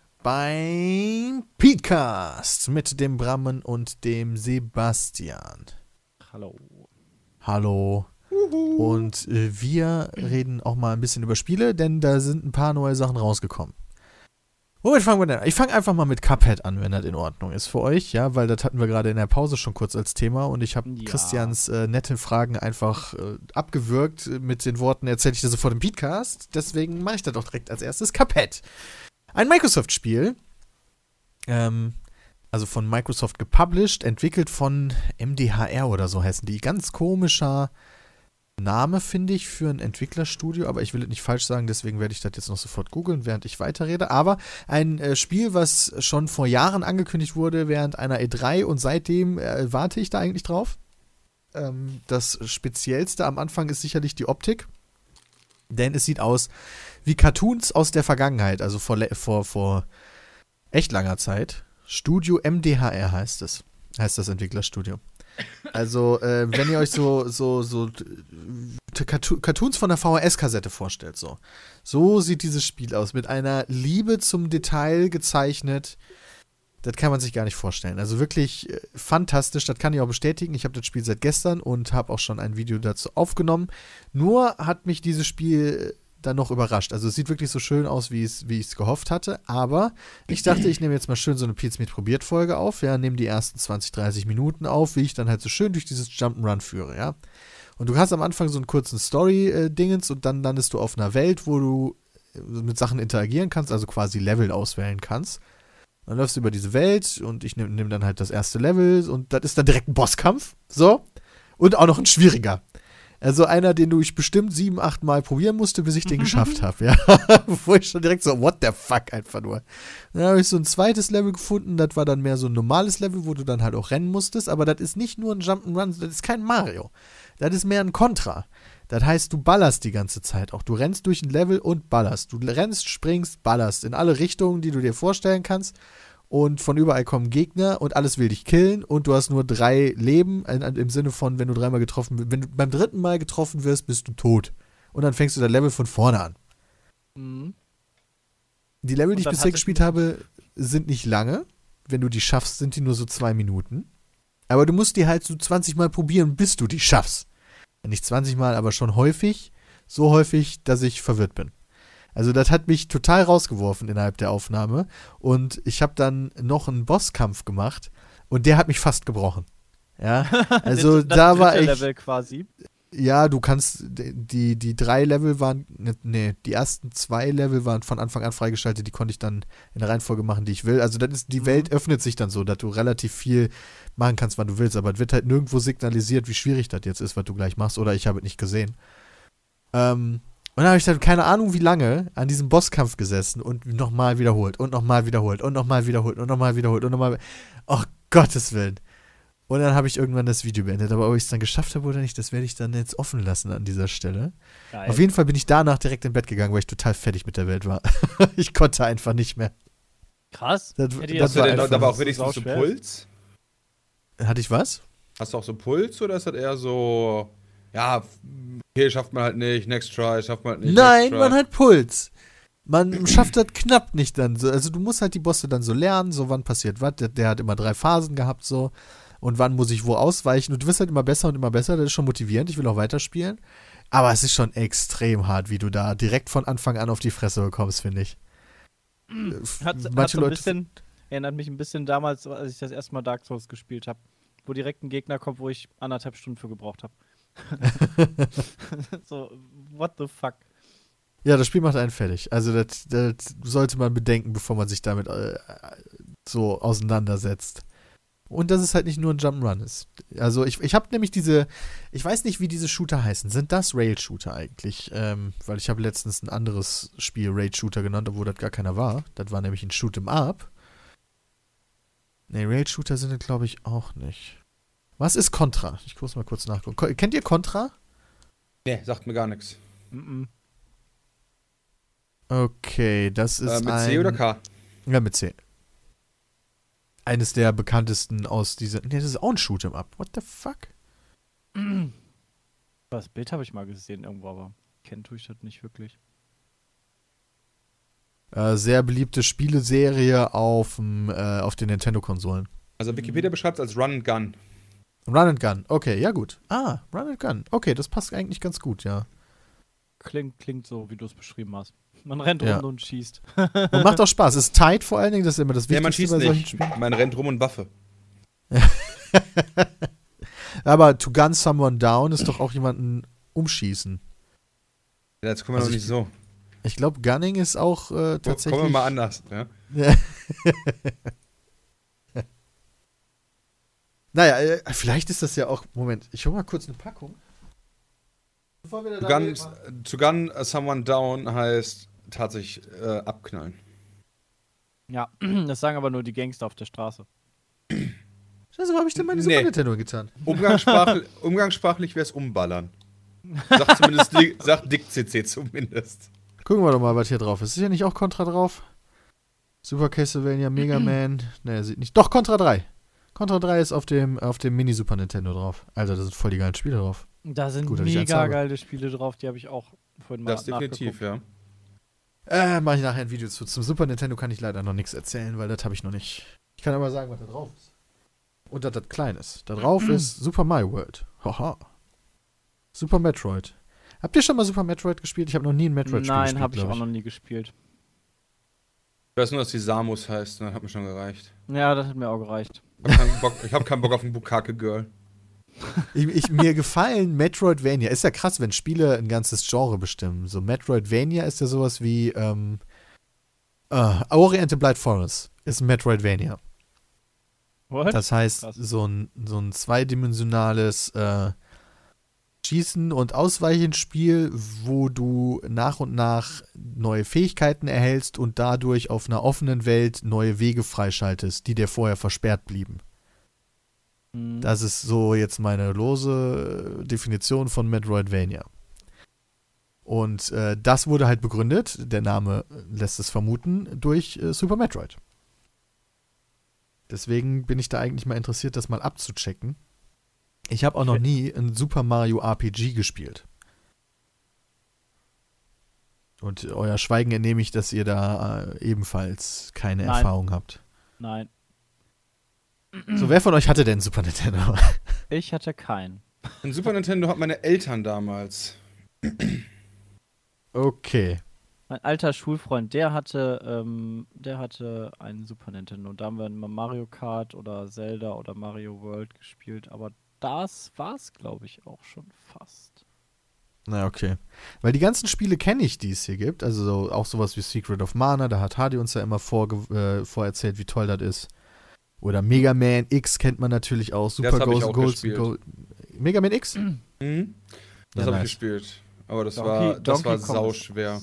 beim Podcast mit dem Brammen und dem Sebastian. Hallo. Hallo. Und äh, wir reden auch mal ein bisschen über Spiele, denn da sind ein paar neue Sachen rausgekommen. Womit fangen wir denn an? Ich fange einfach mal mit Cuphead an, wenn das in Ordnung ist für euch, ja, weil das hatten wir gerade in der Pause schon kurz als Thema und ich habe Ja. Christians äh, nette Fragen einfach äh, abgewürgt mit den Worten, erzähle ich dir sofort im Beatcast, deswegen mache ich das doch direkt als erstes. Cuphead. Ein Microsoft-Spiel, ähm, also von Microsoft gepublished, entwickelt von MDHR oder so heißen die. Ganz komischer Name, finde ich, für ein Entwicklerstudio, aber ich will es nicht falsch sagen, deswegen werde ich das jetzt noch sofort googeln, während ich weiterrede. Aber ein äh, Spiel, was schon vor Jahren angekündigt wurde während einer E3 und seitdem äh, warte ich da eigentlich drauf. Ähm, das Speziellste am Anfang ist sicherlich die Optik, denn es sieht aus wie Cartoons aus der Vergangenheit, also vor, vor, vor echt langer Zeit. Studio MDHR heißt es, heißt das Entwicklerstudio. Also, äh, wenn ihr euch so, so, so äh, Carto- Cartoons von der VHS-Kassette vorstellt, so. So sieht dieses Spiel aus. Mit einer Liebe zum Detail gezeichnet. Das kann man sich gar nicht vorstellen. Also wirklich äh, fantastisch. Das kann ich auch bestätigen. Ich habe das Spiel seit gestern und habe auch schon ein Video dazu aufgenommen. Nur hat mich dieses Spiel dann noch überrascht. Also es sieht wirklich so schön aus, wie ich es gehofft hatte. Aber ich dachte, ich nehme jetzt mal schön so eine Pizza mit probiert Folge auf. Ja, nehme die ersten 20, 30 Minuten auf, wie ich dann halt so schön durch dieses Jump'n'Run führe, ja. Und du hast am Anfang so einen kurzen Story-Dingens und dann landest du auf einer Welt, wo du äh, mit Sachen interagieren kannst, also quasi Level auswählen kannst. Dann läufst du über diese Welt und ich nehme nehm dann halt das erste Level und das ist dann direkt ein Bosskampf. So. Und auch noch ein schwieriger. Also einer, den du ich bestimmt sieben, acht Mal probieren musste, bis ich den geschafft habe, ja. [LAUGHS] Bevor ich schon direkt so, what the fuck, einfach nur. Dann habe ich so ein zweites Level gefunden, das war dann mehr so ein normales Level, wo du dann halt auch rennen musstest, aber das ist nicht nur ein Jump'n'Run, das ist kein Mario. Das ist mehr ein Contra. Das heißt, du ballerst die ganze Zeit auch. Du rennst durch ein Level und ballerst. Du rennst, springst, ballerst in alle Richtungen, die du dir vorstellen kannst. Und von überall kommen Gegner und alles will dich killen und du hast nur drei Leben, im Sinne von, wenn du dreimal getroffen wirst, wenn du beim dritten Mal getroffen wirst, bist du tot. Und dann fängst du das Level von vorne an. Mhm. Die Level, die ich bisher gespielt habe, sind nicht lange. Wenn du die schaffst, sind die nur so zwei Minuten. Aber du musst die halt so 20 Mal probieren, bis du die schaffst. Nicht 20 Mal, aber schon häufig. So häufig, dass ich verwirrt bin. Also das hat mich total rausgeworfen innerhalb der Aufnahme. Und ich habe dann noch einen Bosskampf gemacht und der hat mich fast gebrochen. Ja, [LAUGHS] also da war ich. Level quasi. Ja, du kannst, die, die drei Level waren, nee, die ersten zwei Level waren von Anfang an freigeschaltet, die konnte ich dann in der Reihenfolge machen, die ich will. Also dann ist, die Mhm. Welt öffnet sich dann so, dass du relativ viel machen kannst, wann du willst, aber es wird halt nirgendwo signalisiert, wie schwierig das jetzt ist, was du gleich machst, oder ich habe es nicht gesehen. Ähm, und dann habe ich dann keine Ahnung wie lange an diesem Bosskampf gesessen und nochmal wiederholt und nochmal wiederholt und nochmal wiederholt und nochmal wiederholt und nochmal. Oh Gottes Willen. Und dann habe ich irgendwann das Video beendet. Aber ob ich es dann geschafft habe oder nicht, das werde ich dann jetzt offen lassen an dieser Stelle. Geil. Auf jeden Fall bin ich danach direkt in Bett gegangen, weil ich total fertig mit der Welt war. [LAUGHS] ich konnte einfach nicht mehr. Krass. Das- das Hast du war denn einfach- aber auch das wenigstens so. Puls? Hatte ich was? Hast du auch so Puls oder ist das eher so, ja, okay, schafft man halt nicht, next try, schafft man halt nicht. Nein, next try. man hat Puls. Man [CLEARS THROAT] schafft das knapp nicht dann so. Also du musst halt die Bosse dann so lernen, so wann passiert was. Der, der hat immer drei Phasen gehabt so. Und wann muss ich wo ausweichen. Und du wirst halt immer besser und immer besser. Das ist schon motivierend. Ich will auch weiterspielen. Aber es ist schon extrem hart, wie du da direkt von Anfang an auf die Fresse bekommst, finde ich. Hat, Manche hat so ein Leute- bisschen, erinnert mich ein bisschen damals, als ich das erste Mal Dark Souls gespielt habe. Wo direkt ein Gegner kommt, wo ich anderthalb Stunden für gebraucht habe. [LAUGHS] so, what the fuck? Ja, das Spiel macht einen fertig. Also das, das sollte man bedenken, bevor man sich damit äh, so auseinandersetzt. Und dass es halt nicht nur ein Jump'n'Run ist. Also ich, ich habe nämlich diese, ich weiß nicht, wie diese Shooter heißen. Sind das Rail-Shooter eigentlich? Ähm, weil ich habe letztens ein anderes Spiel Rail-Shooter genannt, obwohl das gar keiner war. Das war nämlich ein Shoot'em Up. Nee, Rail-Shooter sind es, glaube ich, auch nicht. Was ist Contra? Ich muss mal kurz nachgucken. Ko- Kennt ihr Contra? Nee, sagt mir gar nichts. Mm Okay, das ist Äh, mit ein... C oder K? Ja, mit C. Eines der bekanntesten aus dieser. Nee, das ist auch ein Shoot'em Up. What the fuck? -mm. Das Bild habe ich mal gesehen irgendwo, aber kennen tue ich das nicht wirklich. Äh, sehr beliebte Spieleserie auf, äh, auf den Nintendo-Konsolen. Also Wikipedia beschreibt es als Run and Gun. Run and Gun. Okay, ja gut. Ah, Run and Gun. Okay, das passt eigentlich ganz gut, ja. Klingt, klingt so, wie du es beschrieben hast. Man rennt Ja. rum und schießt. Und macht auch Spaß. Ist tight vor allen Dingen, das ist immer das Ja, Wichtigste man schießt bei solchen nicht. Spielen. Man rennt rum und Waffe. [LAUGHS] Aber to gun someone down ist doch auch jemanden umschießen. Ja, jetzt kommen wir Also noch ich- nicht so. Ich glaube, Gunning ist auch äh, tatsächlich. Kommen wir mal anders. Ja? [LAUGHS] Ja. naja, äh, vielleicht ist das ja auch. Moment, ich hole mal kurz eine Packung. Bevor wir da To gun, to gun someone down heißt tatsächlich äh, abknallen. Ja, [CLEARS THROAT] das sagen aber nur die Gangster auf der Straße. Scheiße, wo habe ich denn meine Nee. Super Nintendo getan? [LAUGHS] Umgangssprachlich, umgangssprachlich wäre es umballern. Sagt zumindest Dick, sagt Dick CC zumindest. Gucken wir doch mal, was hier drauf ist. Ist hier nicht auch Contra drauf? Super Castlevania, Mega Man. Ne, sieht nicht. Doch, Contra 3. Contra 3 ist auf dem, auf dem Mini Super Nintendo drauf. Alter, da sind voll die geilen Spiele drauf. Da sind Gut, ich mega geile Spiele drauf, die habe ich auch vorhin mal Das definitiv, ja. Äh, mache ich nachher ein Video zu. Zum Super Nintendo kann ich leider noch nichts erzählen, weil das habe ich noch nicht. Ich kann aber sagen, was da drauf ist. Und dass das klein ist. Da drauf [CLEARS THROAT] ist Super Mario World. Haha. Super Metroid. Habt ihr schon mal Super Metroid gespielt? Ich habe noch nie ein Metroid-Spiel Nein, gespielt. habe ich glaub auch noch nie gespielt. Ich weiß nur, dass die Samus heißt, ne? hat mir schon gereicht. Ja, das hat mir auch gereicht. Ich hab keinen hab keinen Bock auf ein Bukake-Girl. Ich, ich, mir gefallen Metroidvania. Ist ja krass, wenn Spiele ein ganzes Genre bestimmen. So Metroidvania ist ja sowas wie ähm, äh, Ori and the Blind Forest ist ein Metroidvania. What? Das heißt, Krass. so ein, so ein zweidimensionales äh, Schießen- und Ausweichenspiel, wo du nach und nach neue Fähigkeiten erhältst und dadurch auf einer offenen Welt neue Wege freischaltest, die dir vorher versperrt blieben. Mhm. Das ist so jetzt meine lose äh, Definition von Metroidvania. Und äh, das wurde halt begründet, der Name lässt es vermuten, durch äh, Super Metroid. Deswegen bin ich da eigentlich mal interessiert, das mal abzuchecken. Ich habe auch noch nie ein Super Mario RPG gespielt. Und euer Schweigen entnehme ich, dass ihr da äh, ebenfalls keine Nein. Erfahrung habt. Nein, So, wer von euch hatte denn Super Nintendo? [LAUGHS] ich hatte keinen. Ein Super Nintendo hat meine Eltern damals. Okay. Mein alter Schulfreund, der hatte, ähm, der hatte einen Super Nintendo. Da haben wir immer Mario Kart oder Zelda oder Mario World gespielt. Aber das war's, glaube ich, auch schon fast. Na, okay. Weil die ganzen Spiele kenne ich, die es hier gibt. Also so, auch sowas wie Secret of Mana, da hat Hardy uns ja immer vorge äh, vorerzählt, wie toll das ist. Oder Mega Man X kennt man natürlich auch. Super Ghost auch. Gold. Mega Man X? Mhm. Das Ja, habe nice. ich gespielt. Aber das Donkey- war, das Donkey war sauschwer.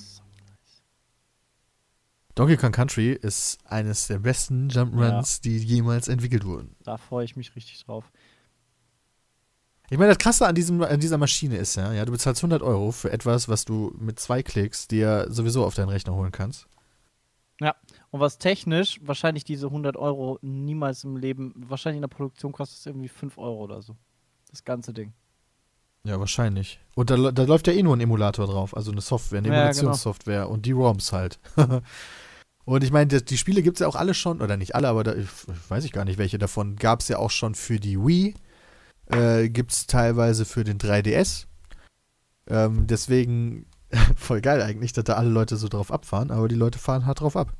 Donkey Kong Country ist eines der besten Jump'n'Runs, die jemals entwickelt wurden. Da freue ich mich richtig drauf. Ich meine, das Krasse an, diesem, an dieser Maschine ist ja, ja, du bezahlst 100 Euro für etwas, was du mit zwei Klicks dir sowieso auf deinen Rechner holen kannst. Und was technisch wahrscheinlich diese 100 Euro niemals im Leben, wahrscheinlich in der Produktion kostet es irgendwie 5 Euro oder so. Das ganze Ding. Ja, wahrscheinlich. Und da, da läuft ja eh nur ein Emulator drauf, also eine Software, eine Ja, genau. Emulationssoftware und die ROMs halt. [LAUGHS] und ich meine, die, die Spiele gibt es ja auch alle schon, oder nicht alle, aber da, ich, weiß ich gar nicht, welche davon gab es ja auch schon für die Wii. Äh, gibt es teilweise für den 3DS. Ähm, deswegen [LAUGHS] voll geil eigentlich, dass da alle Leute so drauf abfahren, aber die Leute fahren hart drauf ab.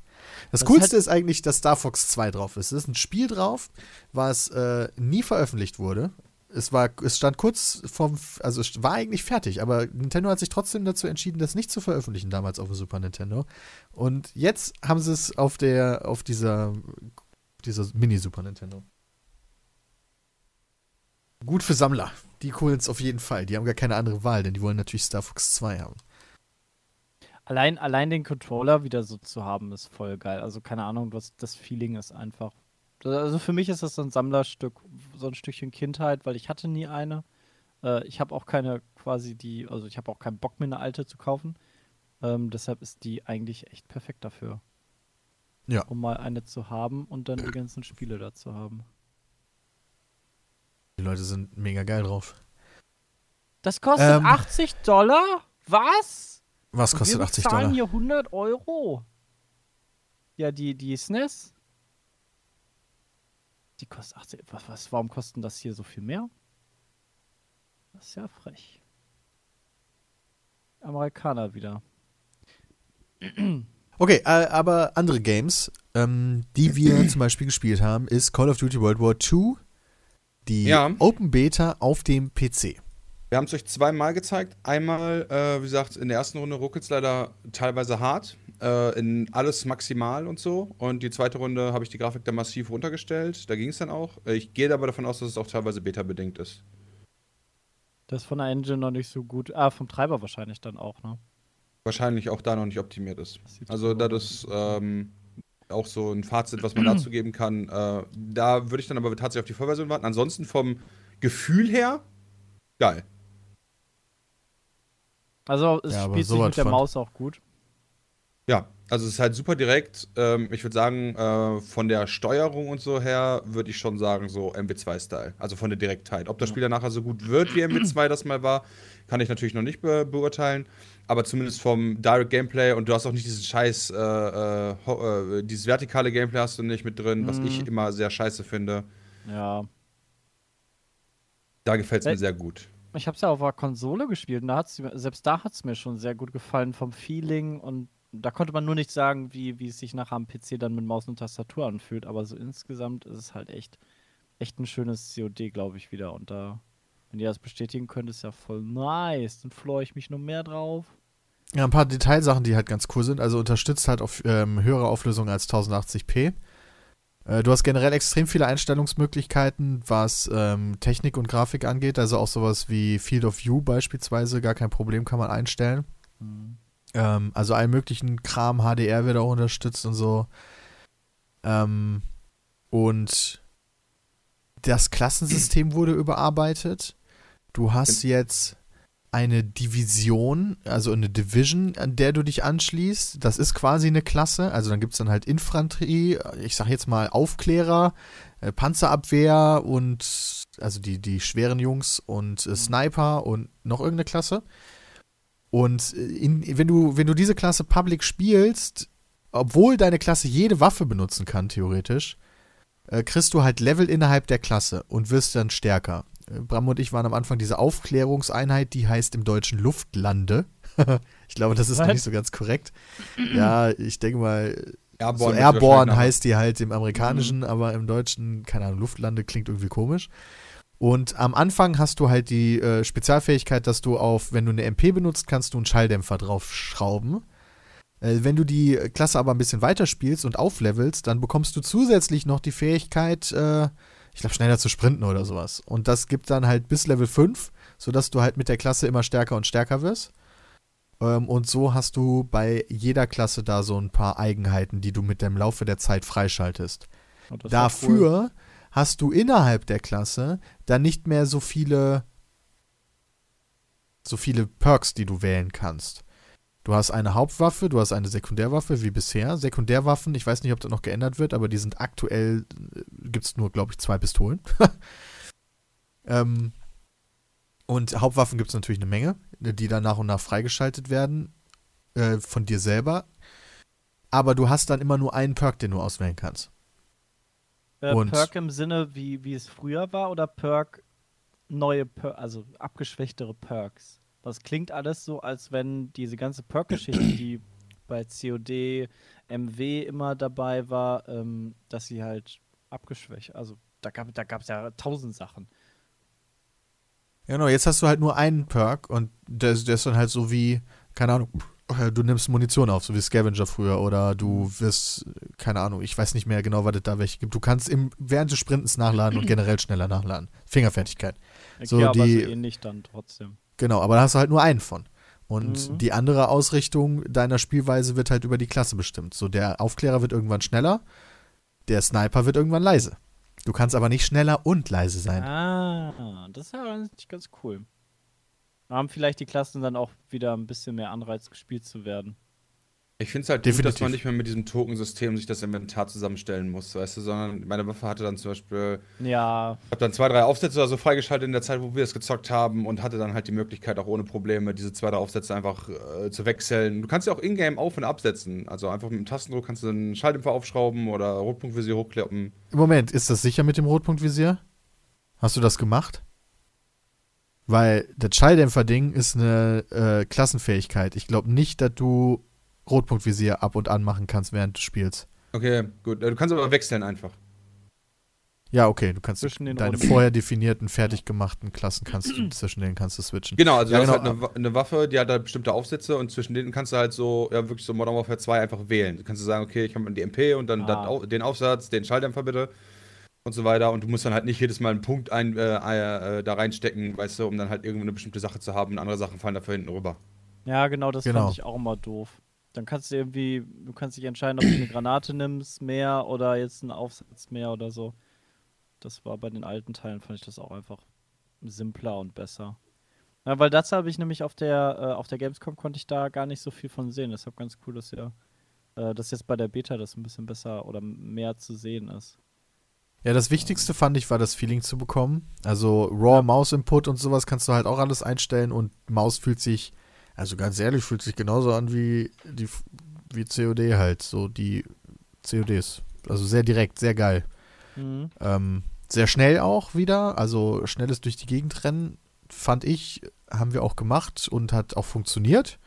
Das, Das Coolste ist eigentlich, dass Star Fox 2 drauf ist. Es ist ein Spiel drauf, was äh, nie veröffentlicht wurde. Es war, es stand kurz vorm, also es war eigentlich fertig, aber Nintendo hat sich trotzdem dazu entschieden, das nicht zu veröffentlichen damals auf dem Super Nintendo. Und jetzt haben sie es auf der, auf dieser, dieser Mini Super Nintendo. Gut für Sammler. Die holen es auf jeden Fall. Die haben gar keine andere Wahl, denn die wollen natürlich Star Fox 2 haben. Allein, allein den Controller wieder so zu haben, ist voll geil. Also keine Ahnung, was das Feeling ist einfach. Also für mich ist das so ein Sammlerstück, so ein Stückchen Kindheit, weil ich hatte nie eine. Äh, ich habe auch keine quasi die, also ich habe auch keinen Bock mir eine alte zu kaufen. Ähm, deshalb ist die eigentlich echt perfekt dafür. Ja. Um mal eine zu haben und dann die ganzen Spiele da zu haben. Die Leute sind mega geil drauf. Das kostet Ähm. 80 Dollar? Was? Was kostet wir 80 bezahlen Dollar? hier 100 Euro. Ja, die, die SNES. Die kostet 80. Was, was, warum kosten das hier so viel mehr? Das ist ja frech. Amerikaner wieder. [CLEARS THROAT] Okay, äh, aber andere Games, ähm, die wir zum Beispiel gespielt haben, ist Call of Duty World War II, die Ja. Open Beta auf dem PC. Wir haben es euch zweimal gezeigt. Einmal, äh, wie gesagt, in der ersten Runde ruckelt es leider teilweise hart. Äh, in alles maximal und so. Und die zweite Runde habe ich die Grafik dann massiv runtergestellt. Da ging es dann auch. Ich gehe aber davon aus, dass es auch teilweise beta-bedingt ist. Das ist von der Engine noch nicht so gut. Ah, vom Treiber wahrscheinlich dann auch, ne? Wahrscheinlich auch da noch nicht optimiert ist. Also, so das ist ähm, auch so ein Fazit, was man [CLEARS THROAT] dazu geben kann. Äh, da würde ich dann aber tatsächlich auf die Vollversion warten. Ansonsten vom Gefühl her, geil. Also es Ja, spielt sich mit der. Maus auch gut. Ja, also es ist halt super direkt. Ähm, ich würde sagen, äh, von der Steuerung und so her würde ich schon sagen, so MW2-Style. Also von der Direktheit. Ob das Spiel dann nachher so gut wird, wie MW2 das mal war, kann ich natürlich noch nicht be beurteilen. Aber zumindest vom Direct Gameplay und du hast auch nicht diesen Scheiß, äh, äh, äh, dieses vertikale Gameplay hast du nicht mit drin, was ich immer sehr scheiße finde. Ja. Da gefällt es mir Äh, sehr gut. Ich habe es ja auf der Konsole gespielt und da hat's, mir- selbst da hat es mir schon sehr gut gefallen vom Feeling und da konnte man nur nicht sagen, wie, wie es sich nachher am PC dann mit Maus und Tastatur anfühlt, aber so insgesamt ist es halt echt, echt ein schönes COD, glaube ich, wieder. Und da, wenn ihr das bestätigen könnt, ist ja voll nice. Dann freue ich mich noch mehr drauf. Ja, ein paar Detailsachen, die halt ganz cool sind. Also unterstützt halt auf ähm, höhere Auflösung als 1080p. Äh, du hast generell extrem viele Einstellungsmöglichkeiten, was ähm, Technik und Grafik angeht. Also auch sowas wie Field of View beispielsweise, gar kein Problem, kann man einstellen. Ähm, also allen möglichen Kram, HDR wird auch unterstützt und so. Ähm, und das Klassensystem [CLEARS THROAT] wurde überarbeitet. Du hast jetzt eine Division, also eine Division, an der du dich anschließt. Das ist quasi eine Klasse. Also dann gibt es dann halt Infanterie, ich sag jetzt mal Aufklärer, äh, Panzerabwehr und also die, die schweren Jungs und äh, Sniper und noch irgendeine Klasse. Und äh, in, wenn, du, wenn du diese Klasse Public spielst, obwohl deine Klasse jede Waffe benutzen kann, theoretisch, äh, kriegst du halt Level innerhalb der Klasse und wirst dann stärker. Äh, Bram und ich waren am Anfang diese Aufklärungseinheit, die heißt im Deutschen Luftlande. [LAUGHS] ich glaube, das ist noch nicht so ganz korrekt. Ja, ich denke mal, [CLEARS THROAT] so Airborne wird Airborne heißt die halt im Amerikanischen, aber im Deutschen, keine Ahnung, Luftlande klingt irgendwie komisch. Und am Anfang hast du halt die äh, Spezialfähigkeit, dass du auf, wenn du eine MP benutzt, kannst du einen Schalldämpfer draufschrauben. Äh, wenn du die Klasse aber ein bisschen weiter spielst und auflevelst, dann bekommst du zusätzlich noch die Fähigkeit, äh, ich glaube, schneller zu sprinten oder sowas. Und das gibt dann halt bis Level 5, sodass du halt mit der Klasse immer stärker und stärker wirst. Ähm, und so hast du bei jeder Klasse da so ein paar Eigenheiten, die du mit dem Laufe der Zeit freischaltest. Das war cool. Hast du innerhalb der Klasse dann nicht mehr so viele so viele Perks, die du wählen kannst. Du hast eine Hauptwaffe, du hast eine Sekundärwaffe, wie bisher. Sekundärwaffen, ich weiß nicht, ob das noch geändert wird, aber die sind aktuell, gibt es nur, glaube ich, zwei Pistolen. [LAUGHS] ähm, und Hauptwaffen gibt es natürlich eine Menge, die dann nach und nach freigeschaltet werden äh, von dir selber. Aber du hast dann immer nur einen Perk, den du auswählen kannst. Äh, Und- Perk im Sinne, wie, wie es früher war, oder Perk neue, per also abgeschwächtere Perks? Das klingt alles so, als wenn diese ganze Perk-Geschichte, [CLEARS THROAT] die bei COD, MW immer dabei war, ähm, dass sie halt abgeschwächt. Also da gab es da gab's ja tausend Sachen. Genau, jetzt hast du halt nur einen Perk und der, der ist dann halt so wie, keine Ahnung, du nimmst Munition auf, so wie Scavenger früher oder du wirst, keine Ahnung, ich weiß nicht mehr genau, was es da welche gibt. Du kannst im, während des Sprintens nachladen und generell schneller nachladen. Fingerfertigkeit. So, aber die- so ähnlich dann trotzdem. Genau, aber da hast du halt nur einen von. Und Mhm. die andere Ausrichtung deiner Spielweise wird halt über die Klasse bestimmt. So, der Aufklärer wird irgendwann schneller, der Sniper wird irgendwann leise. Du kannst aber nicht schneller und leise sein. Ah, das ist ja eigentlich ganz cool. Haben vielleicht die Klassen dann auch wieder ein bisschen mehr Anreiz, gespielt zu werden. Ich finde es halt gut, dass Definitiv. man nicht mehr mit diesem Tokensystem sich das Inventar zusammenstellen muss, weißt du, sondern meine Waffe hatte dann zum Beispiel, Ja, ich habe dann zwei, drei Aufsätze oder so freigeschaltet in der Zeit, wo wir es gezockt haben und hatte dann halt die Möglichkeit, auch ohne Probleme diese zwei, drei Aufsätze einfach äh, zu wechseln. Du kannst ja auch ingame auf- und absetzen. Also einfach mit dem Tastendruck kannst du einen Schalldämpfer aufschrauben oder Rotpunktvisier hochklappen. Moment, ist das sicher mit dem Rotpunktvisier? Hast du das gemacht? Weil das Schalldämpfer-Ding ist eine äh, Klassenfähigkeit. Ich glaube nicht, dass du Rotpunktvisier ab und an machen kannst, während du spielst. Okay, gut. Äh, Du kannst aber wechseln einfach. Ja, okay, du kannst Zwischen den deine Runden. vorher definierten, fertig gemachten Klassen kannst du, zwischen denen kannst du switchen. Genau, also Ja, du genau. hast halt eine, eine Waffe, die hat halt bestimmte Aufsätze und zwischen denen kannst du halt so, ja, wirklich so Modern Warfare 2 einfach wählen. Du kannst du sagen, okay, ich habe die MP und dann Ah. den Aufsatz, den Schalldämpfer bitte und so weiter. Und du musst dann halt nicht jedes Mal einen Punkt ein, äh, äh, da reinstecken, weißt du, um dann halt irgendwie eine bestimmte Sache zu haben und andere Sachen fallen dafür hinten rüber. ja, genau, das Genau. fand ich auch immer doof. Dann kannst du irgendwie, du kannst dich entscheiden, ob du eine Granate nimmst mehr oder jetzt einen Aufsatz mehr oder so. Das war bei den alten Teilen, fand ich das auch einfach simpler und besser. Ja, weil das habe ich nämlich auf der, äh, auf der Gamescom konnte ich da gar nicht so viel von sehen. Deshalb ganz cool, dass ja, äh, dass jetzt bei der Beta das ein bisschen besser oder mehr zu sehen ist. Ja, das Wichtigste fand ich, war das Feeling zu bekommen. Also Raw Mouse Input und sowas kannst du halt auch alles einstellen und Maus fühlt sich, also ganz ehrlich, fühlt sich genauso an wie die wie COD halt, so die CODs. Also sehr direkt, sehr geil. Mhm. Ähm, sehr schnell auch wieder, also schnelles durch die Gegend rennen, fand ich, haben wir auch gemacht und hat auch funktioniert.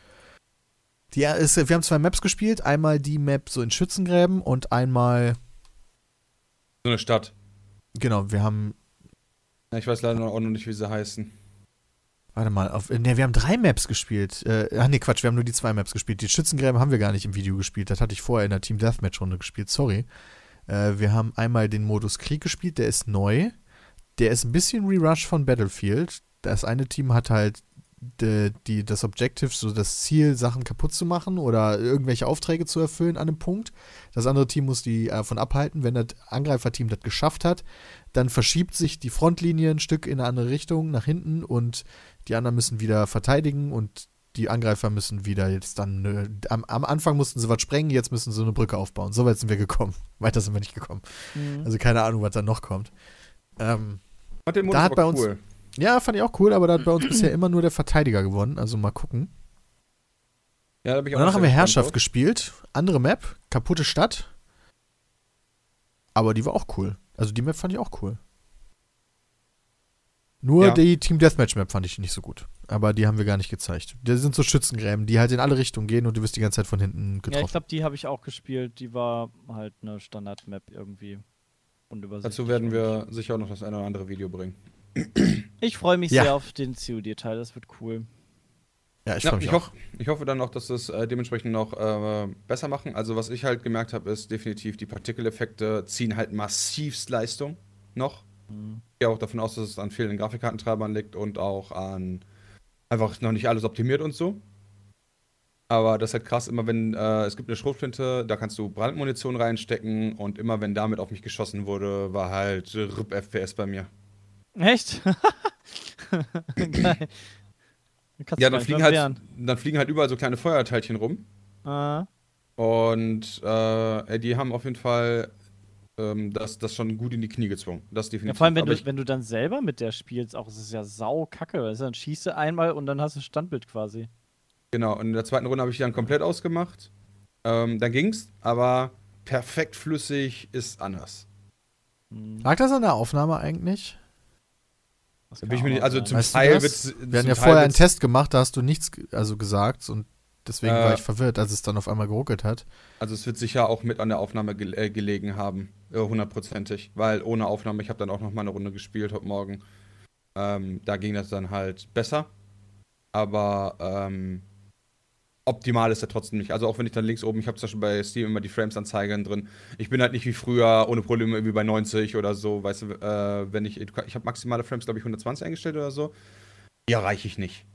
Die, ist, wir haben zwei Maps gespielt, einmal die Map so in Schützengräben und einmal, So eine Stadt. genau, wir haben Ja, ich weiß leider auch noch nicht, wie sie heißen. Warte mal, auf, ne, wir haben drei Maps gespielt. Äh, ach nee, Quatsch, wir haben nur die zwei Maps gespielt. Die Schützengräben haben wir gar nicht im Video gespielt. Das hatte ich vorher in der Team Deathmatch-Runde gespielt, sorry. Äh, wir haben einmal den Modus Krieg gespielt, der ist neu. Der ist ein bisschen Rerush von Battlefield. Das eine Team hat halt die, die, das Objective, so das Ziel, Sachen kaputt zu machen oder irgendwelche Aufträge zu erfüllen an einem Punkt. Das andere Team muss die äh, davon abhalten. Wenn das Angreiferteam das geschafft hat, dann verschiebt sich die Frontlinie ein Stück in eine andere Richtung, nach hinten und die anderen müssen wieder verteidigen und die Angreifer müssen wieder jetzt dann, äh, am, am Anfang mussten sie was sprengen, jetzt müssen sie eine Brücke aufbauen. So weit sind wir gekommen. [LAUGHS] Weiter sind wir nicht gekommen. Mhm. Also keine Ahnung, was da noch kommt. Ähm, Da hat bei uns- cool. Ja, fand ich auch cool, aber da hat bei uns bisher immer nur der Verteidiger gewonnen. Also mal gucken. Ja, da bin ich Und danach auch haben wir Herrschaft gespannt gespielt. Andere Map, kaputte Stadt. Aber die war auch cool. Also die Map fand ich auch cool. Nur Ja. die Team Deathmatch Map fand ich nicht so gut. Aber die haben wir gar nicht gezeigt. Das sind so Schützengräben, die halt in alle Richtungen gehen und du wirst die ganze Zeit von hinten Ja, ich getroffen. glaube, die habe ich auch gespielt. Die war halt eine Standard-Map irgendwie. Unübersichtlich. Dazu werden wir sicher auch noch das eine oder andere Video bringen. Ich freue mich Ja. sehr auf den COD-Teil, das wird cool. ja, ich Ja, freue mich ich, auch. hoff, ich hoffe dann auch, dass das äh, dementsprechend noch äh, besser machen. Also was ich halt gemerkt habe, ist definitiv, die Partikeleffekte ziehen halt massivst Leistung noch. Mhm. Ich gehe auch davon aus, dass es an fehlenden Grafikkartentreibern liegt und auch an einfach noch nicht alles optimiert und so. Aber das ist halt krass, immer wenn, äh, es gibt eine Schrotflinte, da kannst du Brandmunition reinstecken und immer wenn damit auf mich geschossen wurde, war halt RIP FPS bei mir. Echt? [LAUGHS] Geil. Ja, dann nicht fliegen, halt, dann fliegen halt überall so kleine Feuerteilchen rum. Ah. Und äh, die haben auf jeden Fall ähm, das, das schon gut in die Knie gezwungen. Das Ja, definitiv. vor allem, wenn Aber du, wenn du dann selber mit der spielst, auch, es ist ja sau kacke. Also dann schießt du einmal und dann hast du Standbild quasi. Genau, und in der zweiten Runde habe ich die dann komplett ausgemacht. Ähm, dann ging's, aber perfekt flüssig ist anders. Hm, Lag das an der Aufnahme eigentlich? Da bin ich mir nicht, also zum Weißt Teil das? wird's. Wir hatten ja Teil vorher einen Test gemacht, da hast du nichts ge- also gesagt und deswegen Äh. war ich verwirrt, als es dann auf einmal geruckelt hat. Also es wird sicher auch mit an der Aufnahme gel äh, gelegen haben, äh, hundertprozentig. Weil ohne Aufnahme, ich habe dann auch noch mal eine Runde gespielt heute Morgen. Ähm, da ging das dann halt besser. Aber ähm, optimal ist er trotzdem nicht. Also auch wenn ich dann links oben, ich habe zum Beispiel bei Steam immer die Frames-Anzeigen drin. Ich bin halt nicht wie früher ohne Probleme irgendwie bei 90 oder so. Weißt du, äh, wenn ich, ich habe maximale Frames, glaube ich, 120 eingestellt oder so. Die erreiche ich nicht.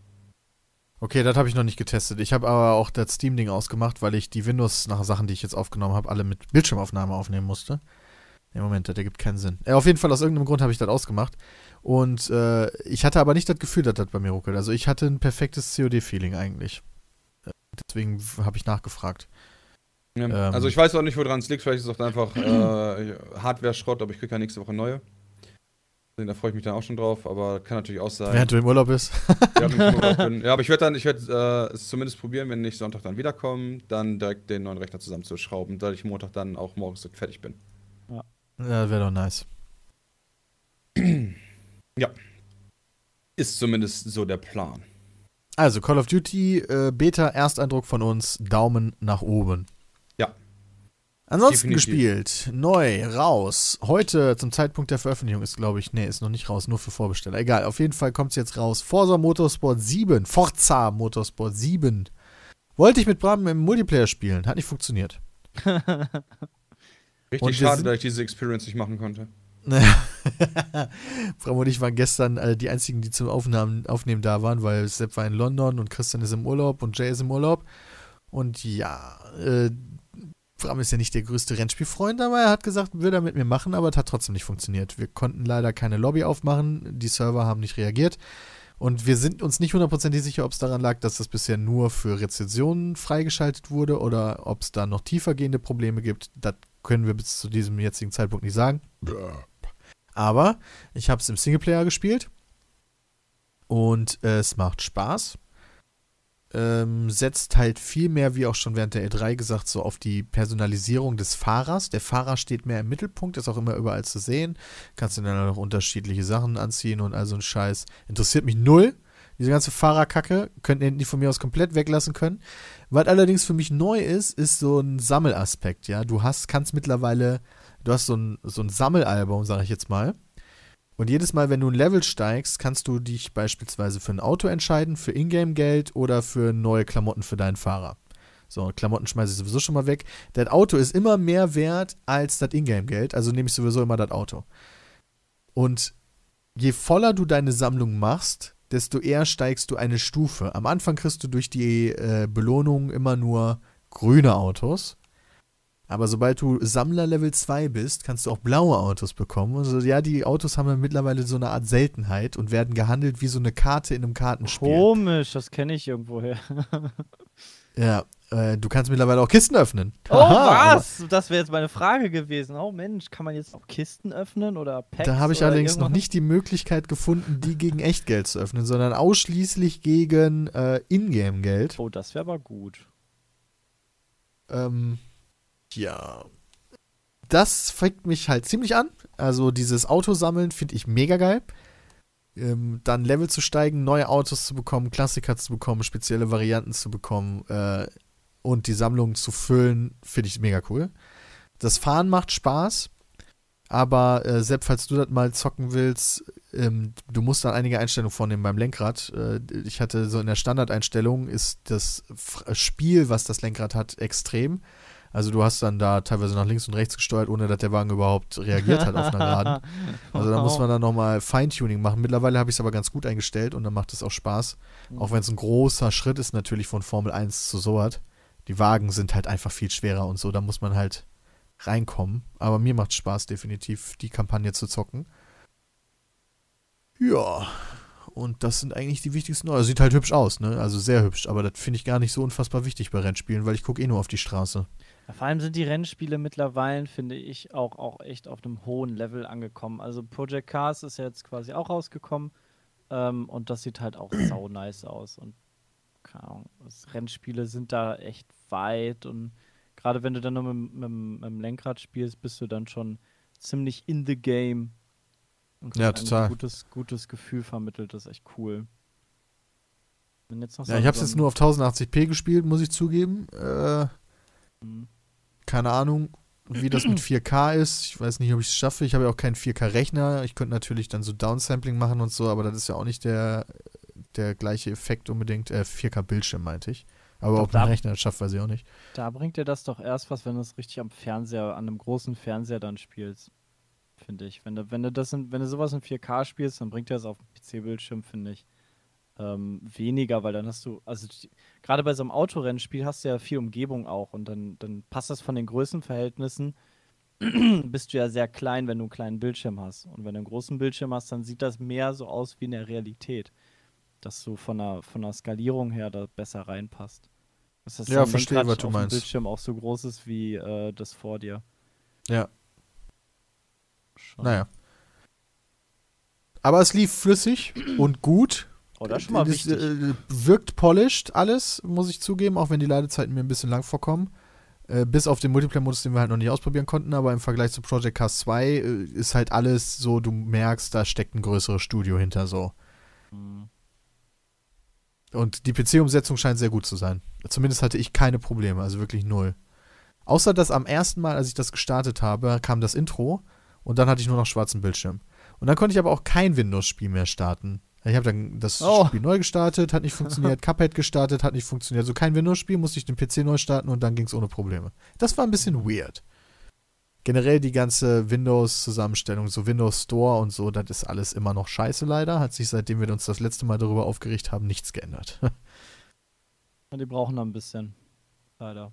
Okay, das habe ich noch nicht getestet. Ich habe aber auch das Steam-Ding ausgemacht, weil ich die Windows nach Sachen, die ich jetzt aufgenommen habe, alle mit Bildschirmaufnahme aufnehmen musste. Im Moment, das ergibt keinen Sinn. Äh, auf jeden Fall, aus irgendeinem Grund habe ich das ausgemacht. Und äh, ich hatte aber nicht das Gefühl, dass das bei mir ruckelt. Also ich hatte ein perfektes COD-Feeling eigentlich. Deswegen habe ich nachgefragt. Ja, Ähm. also ich weiß auch nicht, woran es liegt. Vielleicht ist es auch einfach äh, Hardware-Schrott, aber ich kriege ja nächste Woche neue. Da freue ich mich dann auch schon drauf, aber kann natürlich auch sein. Während du im Urlaub bist. Ja, [LAUGHS] ja aber ich werde dann, ich werde äh, es zumindest probieren, wenn ich Sonntag dann wiederkomme, dann direkt den neuen Rechner zusammenzuschrauben, da ich Montag dann auch morgens fertig bin. Ja, wäre doch nice. [CLEARS THROAT] Ist zumindest so der Plan. Also, Call of Duty, äh, Beta, Ersteindruck von uns, Daumen nach oben. Ja. Ansonsten Definitiv. gespielt, neu, raus. Heute zum Zeitpunkt der Veröffentlichung ist, glaube ich, nee, ist noch nicht raus, nur für Vorbesteller. Egal, auf jeden Fall kommt es jetzt raus. Forza Motorsport 7, Forza Motorsport 7. Wollte ich mit Bram im Multiplayer spielen, hat nicht funktioniert. [LAUGHS] Richtig schade, dass ich diese Experience nicht machen konnte. [LAUGHS] Bram und ich waren gestern äh, die einzigen, die zum Aufnahmen, Aufnehmen da waren, weil Sepp war in London und Christian ist im Urlaub und Jay ist im Urlaub. Und ja, äh, Bram ist ja nicht der größte Rennspielfreund, aber er hat gesagt, würde er mit mir machen, aber es hat trotzdem nicht funktioniert. Wir konnten leider keine Lobby aufmachen, die Server haben nicht reagiert. Und wir sind uns nicht hundertprozentig sicher, ob es daran lag, dass das bisher nur für Rezensionen freigeschaltet wurde oder ob es da noch tiefergehende Probleme gibt. Das können wir bis zu diesem jetzigen Zeitpunkt nicht sagen. Aber ich habe es im Singleplayer gespielt und äh, es macht Spaß. Ähm, setzt halt viel mehr, wie auch schon während der E3 gesagt, so auf die Personalisierung des Fahrers. Der Fahrer steht mehr im Mittelpunkt, ist auch immer überall zu sehen. Kannst du dann noch unterschiedliche Sachen anziehen und all so ein Scheiß. Interessiert mich null. Diese ganze Fahrerkacke könnten die von mir aus komplett weglassen können. Was allerdings für mich neu ist, ist so ein Sammelaspekt, ja. Du hast, kannst mittlerweile, du hast so ein, so ein Sammelalbum, sag ich jetzt mal. Und jedes Mal, wenn du ein Level steigst, kannst du dich beispielsweise für ein Auto entscheiden, für Ingame-Geld oder für neue Klamotten für deinen Fahrer. So, Klamotten schmeiße ich sowieso schon mal weg. Das Auto ist immer mehr wert als das Ingame-Geld, also nehme ich sowieso immer das Auto. Und je voller du deine Sammlung machst, desto eher steigst du eine Stufe. Am Anfang kriegst du durch die äh, Belohnung immer nur grüne Autos. Aber sobald du Sammler Level 2 bist, kannst du auch blaue Autos bekommen. Also ja, die Autos haben ja mittlerweile so eine Art Seltenheit und werden gehandelt wie so eine Karte in einem Kartenspiel. Komisch, das kenne ich irgendwoher. [LAUGHS] Ja, äh, du kannst mittlerweile auch Kisten öffnen. Oh, aber was? Das wäre jetzt meine Frage gewesen. Oh Mensch, kann man jetzt auch Kisten öffnen oder Packs? Da habe ich allerdings noch irgendwas? nicht die Möglichkeit gefunden, die gegen Echtgeld zu öffnen, sondern ausschließlich gegen äh, Ingame-Geld. Oh, das wäre aber gut. Ähm, ja. Das fickt mich halt ziemlich an. Also dieses Autosammeln finde ich mega geil. Ähm, dann Level zu steigen, neue Autos zu bekommen, Klassiker zu bekommen, spezielle Varianten zu bekommen äh, und die Sammlung zu füllen, finde ich mega cool. Das Fahren macht Spaß, aber äh, selbst falls du das mal zocken willst, ähm, du musst dann einige Einstellungen vornehmen beim Lenkrad. Äh, ich hatte so in der Standardeinstellung ist das Spiel, was das Lenkrad hat, extrem. Also du hast dann da teilweise nach links und rechts gesteuert, ohne dass der Wagen überhaupt reagiert hat auf einer Geraden. [LAUGHS] Also da muss man dann nochmal Feintuning machen. Mittlerweile habe ich es aber ganz gut eingestellt und dann macht es auch Spaß. Auch wenn es ein großer Schritt ist natürlich von Formel 1 zu sowas. Die Wagen sind halt einfach viel schwerer und so, da muss man halt reinkommen. Aber mir macht Spaß definitiv, die Kampagne zu zocken. Ja, und das sind eigentlich die wichtigsten. Also sieht halt hübsch aus, ne? Also sehr hübsch, aber das finde ich gar nicht so unfassbar wichtig bei Rennspielen, weil ich gucke eh nur auf die Straße. Ja, vor allem sind die Rennspiele mittlerweile, finde ich, auch, auch echt auf einem hohen Level angekommen. Also Project Cars ist ja jetzt quasi auch rausgekommen ähm, und das sieht halt auch sau [CLEARS THROAT] nice aus. Und keine Ahnung, Rennspiele sind da echt weit und gerade wenn du dann nur mit, mit, mit dem Lenkrad spielst, bist du dann schon ziemlich in the game. Und Ja, kriegst ein total. Gutes, gutes Gefühl vermittelt, das ist echt cool. Ja, so- ich habe es jetzt nur auf 1080p gespielt, muss ich zugeben. Äh, Mhm. Keine Ahnung, wie das mit 4K ist. Ich weiß nicht, ob ich es schaffe. Ich habe ja auch keinen 4K-Rechner. Ich könnte natürlich dann so Downsampling machen und so, aber das ist ja auch nicht der, der gleiche Effekt unbedingt. Äh, 4K-Bildschirm meinte ich. Aber Doch, ob da- Rechner schafft, weiß ich auch nicht. Da bringt dir das doch erst was, wenn du es richtig am Fernseher, an einem großen Fernseher dann spielst. Finde ich. Wenn du, wenn du das in, wenn du sowas in 4K spielst, dann bringt dir das auf dem PC-Bildschirm, finde ich. Ähm, weniger, weil dann hast du, also gerade bei so einem Autorennspiel hast du ja viel Umgebung auch und dann, dann passt das von den Größenverhältnissen, [CLEARS THROAT] bist du ja sehr klein, wenn du einen kleinen Bildschirm hast. Und wenn du einen großen Bildschirm hast, dann sieht das mehr so aus wie in der Realität. Dass du von der, von der Skalierung her da besser reinpasst. Dass das Ja, verstehe, was du meinst. Bildschirm auch so groß ist wie äh, das vor dir. Ja, Schon. naja. Aber es lief flüssig und gut. Oh, das ist schon mal Es, wichtig. äh, wirkt polished alles, muss ich zugeben, auch wenn die Ladezeiten mir ein bisschen lang vorkommen. Äh, bis auf den Multiplayer-Modus, den wir halt noch nicht ausprobieren konnten, aber im Vergleich zu Project Cast 2 äh, ist halt alles so, du merkst, da steckt ein größeres Studio hinter so. Hm. Und die PC-Umsetzung scheint sehr gut zu sein. Zumindest hatte ich keine Probleme, also wirklich null. Außer dass am ersten Mal, als ich das gestartet habe, kam das Intro und dann hatte ich nur noch schwarzen Bildschirm. Und dann konnte ich aber auch kein Windows-Spiel mehr starten. Ich habe dann das Oh. Spiel neu gestartet, hat nicht funktioniert, [LAUGHS] Cuphead gestartet, hat nicht funktioniert. Also kein Windows-Spiel, musste ich den PC neu starten und dann ging es ohne Probleme. Das war ein bisschen weird. Generell die ganze Windows-Zusammenstellung, so Windows Store und so, das ist alles immer noch scheiße leider. Hat sich seitdem wir uns das letzte Mal darüber aufgeregt haben, nichts geändert. [LAUGHS] Die brauchen noch ein bisschen. Leider.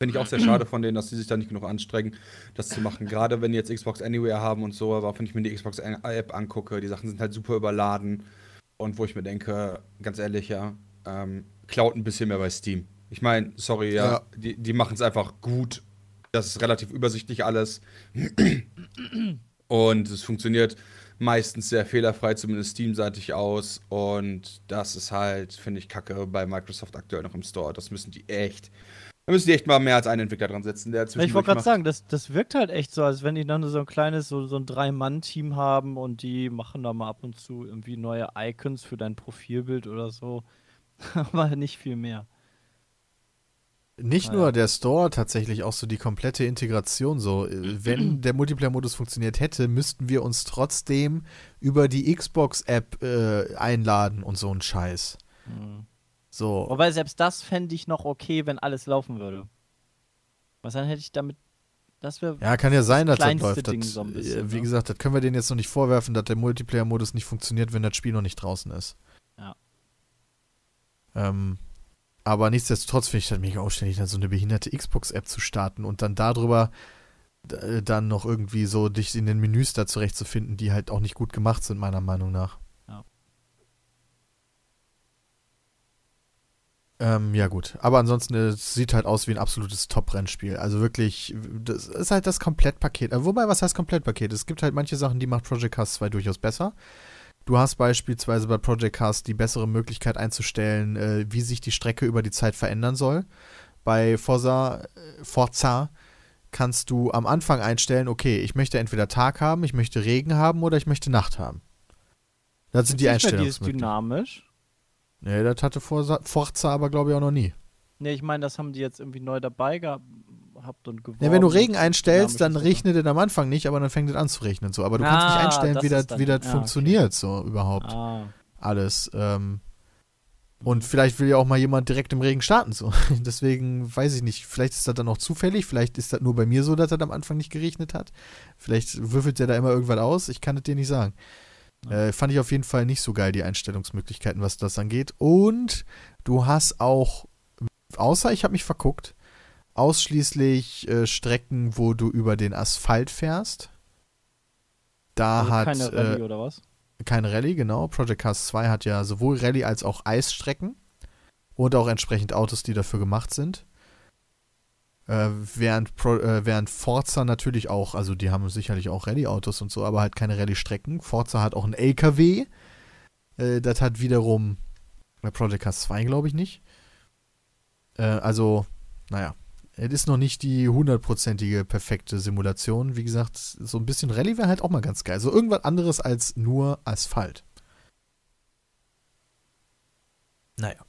Finde ich auch sehr schade von denen, dass sie sich da nicht genug anstrengen, das zu machen. Gerade wenn die jetzt Xbox Anywhere haben und so, aber wenn ich mir die Xbox App angucke, die Sachen sind halt super überladen. Und wo ich mir denke, ganz ehrlich, ja, ähm, klaut ein bisschen mehr bei Steam. Ich meine, sorry, ja, Ja. die, die machen es einfach gut. Das ist relativ übersichtlich alles. Und es funktioniert meistens sehr fehlerfrei, zumindest Steam-seitig aus. Und das ist halt, finde ich, kacke bei Microsoft aktuell noch im Store. Das müssen die echt. Da müssen die echt mal mehr als einen Entwickler dran setzen, der Ja, ich wollte gerade sagen, das, das wirkt halt echt so, als wenn die dann so ein kleines, so, so ein Drei-Mann-Team haben und die machen da mal ab und zu irgendwie neue Icons für dein Profilbild oder so. [LAUGHS] Aber nicht viel mehr. Nicht Ah, nur ja. der Store, tatsächlich auch so die komplette Integration. So, äh, [CLEARS THROAT] wenn der Multiplayer-Modus funktioniert hätte, müssten wir uns trotzdem über die Xbox-App äh, einladen und so ein Scheiß. Hm. So, Wobei selbst das fände ich noch okay, wenn alles laufen würde. Was dann hätte ich damit. Das wäre. ja, kann ja sein, dass das läuft. Ding Das, so ein bisschen, äh, wie ne? gesagt, das können wir denen jetzt noch nicht vorwerfen, dass der Multiplayer-Modus nicht funktioniert, wenn das Spiel noch nicht draußen ist. Ja. Ähm, aber nichtsdestotrotz finde ich das mega aufständig, dann so eine behinderte Xbox-App zu starten und dann darüber d- dann noch irgendwie so dich in den Menüs da zurechtzufinden, die halt auch nicht gut gemacht sind, meiner Meinung nach. Ja. Ähm, ja, gut. Aber ansonsten, äh, es sieht halt aus wie ein absolutes Top-Rennspiel. Also wirklich, das ist halt das Komplettpaket. Äh, Wobei, was heißt Komplettpaket? Es gibt halt manche Sachen, die macht Project Cast 2 durchaus besser. Du hast beispielsweise bei Project Cast die bessere Möglichkeit einzustellen, äh, wie sich die Strecke über die Zeit verändern soll. Bei Forza, äh, Forza kannst du am Anfang einstellen, okay, ich möchte entweder Tag haben, ich möchte Regen haben oder ich möchte Nacht haben. Das sind die Ist dieses Einstellungsmöglichkeiten. dynamisch. Nee, das hatte Forza, aber, glaube ich, auch noch nie. Ne, ich meine, das haben die jetzt irgendwie neu dabei gehabt und geworben. Ja, wenn du Regen einstellst, dann regnet es am Anfang nicht, aber dann fängt es an zu regnen. So. Aber du kannst nicht Ah, einstellen, wie das, wie das ja, funktioniert, so überhaupt. Ah, Alles. Ähm, und vielleicht will ja auch mal jemand direkt im Regen starten. So. [LAUGHS] Deswegen weiß ich nicht. Vielleicht ist das dann auch zufällig. Vielleicht ist das nur bei mir so, dass das am Anfang nicht geregnet hat. Vielleicht würfelt der da immer irgendwas aus. Ich kann es dir nicht sagen. Äh, fand ich auf jeden Fall nicht so geil, die Einstellungsmöglichkeiten, was das angeht. Und du hast auch, außer ich habe mich verguckt, ausschließlich äh, Strecken, wo du über den Asphalt fährst. Da also hat keine äh, Rallye oder was? kein Rallye, genau. Project Cars 2 hat ja sowohl Rallye als auch Eisstrecken und auch entsprechend Autos, die dafür gemacht sind. Äh, während, Pro, äh, während Forza natürlich auch, also die haben sicherlich auch Rallye-Autos und so, aber halt keine Rallye-Strecken. Forza hat auch einen LKW. Äh, das hat wiederum bei Project Cars 2, glaube ich, nicht. Äh, also, naja. Es ist noch nicht die hundertprozentige perfekte Simulation. Wie gesagt, so ein bisschen Rallye wäre halt auch mal ganz geil. So irgendwas anderes als nur Asphalt. Naja.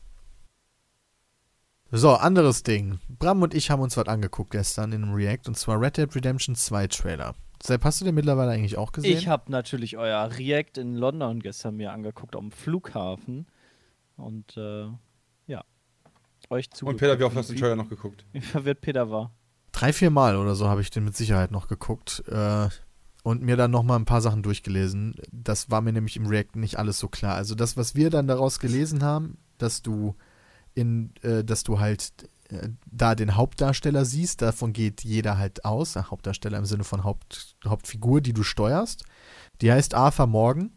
So, anderes Ding. Bram und ich haben uns was angeguckt gestern in einem React und zwar Red Dead Redemption 2 Trailer. Sepp, hast du den mittlerweile eigentlich auch gesehen? Ich habe natürlich euer React in London gestern mir angeguckt am Flughafen und äh, ja, euch zu. Und Peter, wie oft hast du den Trailer noch geguckt? Wie verwirrt Peter war. Drei, vier Mal oder so habe ich den mit Sicherheit noch geguckt äh, und mir dann nochmal ein paar Sachen durchgelesen. Das war mir nämlich im React nicht alles so klar. Also das, was wir dann daraus gelesen haben, dass du in, äh, dass du halt äh, da den Hauptdarsteller siehst, davon geht jeder halt aus, äh, Hauptdarsteller im Sinne von Haupt, Hauptfigur, die du steuerst. Die heißt Arthur Morgan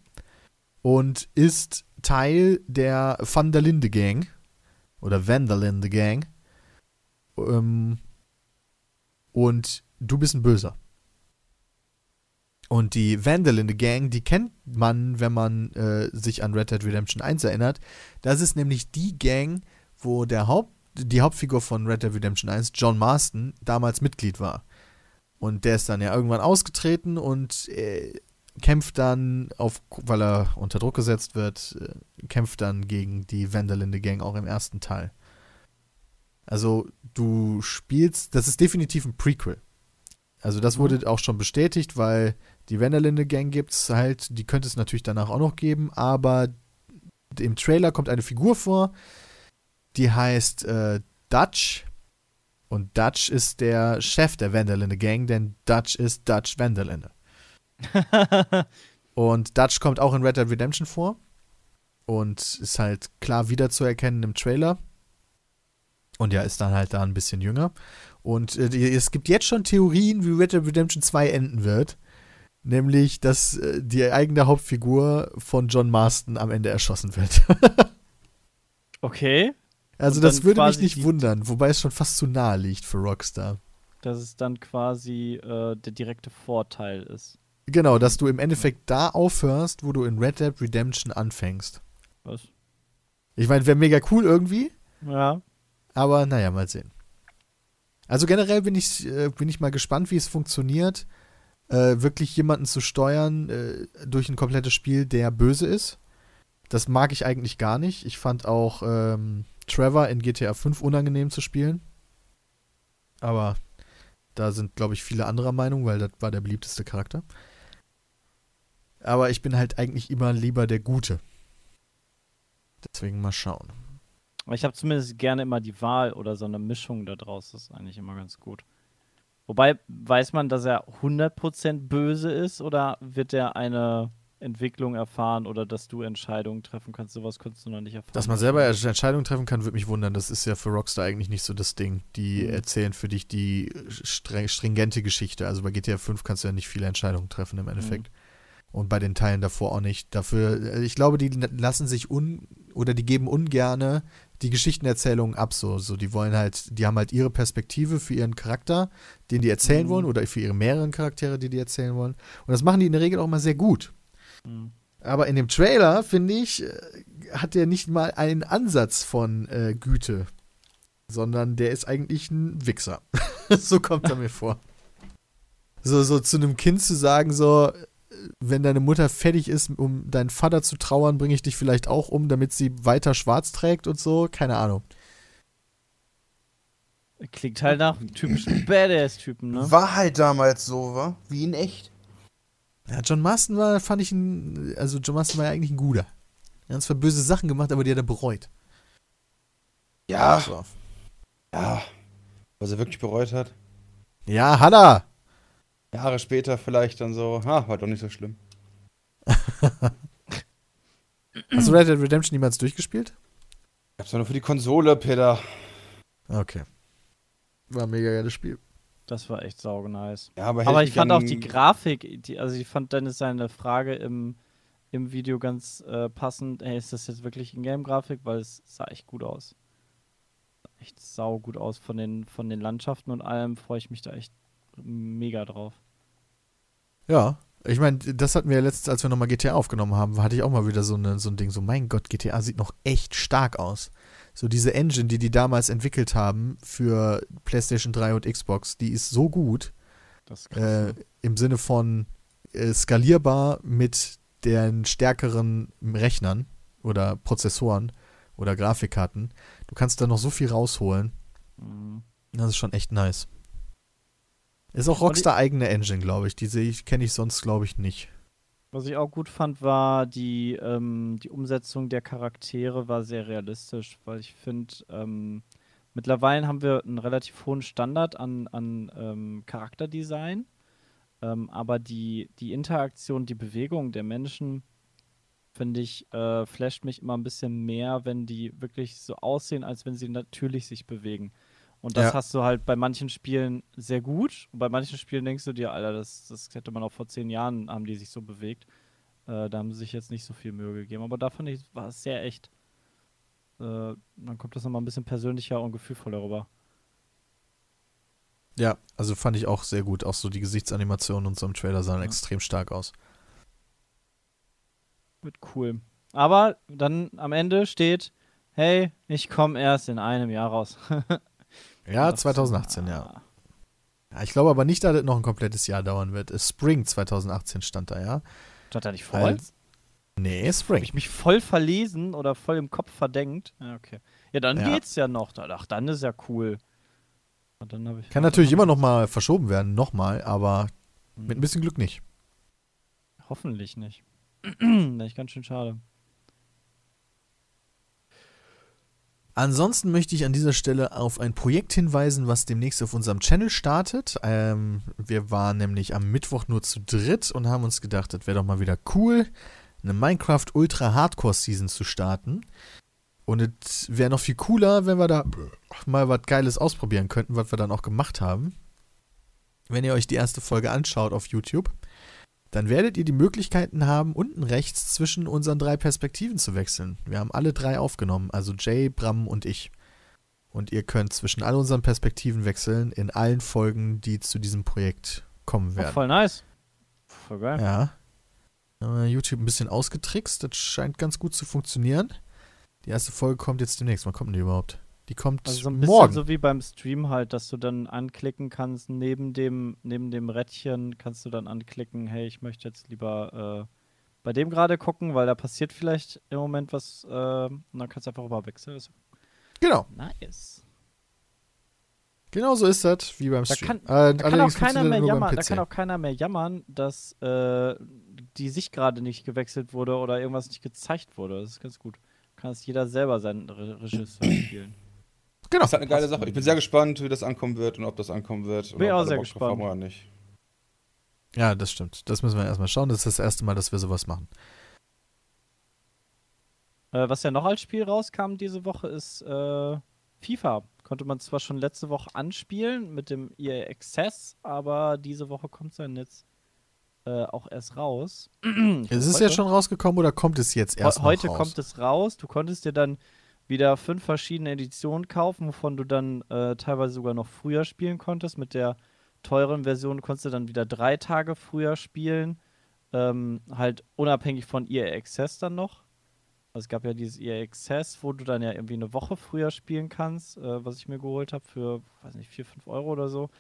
und ist Teil der Van der Linde Gang. oder Vandal in the Gang. Ähm, und du bist ein Böser. Und die Vandal Gang, die kennt man, wenn man äh, sich an Red Dead Redemption 1 erinnert. Das ist nämlich die Gang, wo der Haupt, die Hauptfigur von Red Dead Redemption 1, John Marston, damals Mitglied war. Und der ist dann ja irgendwann ausgetreten und äh, kämpft dann, auf, weil er unter Druck gesetzt wird, äh, kämpft dann gegen die Vandal in the Gang auch im ersten Teil. Also du spielst, das ist definitiv ein Prequel. Also das wurde auch schon bestätigt, weil die Vandal in the Gang gibt's halt, die könnte es natürlich danach auch noch geben, aber im Trailer kommt eine Figur vor, die heißt äh, Dutch. Und Dutch ist der Chef der the Gang, denn Dutch ist Dutch Vandalinde. [LAUGHS] Und Dutch kommt auch in Red Dead Redemption vor. Und ist halt klar wiederzuerkennen im Trailer. Und ja, ist dann halt da ein bisschen jünger. Und äh, es gibt jetzt schon Theorien, wie Red Dead Redemption 2 enden wird. Nämlich, dass äh, die eigene Hauptfigur von John Marston am Ende erschossen wird. [LAUGHS] Okay. Also, das würde mich nicht wundern, wobei es schon fast zu nahe liegt für Rockstar. Dass es dann quasi äh, der direkte Vorteil ist. Genau, dass du im Endeffekt da aufhörst, wo du in Red Dead Redemption anfängst. Was? Ich meine, wäre mega cool irgendwie, Ja. aber naja, mal sehen. Also generell bin ich, äh, bin ich mal gespannt, wie es funktioniert, äh, wirklich jemanden zu steuern äh, durch ein komplettes Spiel, der böse ist. Das mag ich eigentlich gar nicht. Ich fand auch ähm, Trevor in GTA 5 unangenehm zu spielen. Aber da sind, glaube ich, viele anderer Meinung, weil das war der beliebteste Charakter. Aber ich bin halt eigentlich immer lieber der Gute. Deswegen mal schauen. Aber ich habe zumindest gerne immer die Wahl oder so eine Mischung da draus. Das ist eigentlich immer ganz gut. Wobei, weiß man, dass er 100% böse ist oder wird er eine Entwicklung erfahren oder dass du Entscheidungen treffen kannst? Sowas konntest du noch nicht erfahren. Dass man selber Entscheidungen treffen kann, würde mich wundern. Das ist ja für Rockstar eigentlich nicht so das Ding. Die Mhm. erzählen für dich die streng, stringente Geschichte. Also bei GTA 5 kannst du ja nicht viele Entscheidungen treffen im Endeffekt. Und bei den Teilen davor auch nicht. Dafür, ich glaube, die lassen sich un oder die geben ungerne die Geschichtenerzählungen ab. So, so, die wollen halt, die haben halt ihre Perspektive für ihren Charakter, den die erzählen Mhm. wollen, oder für ihre mehreren Charaktere, die die erzählen wollen. Und das machen die in der Regel auch mal sehr gut. Mhm. Aber in dem Trailer, finde ich, äh, hat der nicht mal einen Ansatz von äh, Güte, sondern der ist eigentlich ein Wichser. [LAUGHS] so kommt er mir [LAUGHS] vor. So, so zu einem Kind zu sagen, so, äh, wenn deine Mutter fertig ist, um deinen Vater zu trauern, bringe ich dich vielleicht auch um, damit sie weiter schwarz trägt und so. Keine Ahnung. Klingt halt nach typischen Badass-Typen, ne? War halt damals so, wa? Wie in echt. Ja, John Marston war, fand ich ein, also John Marston war ja eigentlich ein guter. Er hat zwar böse Sachen gemacht, aber die hat er bereut. Ja, So. ja. Was er wirklich bereut hat. Ja, hat er. Jahre später vielleicht dann so, ha, war doch nicht so schlimm. [LAUGHS] Hast du Red Dead Redemption niemals durchgespielt? Ich hab's nur für die Konsole, Peter. Okay. War ein mega geiles Spiel. Das war echt sauge nice. Ja, aber, Aber ich fand auch die Grafik, die, also ich fand dann ist seine Frage im, im Video ganz äh, passend. Hey, ist das jetzt wirklich Ingame-Grafik? Weil es sah echt gut aus. Sah echt sau gut aus von den, von den Landschaften und allem. Freue ich mich da echt mega drauf. Ja. Ich meine, das hatten wir ja letztens, als wir nochmal GTA aufgenommen haben, hatte ich auch mal wieder so, eine, so ein Ding, so mein Gott, GTA sieht noch echt stark aus. So diese Engine, die die damals entwickelt haben für PlayStation 3 und Xbox, die ist so gut, ist äh, ne? im Sinne von äh, skalierbar mit den stärkeren Rechnern oder Prozessoren oder Grafikkarten. Du kannst da noch so viel rausholen. Mhm. Das ist schon echt nice. Ist auch Rockstar eigene Engine, glaube ich. Die kenne ich sonst, glaube ich, nicht. Was ich auch gut fand, war die, ähm, die Umsetzung der Charaktere war sehr realistisch, weil ich finde, ähm, mittlerweile haben wir einen relativ hohen Standard an, an ähm, Charakterdesign, ähm, aber die, die Interaktion, die Bewegung der Menschen, finde ich, äh, flasht mich immer ein bisschen mehr, wenn die wirklich so aussehen, als wenn sie natürlich sich bewegen. Und das Ja. hast du halt bei manchen Spielen sehr gut. Und bei manchen Spielen denkst du dir, Alter, das, das hätte man auch vor zehn Jahren, haben die sich so bewegt. Äh, da haben sie sich jetzt nicht so viel Mühe gegeben. Aber da fand ich, war es sehr echt. äh, dann kommt das nochmal ein bisschen persönlicher und gefühlvoller rüber. Ja, also fand ich auch sehr gut. Auch so die Gesichtsanimationen und so im Trailer sahen Ja. extrem stark aus. Wird cool. Aber dann am Ende steht, hey, ich komme erst in einem Jahr raus. [LAUGHS] Ja, Das- 2018, ja. Ah. ja. Ich glaube aber nicht, dass das noch ein komplettes Jahr dauern wird. Es Spring 2018 stand da, ja. Stand da nicht voll? Nee, Hab Spring. ich mich voll verlesen oder voll im Kopf verdenkt? Ja, okay. Ja, dann Ja. geht's ja noch. Ach, dann ist ja cool. Kann natürlich immer noch mal verschoben werden, nochmal, aber mit ein bisschen Glück nicht. Hoffentlich nicht. [CLEARS THROAT] Wäre ich ganz schön schade. Ansonsten möchte ich an dieser Stelle auf ein Projekt hinweisen, was demnächst auf unserem Channel startet. Ähm, wir waren nämlich am Mittwoch nur zu dritt und haben uns gedacht, das wäre doch mal wieder cool, eine Minecraft Ultra Hardcore Season zu starten. Und es wäre noch viel cooler, wenn wir da mal was Geiles ausprobieren könnten, was wir dann auch gemacht haben. Wenn ihr euch die erste Folge anschaut auf YouTube, dann werdet ihr die Möglichkeiten haben, unten rechts zwischen unseren drei Perspektiven zu wechseln. Wir haben alle drei aufgenommen, also Jay, Bram und ich. Und ihr könnt zwischen all unseren Perspektiven wechseln in allen Folgen, die zu diesem Projekt kommen Oh, werden. voll nice. Voll geil. Ja. Äh, YouTube ein bisschen ausgetrickst, das scheint ganz gut zu funktionieren. Die erste Folge kommt jetzt demnächst. Wann kommt denn die überhaupt? Die kommt Also so ein bisschen morgen. so wie beim Stream halt, dass du dann anklicken kannst, neben dem, neben dem Rädchen kannst du dann anklicken, hey, ich möchte jetzt lieber äh, bei dem gerade gucken, weil da passiert vielleicht im Moment was äh, und dann kannst du einfach überwechseln. Das ist genau, nice. genau so ist das, wie beim Da Stream. kann- äh, Da auch keiner mehr jammern, kann auch keiner mehr jammern, dass äh, die Sicht gerade nicht gewechselt wurde oder irgendwas nicht gezeigt wurde. Das ist ganz gut. Kann es jeder selber seinen Re Regisseur spielen. Genau. Das ist halt eine geile Sache. Ich bin sehr gespannt, wie das ankommen wird und ob das ankommen wird. Bin auch sehr Bock gespannt. Oder nicht. Ja, das stimmt. Das müssen wir erstmal schauen. Das ist das erste Mal, dass wir sowas machen. Äh, was ja noch als Spiel rauskam diese Woche ist äh, FIFA. Konnte man zwar schon letzte Woche anspielen mit dem EA Access, aber diese Woche kommt es dann jetzt äh, auch erst raus. [CLEARS THROAT] Ist es Heute? jetzt schon rausgekommen oder kommt es jetzt erst He- noch Heute raus? kommt es raus. Du konntest dir dann wieder fünf verschiedene Editionen kaufen, wovon du dann äh, teilweise sogar noch früher spielen konntest. Mit der teuren Version konntest du dann wieder drei Tage früher spielen. Ähm, halt unabhängig von EA Access dann noch. Also es gab ja dieses EA Access, wo du dann ja irgendwie eine Woche früher spielen kannst, äh, was ich mir geholt habe für, weiß nicht, 4, 5 Euro oder so.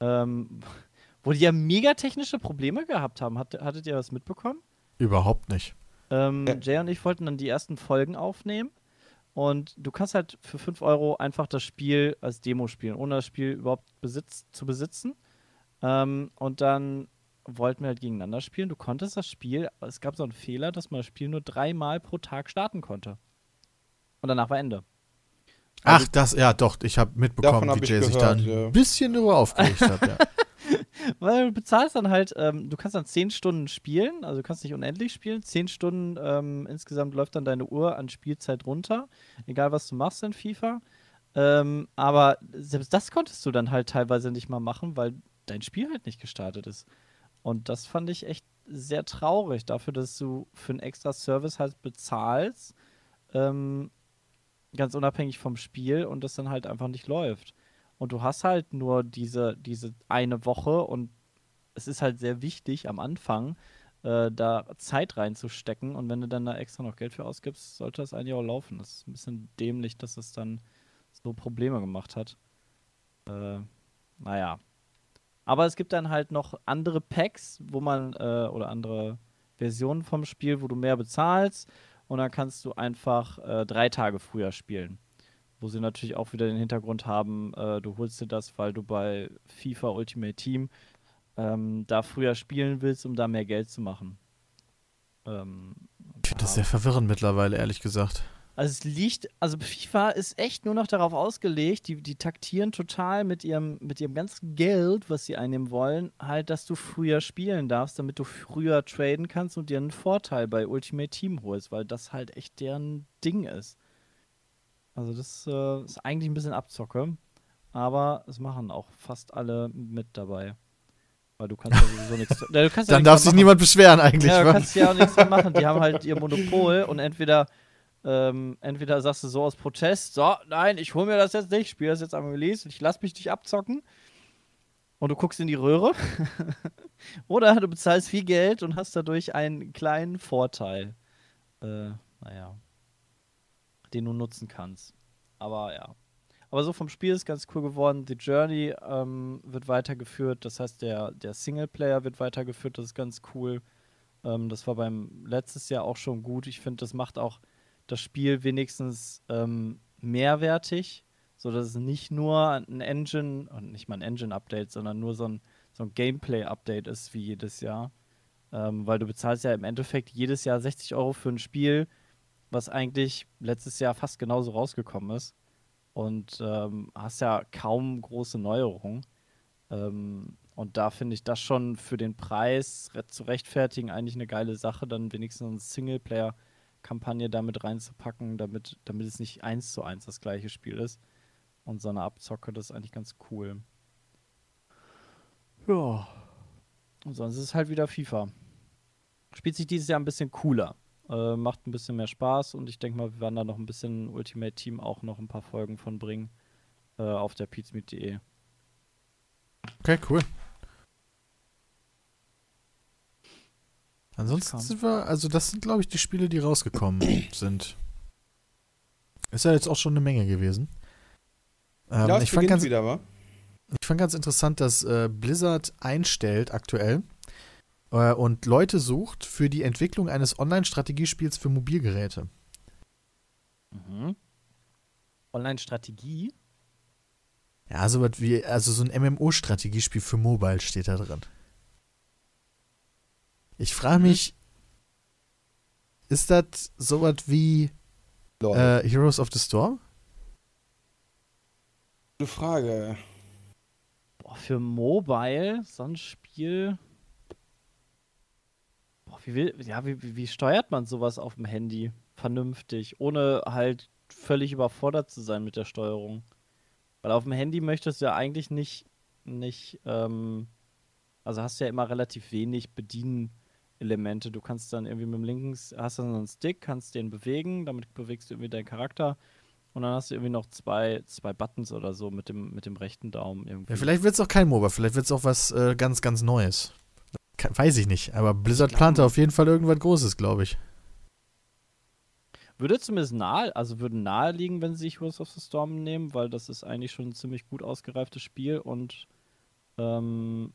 Ähm, [LAUGHS] wo die ja mega technische Probleme gehabt haben. Hat, hattet ihr das mitbekommen? Überhaupt nicht. Ähm, Ja. Jay und ich wollten dann die ersten Folgen aufnehmen. Und du kannst halt für 5 Euro einfach das Spiel als Demo spielen, ohne das Spiel überhaupt besitz zu besitzen. Ähm, und dann wollten wir halt gegeneinander spielen. Du konntest das Spiel, es gab so einen Fehler, dass man das Spiel nur dreimal pro Tag starten konnte. Und danach war Ende. Ach, das, ja, doch. Ich habe mitbekommen, hab wie Jay sich da ein ja. bisschen drüber aufgeregt hat. Ja. [LAUGHS] Weil du bezahlst dann halt, ähm, du kannst dann 10 Stunden spielen, also du kannst nicht unendlich spielen. 10 Stunden ähm, insgesamt läuft dann deine Uhr an Spielzeit runter, egal was du machst in FIFA. Ähm, aber selbst das konntest du dann halt teilweise nicht mal machen, weil dein Spiel halt nicht gestartet ist. Und das fand ich echt sehr traurig, dafür, dass du für einen extra Service halt bezahlst, ähm, ganz unabhängig vom Spiel und das dann halt einfach nicht läuft. Und du hast halt nur diese, diese eine Woche und es ist halt sehr wichtig am Anfang, äh, da Zeit reinzustecken. Und wenn du dann da extra noch Geld für ausgibst, sollte das eigentlich auch laufen. Das ist ein bisschen dämlich, dass es dann so Probleme gemacht hat. Äh, naja. Aber es gibt dann halt noch andere Packs, wo man, äh, oder andere Versionen vom Spiel, wo du mehr bezahlst. Und dann kannst du einfach äh, drei Tage früher spielen wo sie natürlich auch wieder den Hintergrund haben, äh, du holst dir das, weil du bei FIFA Ultimate Team ähm, da früher spielen willst, um da mehr Geld zu machen. Ähm, Ich finde das sehr verwirrend mittlerweile, ehrlich gesagt. also es liegt, also FIFA ist echt nur noch darauf ausgelegt, die, die taktieren total mit ihrem, mit ihrem ganzen Geld, was sie einnehmen wollen, halt, dass du früher spielen darfst, damit du früher traden kannst und dir einen Vorteil bei Ultimate Team holst, weil das halt echt deren Ding ist. Also das äh, ist eigentlich ein bisschen Abzocke, aber es machen auch fast alle mit dabei. Weil du kannst ja sowieso nichts. [LAUGHS] Ja, du kannst ja Dann nichts darf sich machen. niemand beschweren eigentlich. Ja, du kannst ja auch nichts mehr machen. Die haben halt ihr Monopol und entweder Ähm, entweder sagst du so aus Protest, so, nein, ich hole mir das jetzt nicht, spiele das jetzt am Release und ich lass mich nicht abzocken. Und du guckst in die Röhre. [LAUGHS] Oder du bezahlst viel Geld und hast dadurch einen kleinen Vorteil. Äh, naja. Den du nutzen kannst. Aber ja. Aber so vom Spiel ist ganz cool geworden. Die Journey ähm, wird weitergeführt. Das heißt, der, der Singleplayer wird weitergeführt. Das ist ganz cool. Ähm, das war beim letztes Jahr auch schon gut. Ich finde, das macht auch das Spiel wenigstens ähm, mehrwertig, sodass es nicht nur ein Engine, und nicht mal ein Engine-Update, sondern nur so ein, so ein Gameplay-Update ist wie jedes Jahr. Ähm, weil du bezahlst ja im Endeffekt jedes Jahr 60 Euro für ein Spiel, was eigentlich letztes Jahr fast genauso rausgekommen ist. Und ähm, hast ja kaum große Neuerungen. Ähm, und da finde ich das schon für den Preis re zu rechtfertigen eigentlich eine geile Sache, dann wenigstens eine Singleplayer-Kampagne damit reinzupacken, damit, damit es nicht eins zu eins das gleiche Spiel ist. Und so eine Abzocke, das ist eigentlich ganz cool. Ja. Und sonst ist es halt wieder FIFA. Spielt sich dieses Jahr ein bisschen cooler. Äh, macht ein bisschen mehr Spaß und ich denke mal, wir werden da noch ein bisschen Ultimate Team auch noch ein paar Folgen von bringen äh, auf der pizmeet.de. Okay, cool. Ansonsten sind wir, also das sind, glaube ich, die Spiele, die rausgekommen [CLEARS THROAT] sind. Ist ja jetzt auch schon eine Menge gewesen. Ähm, ja, ich, fand ganz, wieder, wa? ich fand ganz interessant, dass äh, Blizzard einstellt aktuell äh, und Leute sucht für die Entwicklung eines Online-Strategiespiels für Mobilgeräte. Mhm. Online-Strategie? Ja, so was wie, also so ein MMO-Strategiespiel für Mobile steht da drin. Ich frage mich, ist das sowas wie Lol. äh, Heroes of the Storm? Gute Frage. Boah, für Mobile, so ein Spiel. Boah, wie, will, ja, wie, wie, steuert man sowas auf dem Handy vernünftig, ohne halt völlig überfordert zu sein mit der Steuerung? Weil auf dem Handy möchtest du ja eigentlich nicht, nicht, ähm, also hast du ja immer relativ wenig Bedienelemente. Du kannst dann irgendwie mit dem linken, hast dann so einen Stick, kannst den bewegen, damit bewegst du irgendwie deinen Charakter. Und dann hast du irgendwie noch zwei, zwei Buttons oder so mit dem, mit dem rechten Daumen irgendwie. Ja, vielleicht wird es auch kein MOBA, vielleicht wird es auch was äh, ganz, ganz Neues. Weiß ich nicht, aber Blizzard plante auf jeden Fall irgendwas Großes, glaube ich. Würde zumindest nahe, also würde nahe liegen, wenn sie sich Heroes of the Storm nehmen, weil das ist eigentlich schon ein ziemlich gut ausgereiftes Spiel und ähm,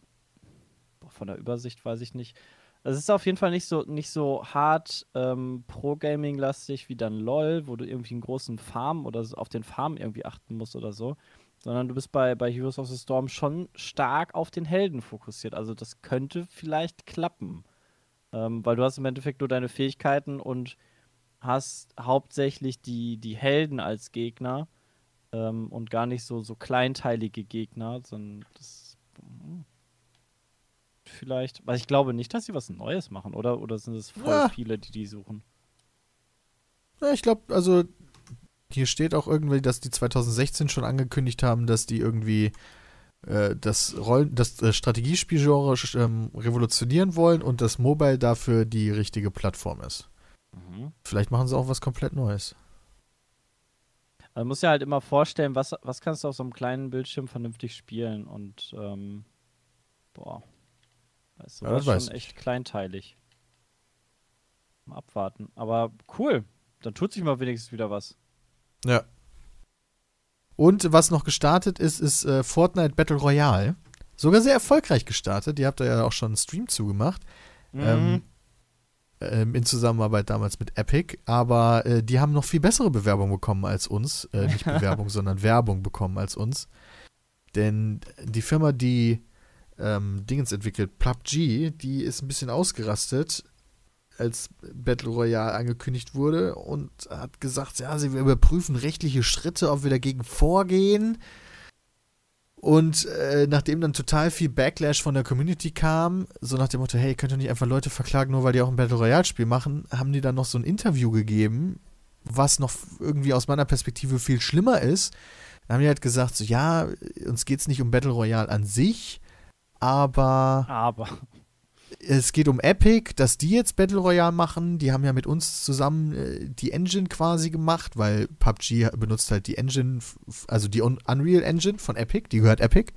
von der Übersicht weiß ich nicht. Es ist auf jeden Fall nicht so, nicht so hart ähm, Pro-Gaming-lastig wie dann LOL, wo du irgendwie einen großen Farm oder so, auf den Farm irgendwie achten musst oder so. Sondern du bist bei, bei Heroes of the Storm schon stark auf den Helden fokussiert. Also das könnte vielleicht klappen. Ähm, weil du hast im Endeffekt nur deine Fähigkeiten und hast hauptsächlich die, die Helden als Gegner ähm, und gar nicht so, so kleinteilige Gegner, sondern das hm, vielleicht, weil ich glaube nicht, dass sie was Neues machen, oder? Oder sind es voll Ja. viele, die die suchen? Ja, ich glaube, also hier steht auch irgendwie, dass die 2016 schon angekündigt haben, dass die irgendwie äh, das, Rollen, das äh, Strategiespielgenre ähm, revolutionieren wollen und das Mobile dafür die richtige Plattform ist. Mhm. Vielleicht machen sie auch was komplett Neues. Man muss ja halt immer vorstellen, was, was kannst du auf so einem kleinen Bildschirm vernünftig spielen und ähm, boah, weißt du, Ja, das ist schon ich. echt kleinteilig. Mal abwarten. Aber cool, dann tut sich mal wenigstens wieder was. Ja. Und was noch gestartet ist, ist äh, Fortnite Battle Royale. Sogar sehr erfolgreich gestartet. Ihr habt da ja auch schon einen Stream zugemacht. Ähm, ähm, in Zusammenarbeit damals mit Epic. Aber äh, die haben noch viel bessere Bewerbung bekommen als uns. Äh, nicht [LAUGHS] Bewerbung, sondern Werbung bekommen als uns. Denn die Firma, die ähm, Dingens entwickelt, PUBG, die ist ein bisschen ausgerastet, als Battle Royale angekündigt wurde und hat gesagt, ja, sie überprüfen rechtliche Schritte, ob wir dagegen vorgehen. Und äh, nachdem dann total viel Backlash von der Community kam, so nach dem Motto, hey, könnt ihr nicht einfach Leute verklagen, nur weil die auch ein Battle Royale-Spiel machen, haben die dann noch so ein Interview gegeben, was noch irgendwie aus meiner Perspektive viel schlimmer ist. Da haben die halt gesagt, so, ja, uns geht es nicht um Battle Royale an sich, aber Aber es geht um Epic, dass die jetzt Battle Royale machen. Die haben ja mit uns zusammen äh, die Engine quasi gemacht, weil PUBG benutzt halt die Engine, also die Un Unreal Engine von Epic, die gehört Epic.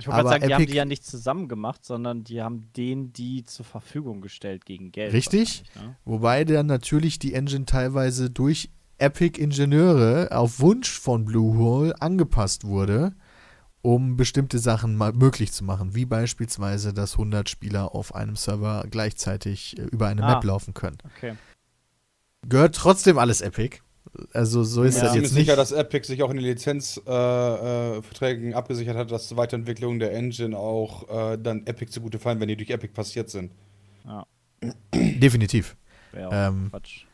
Ich wollte gerade sagen, die haben Epic- die ja nicht zusammen gemacht, sondern die haben denen die zur Verfügung gestellt gegen Geld. Richtig. Ne? Wobei dann natürlich die Engine teilweise durch Epic-Ingenieure auf Wunsch von Bluehole angepasst wurde, um bestimmte Sachen mal möglich zu machen, wie beispielsweise, dass 100 Spieler auf einem Server gleichzeitig äh, über eine Ah. Map laufen können. Okay. Gehört trotzdem alles Epic. Also so ist Ja. das Ich bin mir jetzt nicht. sicher, dass Epic sich auch in den Lizenzverträgen äh, Verträgen abgesichert hat, dass Weiterentwicklungen der Engine auch äh, dann Epic zugute fallen, wenn die durch Epic passiert sind. Definitiv. Wäre auch Ähm, Quatsch.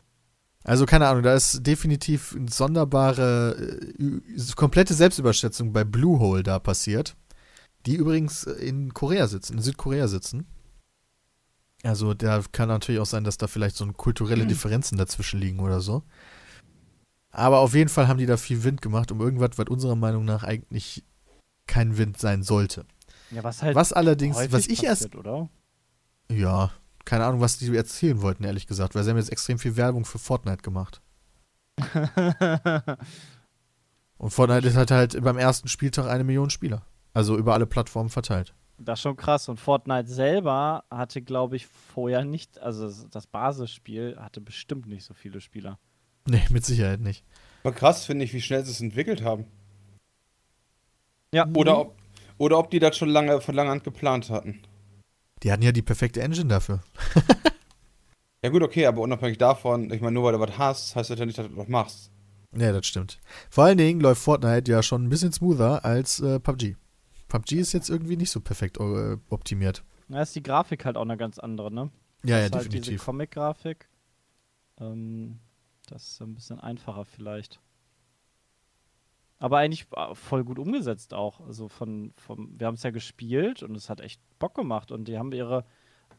Also keine Ahnung, da ist definitiv eine sonderbare, äh, ü- komplette Selbstüberschätzung bei Bluehole da passiert, die übrigens in Korea sitzen, in Südkorea sitzen. Also da kann natürlich auch sein, dass da vielleicht so kulturelle Differenzen dazwischen liegen oder so. Aber auf jeden Fall haben die da viel Wind gemacht, um irgendwas, was unserer Meinung nach eigentlich kein Wind sein sollte. Ja, was halt Was allerdings, was ich erst oder? ja, keine Ahnung, was die erzählen wollten, ehrlich gesagt, weil sie haben jetzt extrem viel Werbung für Fortnite gemacht. [LAUGHS] Und Fortnite hat halt beim ersten Spieltag eine Million Spieler. Also über alle Plattformen verteilt. Das ist schon krass. Und Fortnite selber hatte, glaube ich, vorher nicht, also das Basisspiel hatte bestimmt nicht so viele Spieler. Nee, mit Sicherheit nicht. Aber krass finde ich, wie schnell sie es entwickelt haben. Ja. Oder ob, oder ob die das schon lange von langer Hand geplant hatten. Die hatten ja die perfekte Engine dafür. [LAUGHS] Ja gut, okay, aber unabhängig davon, ich meine, nur weil du was hast, heißt das ja nicht, dass du das machst. Ja, das stimmt. Vor allen Dingen läuft Fortnite ja schon ein bisschen smoother als äh, PUBG. PUBG ist jetzt irgendwie nicht so perfekt äh, optimiert. Da ist die Grafik halt auch eine ganz andere, ne? Ja, ja, das ist halt diese definitiv. Comic-Grafik. Ähm, das ist ein bisschen einfacher vielleicht. Aber eigentlich äh, voll gut umgesetzt auch. Also von, vom, wir haben es ja gespielt und es hat echt Bock gemacht. Und die haben ihre,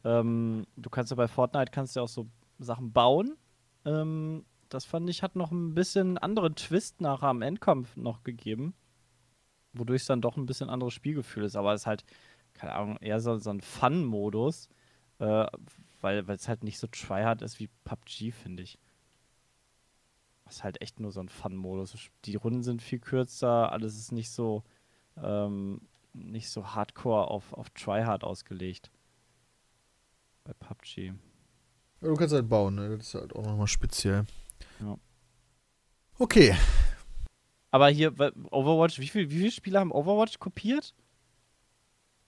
ähm, du kannst ja bei Fortnite kannst ja auch so Sachen bauen. Ähm, das fand ich, hat noch ein bisschen anderen Twist nachher am Endkampf noch gegeben. Wodurch es dann doch ein bisschen anderes Spielgefühl ist. Aber es ist halt, keine Ahnung, eher so, so ein Fun-Modus. Äh, weil es halt nicht so tryhard ist wie PUBG, finde ich. Das ist halt echt nur so ein Fun-Modus. Die Runden sind viel kürzer, alles ist nicht so, ähm, nicht so hardcore auf, auf Tryhard ausgelegt. Bei PUBG. Ja, du kannst halt bauen, ne? Das ist halt auch nochmal speziell. Ja. Okay. Aber hier, wa- Overwatch, wie, viel, wie viele Spieler haben Overwatch kopiert?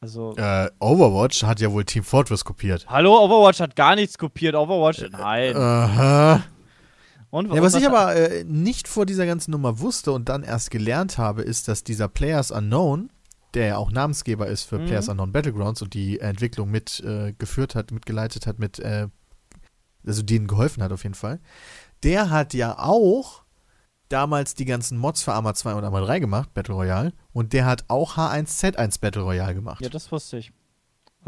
Also. Äh, Overwatch hat ja wohl Team Fortress kopiert. Hallo, Overwatch hat gar nichts kopiert. Overwatch, nein. Aha. Und, Ja, was ich aber äh, nicht vor dieser ganzen Nummer wusste und dann erst gelernt habe, ist, dass dieser Players Unknown, der ja auch Namensgeber ist für Mhm. Players Unknown Battlegrounds und die Entwicklung mit äh, hat, mitgeleitet hat, mit, äh, also denen geholfen hat auf jeden Fall, der hat ja auch damals die ganzen Mods für Arma 2 und Arma 3 gemacht, Battle Royale, und der hat auch H1Z1 Battle Royale gemacht. Ja, das wusste ich.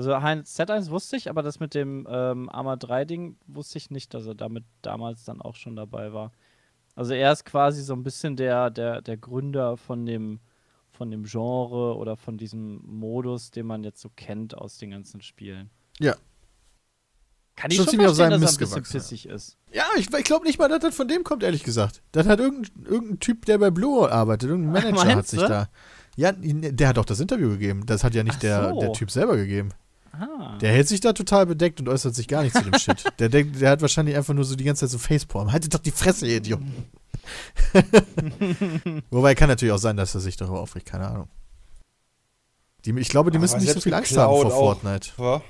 Also Heinz Z1 wusste ich, aber das mit dem ähm, Arma 3-Ding wusste ich nicht, dass er damit damals dann auch schon dabei war. Also er ist quasi so ein bisschen der, der, der Gründer von dem, von dem Genre oder von diesem Modus, den man jetzt so kennt aus den ganzen Spielen. Ja. Kann ich Schon schon auf verstehen, seinem dass er ein bisschen pissig ist. Ja, ich, ich glaube nicht mal, dass das von dem kommt, ehrlich gesagt. Das hat irgendein, irgendein Typ, der bei Blue arbeitet, irgendein [LAUGHS] Manager hat Meinst sich du? da. Ja, der hat doch das Interview gegeben. Das hat ja nicht Ach der, so. der Typ selber gegeben. Ah. Der hält sich da total bedeckt und äußert sich gar nicht zu dem [LAUGHS] Shit. Der denkt, der hat wahrscheinlich einfach nur so die ganze Zeit so Facepalm. Haltet doch die Fresse, ihr Idiot. [LAUGHS] Wobei kann natürlich auch sein, dass er sich darüber aufregt, keine Ahnung. Die, ich glaube, die Aber müssen nicht so viel Angst haben vor auch. Fortnite. Wa?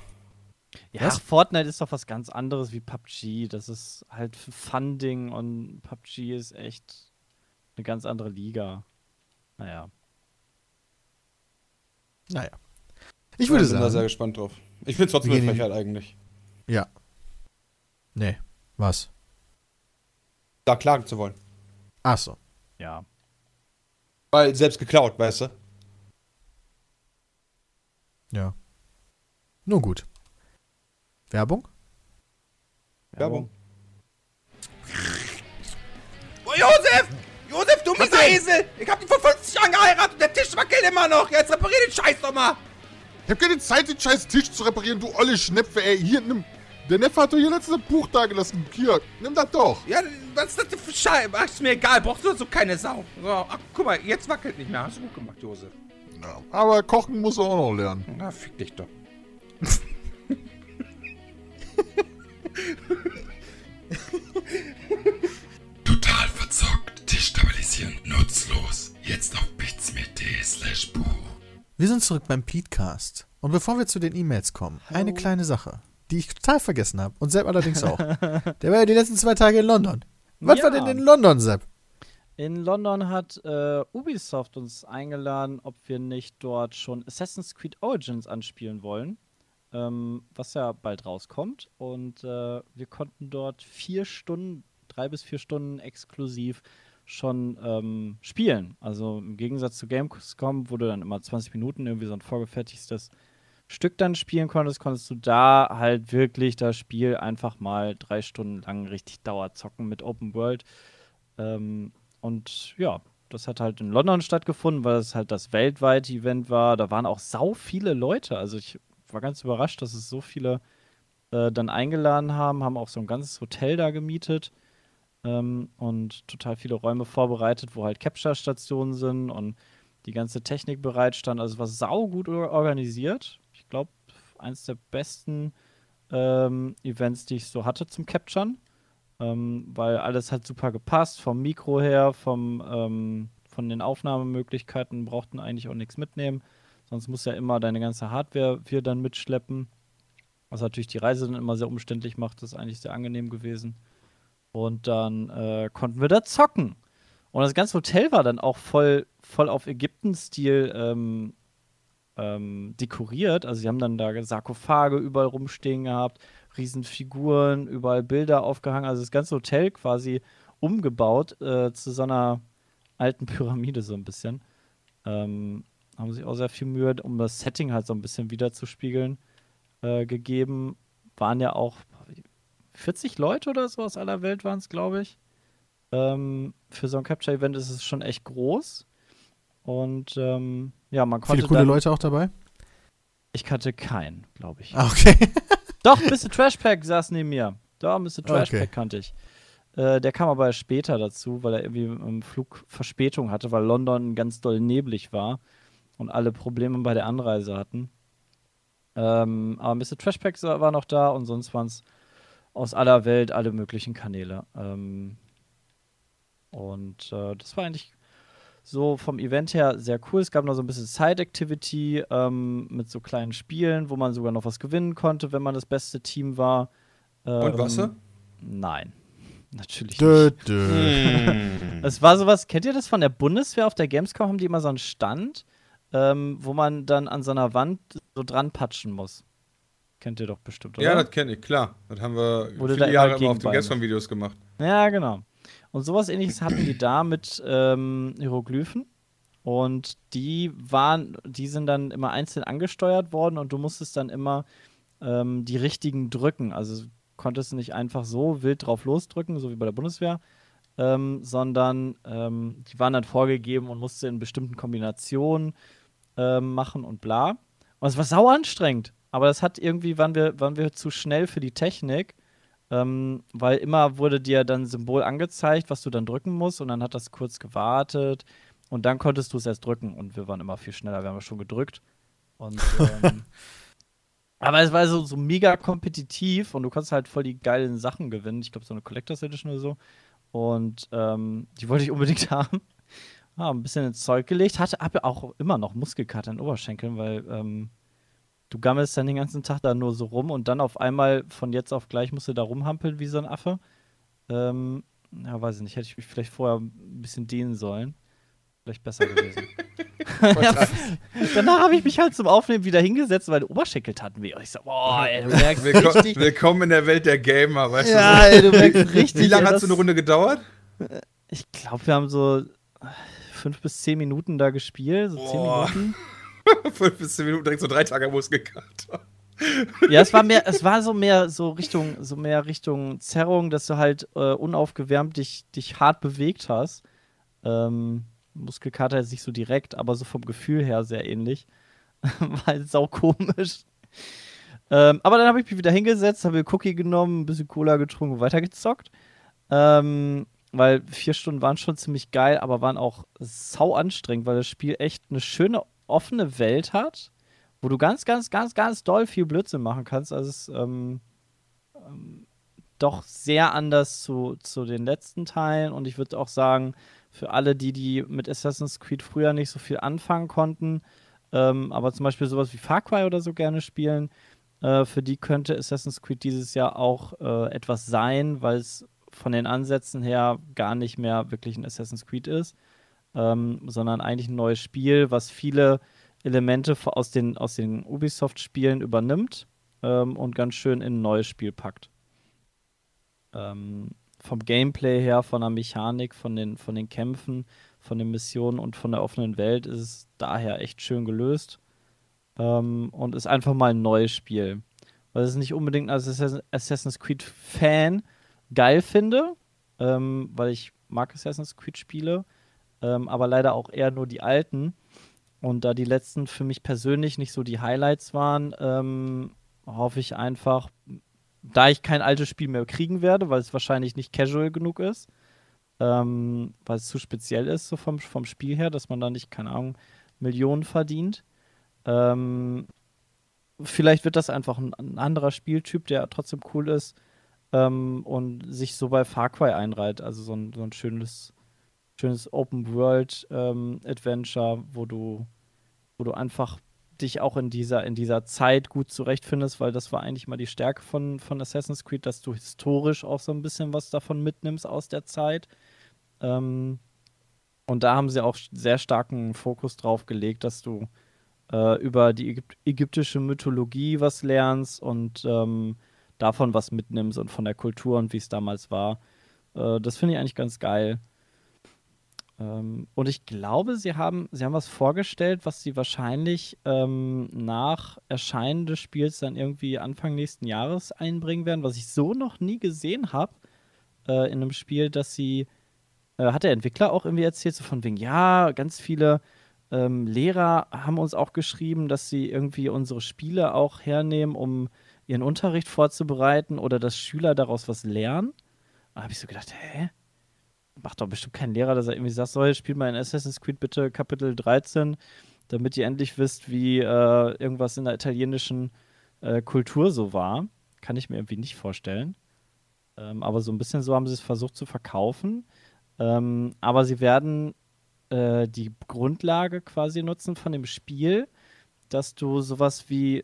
Ja, Was? Fortnite ist doch was ganz anderes wie PUBG. Das ist halt Funding und PUBG ist echt eine ganz andere Liga. Naja. Naja. Ich würde Ich bin da sehr sagen. gespannt drauf. Ich finde trotzdem eine Frechheit eigentlich. Ja. Nee. Was? Da klagen zu wollen. Ach so. Ja. Weil selbst geklaut, weißt du? Ja. Nun gut. Werbung? Werbung. Oh, Josef! Josef, du mieser Esel! Ich hab ihn vor 50 Jahren geheiratet und der Tisch wackelt immer noch! Jetzt reparier den Scheiß doch mal! Hab keine Zeit, den scheiß Tisch zu reparieren, du olle Schnepfe, ey. Hier, nimm. Der Neffe hat doch hier letztes Buch da gelassen. Hier, nimm das doch. Ja, was ist das denn für Scheiße? Ach, ist mir egal, brauchst du so keine Sau. So, ach, guck mal, jetzt wackelt nicht mehr. Hast du gut gemacht, Josef. Ja, aber kochen muss er auch noch lernen. Na, fick dich doch. [LAUGHS] Total verzockt, destabilisierend, nutzlos. Jetzt auf bits.me slash Buch. Wir sind zurück beim Petecast. Und bevor wir zu den E-Mails kommen, eine kleine Sache, die ich total vergessen habe. Und Sepp allerdings auch. Der war ja die letzten zwei Tage in London. Was Ja. war denn in London, Sepp? In London hat äh, Ubisoft uns eingeladen, ob wir nicht dort schon Assassin's Creed Origins anspielen wollen, ähm, was ja bald rauskommt. Und äh, wir konnten dort vier Stunden, drei bis vier Stunden exklusiv schon ähm, spielen. Also im Gegensatz zu Gamescom, wo du dann immer 20 Minuten irgendwie so ein vorgefertigtes Stück dann spielen konntest, konntest du da halt wirklich das Spiel einfach mal drei Stunden lang richtig dauerzocken mit Open World. Ähm, und ja, das hat halt in London stattgefunden, weil es halt das weltweite Event war. Da waren auch sau viele Leute. Also ich war ganz überrascht, dass es so viele äh, dann eingeladen haben, haben auch so ein ganzes Hotel da gemietet ähm, und total viele Räume vorbereitet, wo halt Capture-Stationen sind und die ganze Technik bereit stand. Also es war sau gut or- organisiert. Ich glaube, eins der besten ähm, Events, die ich so hatte zum Capturen ähm, weil alles hat super gepasst, vom Mikro her, vom, ähm, von den Aufnahmemöglichkeiten brauchten eigentlich auch nichts mitnehmen. Sonst muss ja immer deine ganze Hardware wir dann mitschleppen. Was natürlich die Reise dann immer sehr umständlich macht, das ist eigentlich sehr angenehm gewesen. Und dann äh, konnten wir da zocken. Und das ganze Hotel war dann auch voll, voll auf Ägypten-Stil ähm, ähm, dekoriert. Also sie haben dann da Sarkophage überall rumstehen gehabt, Riesenfiguren, überall Bilder aufgehangen. Also das ganze Hotel quasi umgebaut äh, zu so einer alten Pyramide so ein bisschen. Ähm, haben sich auch sehr viel Mühe, um das Setting halt so ein bisschen wiederzuspiegeln, äh, gegeben. Waren ja auch 40 Leute oder so aus aller Welt waren es, glaube ich. Ähm, für so ein Capture-Event ist es schon echt groß. Und ähm, ja, man konnte Viele coole dann, Leute auch dabei? Ich kannte keinen, glaube ich. Ah, okay. [LAUGHS] Doch, Mr. Trashpack saß neben mir. Doch, Mr. Trashpack Okay. kannte ich. Äh, der kam aber später dazu, weil er irgendwie im Flug Verspätung hatte, weil London ganz doll neblig war und alle Probleme bei der Anreise hatten. Ähm, aber Mr. Trashpack war noch da und sonst waren es aus aller Welt alle möglichen Kanäle. Ähm, und äh, das war eigentlich so vom Event her sehr cool. Es gab noch so ein bisschen Side-Activity ähm, mit so kleinen Spielen, wo man sogar noch was gewinnen konnte, wenn man das beste Team war. Und Ähm, Wasser? Nein, [LAUGHS] natürlich Dö, nicht. dö. Hm. Es war sowas, kennt ihr das von der Bundeswehr auf der Gamescom? Haben die immer so einen Stand, ähm, wo man dann an so einer Wand so dran patschen muss. Kennt ihr doch bestimmt, oder? Ja, das kenne ich, klar. Das haben wir du viele Jahre immer auf den Gamescom-Videos gemacht. Ja, genau. Und sowas ähnliches hatten die da mit ähm, Hieroglyphen. Und die waren, die sind dann immer einzeln angesteuert worden und du musstest dann immer ähm, die richtigen drücken. Also konntest du nicht einfach so wild drauf losdrücken, so wie bei der Bundeswehr, ähm, sondern ähm, die waren dann vorgegeben und musste in bestimmten Kombinationen ähm, machen und bla. Und es war sau anstrengend. Aber das hat irgendwie, waren wir, waren wir zu schnell für die Technik. Ähm, weil immer wurde dir dann ein Symbol angezeigt, was du dann drücken musst und dann hat das kurz gewartet und dann konntest du es erst drücken und wir waren immer viel schneller, wir haben ja schon gedrückt. Und, [LAUGHS] ähm, aber es war so, so mega kompetitiv und du konntest halt voll die geilen Sachen gewinnen. Ich glaube, so eine Collectors Edition oder so. Und ähm, die wollte ich unbedingt [LAUGHS] haben. Ah, ein bisschen ins Zeug gelegt. Hatte aber auch immer noch Muskelkater in den Oberschenkeln, weil ähm, du gammelst dann den ganzen Tag da nur so rum und dann auf einmal von jetzt auf gleich musst du da rumhampeln wie so ein Affe. Ähm, ja, weiß ich nicht. Hätte ich mich vielleicht vorher ein bisschen dehnen sollen. Vielleicht besser gewesen. [LAUGHS] ja, [LAUGHS] danach habe ich mich halt zum Aufnehmen wieder hingesetzt, weil die Oberschenkel taten weh. Und ich so, boah, ey, du merkst [LAUGHS] Willkommen, richtig. willkommen in der Welt der Gamer, weißt Ja, du merkst du? richtig. Wie lange hat so eine Runde gedauert? Ich glaube, wir haben so fünf bis zehn Minuten da gespielt. So zehn Boah. Minuten. [LAUGHS] Fünf bis zehn Minuten, direkt so drei Tage Muskelkater. Ja, es war mehr, es war so mehr so Richtung, so mehr Richtung Zerrung, dass du halt äh, unaufgewärmt dich, dich hart bewegt hast. Ähm, Muskelkater jetzt nicht so direkt, aber so vom Gefühl her sehr ähnlich. [LAUGHS] War halt sau komisch. Ähm, aber dann habe ich mich wieder hingesetzt, habe mir Cookie genommen, ein bisschen Cola getrunken und weitergezockt. Ähm, weil vier Stunden waren schon ziemlich geil, aber waren auch sau anstrengend, weil das Spiel echt eine schöne offene Welt hat, wo du ganz, ganz, ganz, ganz doll viel Blödsinn machen kannst. Also es ähm, ähm, doch sehr anders zu, zu den letzten Teilen und ich würde auch sagen, für alle, die, die mit Assassin's Creed früher nicht so viel anfangen konnten, ähm, aber zum Beispiel sowas wie Far Cry oder so gerne spielen, äh, für die könnte Assassin's Creed dieses Jahr auch äh, etwas sein, weil es von den Ansätzen her gar nicht mehr wirklich ein Assassin's Creed ist, ähm, sondern eigentlich ein neues Spiel, was viele Elemente aus den, aus den Ubisoft-Spielen übernimmt ähm, und ganz schön in ein neues Spiel packt. Ähm, vom Gameplay her, von der Mechanik, von den, von den Kämpfen, von den Missionen und von der offenen Welt ist es daher echt schön gelöst. Ähm, und ist einfach mal ein neues Spiel. Weil es nicht unbedingt als Assassin's Creed-Fan geil finde, ähm, weil ich mag Assassin's Creed-Spiele, ähm, aber leider auch eher nur die alten. Und da die letzten für mich persönlich nicht so die Highlights waren, ähm, hoffe ich einfach, da ich kein altes Spiel mehr kriegen werde, weil es wahrscheinlich nicht casual genug ist, ähm, weil es zu speziell ist, so vom, vom Spiel her, dass man da nicht, keine Ahnung, Millionen verdient. Ähm, vielleicht wird das einfach ein, ein, anderer Spieltyp, der trotzdem cool ist ähm, und sich so bei Far Cry einreiht. Also so ein, so ein schönes, schönes Open World ähm, Adventure, wo du, wo du einfach dich auch in dieser, in dieser Zeit gut zurechtfindest, weil das war eigentlich mal die Stärke von, von Assassin's Creed, dass du historisch auch so ein bisschen was davon mitnimmst aus der Zeit. Ähm, und da haben sie auch sehr starken Fokus drauf gelegt, dass du äh, über die Ägyp ägyptische Mythologie was lernst und ähm, davon was mitnimmst und von der Kultur und wie es damals war. Äh, das finde ich eigentlich ganz geil. Ähm, und ich glaube, sie haben, sie haben was vorgestellt, was sie wahrscheinlich ähm, nach Erscheinen des Spiels dann irgendwie Anfang nächsten Jahres einbringen werden, was ich so noch nie gesehen habe äh, in einem Spiel, dass sie, äh, hat der Entwickler auch irgendwie erzählt, so von wegen, ja, ganz viele ähm, Lehrer haben uns auch geschrieben, dass sie irgendwie unsere Spiele auch hernehmen, um ihren Unterricht vorzubereiten oder dass Schüler daraus was lernen. Da habe ich so gedacht, hä? Macht doch bestimmt kein Lehrer, dass er irgendwie sagt, so, spielt mal in Assassin's Creed bitte Kapitel 13, damit ihr endlich wisst, wie äh, irgendwas in der italienischen äh, Kultur so war. Kann ich mir irgendwie nicht vorstellen. Ähm, aber so ein bisschen so haben sie es versucht zu verkaufen. Ähm, aber sie werden äh, die Grundlage quasi nutzen von dem Spiel, dass du sowas wie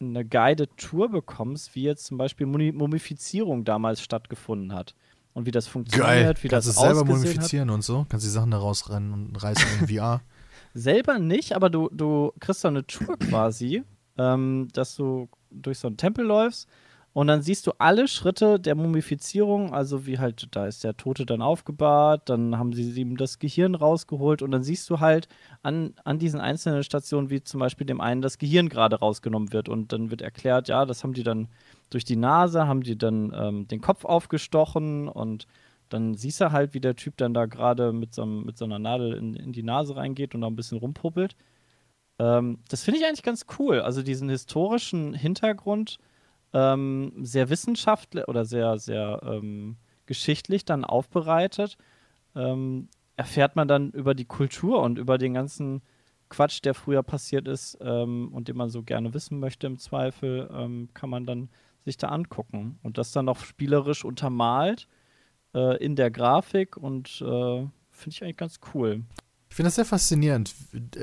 eine Guided Tour bekommst, wie jetzt zum Beispiel Mumifizierung damals stattgefunden hat. Und wie das funktioniert, Geil. wie Kannst das du selber ausgesehen mumifizieren und so? Kannst die Sachen da rausrennen und reißen in VR? [LAUGHS] Selber nicht, aber du, du kriegst so eine Tour [CLEARS THROAT] quasi, ähm, dass du durch so einen Tempel läufst und dann siehst du alle Schritte der Mumifizierung, also wie halt, da ist der Tote dann aufgebahrt, dann haben sie ihm das Gehirn rausgeholt und dann siehst du halt an, an diesen einzelnen Stationen, wie zum Beispiel dem einen das Gehirn gerade rausgenommen wird und dann wird erklärt, ja, das haben die dann durch die Nase, haben die dann ähm, den Kopf aufgestochen und dann siehst du halt, wie der Typ dann da gerade mit, so, mit so einer Nadel in, in die Nase reingeht und da ein bisschen rumpuppelt. Ähm, das finde ich eigentlich ganz cool. Also diesen historischen Hintergrund ähm, sehr wissenschaftlich oder sehr, sehr ähm, geschichtlich dann aufbereitet, ähm, erfährt man dann über die Kultur und über den ganzen Quatsch, der früher passiert ist ähm, und den man so gerne wissen möchte im Zweifel, ähm, kann man dann sich da angucken. Und das dann auch spielerisch untermalt äh, in der Grafik und äh, finde ich eigentlich ganz cool. Ich finde das sehr faszinierend.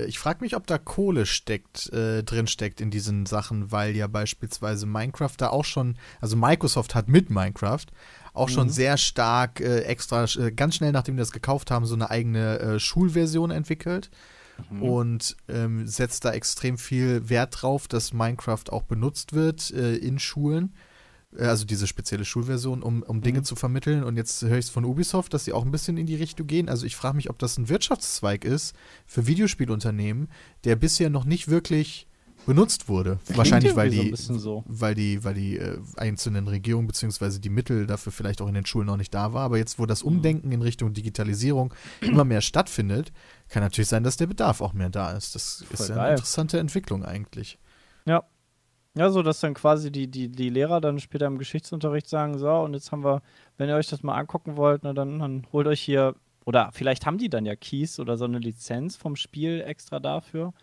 Ich frage mich, ob da Kohle steckt, äh, drin steckt in diesen Sachen, weil ja beispielsweise Minecraft da auch schon, also Microsoft hat mit Minecraft auch mhm. schon sehr stark äh, extra, äh, ganz schnell nachdem die das gekauft haben, so eine eigene äh, Schulversion entwickelt. Mhm. Und ähm, setzt da extrem viel Wert drauf, dass Minecraft auch benutzt wird äh, in Schulen äh, also diese spezielle Schulversion, um, um Dinge mhm. zu vermitteln. Und jetzt höre ich es von Ubisoft, dass sie auch ein bisschen in die Richtung gehen. Also ich frage mich, ob das ein Wirtschaftszweig ist für Videospielunternehmen, der bisher noch nicht wirklich benutzt wurde. Wahrscheinlich, weil so die, bisschen so. weil die, weil die äh, einzelnen Regierungen beziehungsweise die Mittel dafür vielleicht auch in den Schulen noch nicht da war. Aber jetzt, wo das Mhm. Umdenken in Richtung Digitalisierung [CLEARS THROAT] immer mehr stattfindet, kann natürlich sein, dass der Bedarf auch mehr da ist. Das ist ja eine geil. interessante Entwicklung eigentlich. Ja. Ja, so dass dann quasi die, die, die Lehrer dann später im Geschichtsunterricht sagen, so, und jetzt haben wir, wenn ihr euch das mal angucken wollt, na, dann, dann holt euch hier, oder vielleicht haben die dann ja Keys oder so eine Lizenz vom Spiel extra dafür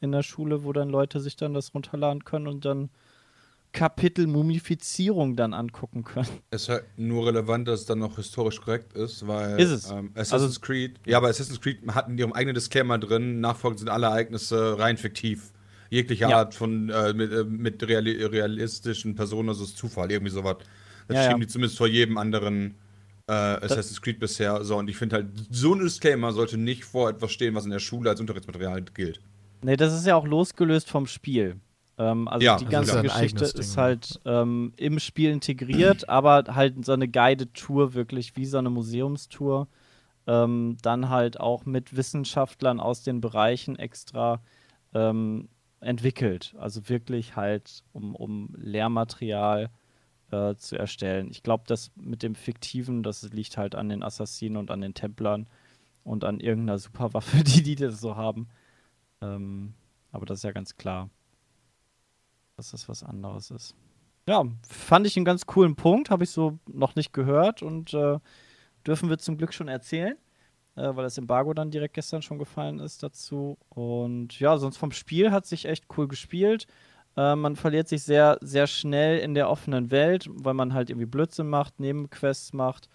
in der Schule, wo dann Leute sich dann das runterladen können und dann Kapitel Mumifizierung dann angucken können. Es ist halt nur relevant, dass es dann noch historisch korrekt ist, weil Ist es. Ähm, Assassin's Also- Creed, ja, aber Assassin's Creed hatten ihrem eigenen Disclaimer drin, nachfolgend sind alle Ereignisse rein fiktiv. Jegliche Ja. Art von äh, mit, äh, mit reali realistischen Personen, also ist Zufall, irgendwie sowas. Das Ja, ja. schieben die zumindest vor jedem anderen äh, Assassin's Creed bisher. So, und ich finde halt, so ein Disclaimer sollte nicht vor etwas stehen, was in der Schule als Unterrichtsmaterial gilt. Nee, das ist ja auch losgelöst vom Spiel. Ähm, also Ja, die ganze ist Geschichte ist halt ähm, im Spiel integriert, [CLEARS THROAT] aber halt so eine guided Tour, wirklich wie so eine Museumstour. Ähm, dann halt auch mit Wissenschaftlern aus den Bereichen extra ähm, entwickelt. Also wirklich halt, um, um Lehrmaterial äh, zu erstellen. Ich glaube, das mit dem Fiktiven, das liegt halt an den Assassinen und an den Templern und an irgendeiner Superwaffe, [LAUGHS] die die das so haben. Ähm, aber das ist ja ganz klar, dass das was anderes ist. Ja, fand ich einen ganz coolen Punkt, habe ich so noch nicht gehört und äh, dürfen wir zum Glück schon erzählen, äh, weil das Embargo dann direkt gestern schon gefallen ist dazu. Und ja, sonst vom Spiel hat sich echt cool gespielt. Äh, man verliert sich sehr, sehr schnell in der offenen Welt, weil man halt irgendwie Blödsinn macht, Nebenquests macht.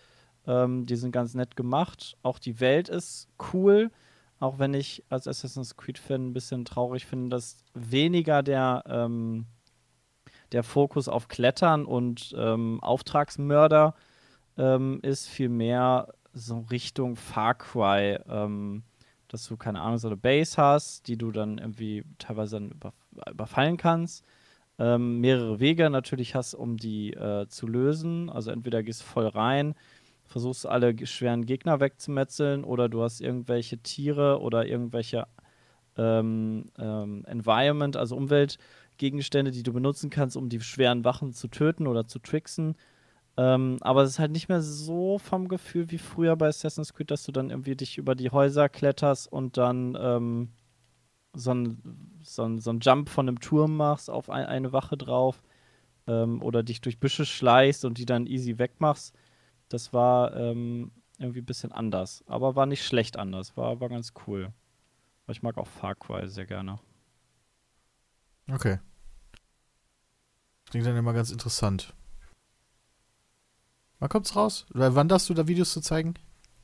Ähm, die sind ganz nett gemacht. Auch die Welt ist cool. Auch wenn ich als Assassin's Creed-Fan ein bisschen traurig finde, dass weniger der, ähm, der Fokus auf Klettern und ähm, Auftragsmörder ähm, ist, vielmehr so Richtung Far Cry, ähm, dass du, keine Ahnung, so eine Base hast, die du dann irgendwie teilweise dann über, überfallen kannst. Ähm, mehrere Wege natürlich hast, um die äh, zu lösen. Also entweder gehst voll rein, versuchst alle schweren Gegner wegzumetzeln oder du hast irgendwelche Tiere oder irgendwelche ähm, ähm, Environment, also Umweltgegenstände, die du benutzen kannst, um die schweren Wachen zu töten oder zu tricksen. Ähm, aber es ist halt nicht mehr so vom Gefühl wie früher bei Assassin's Creed, dass du dann irgendwie dich über die Häuser kletterst und dann ähm, so einen so so ein Jump von einem Turm machst auf ein, eine Wache drauf ähm, oder dich durch Büsche schleichst und die dann easy wegmachst. Das war ähm, irgendwie ein bisschen anders, aber war nicht schlecht anders, war, war ganz cool. Aber ich mag auch Far Cry sehr gerne. Okay. Klingt dann immer ganz interessant. Wann kommt's raus? Oder wann darfst du da Videos zu zeigen?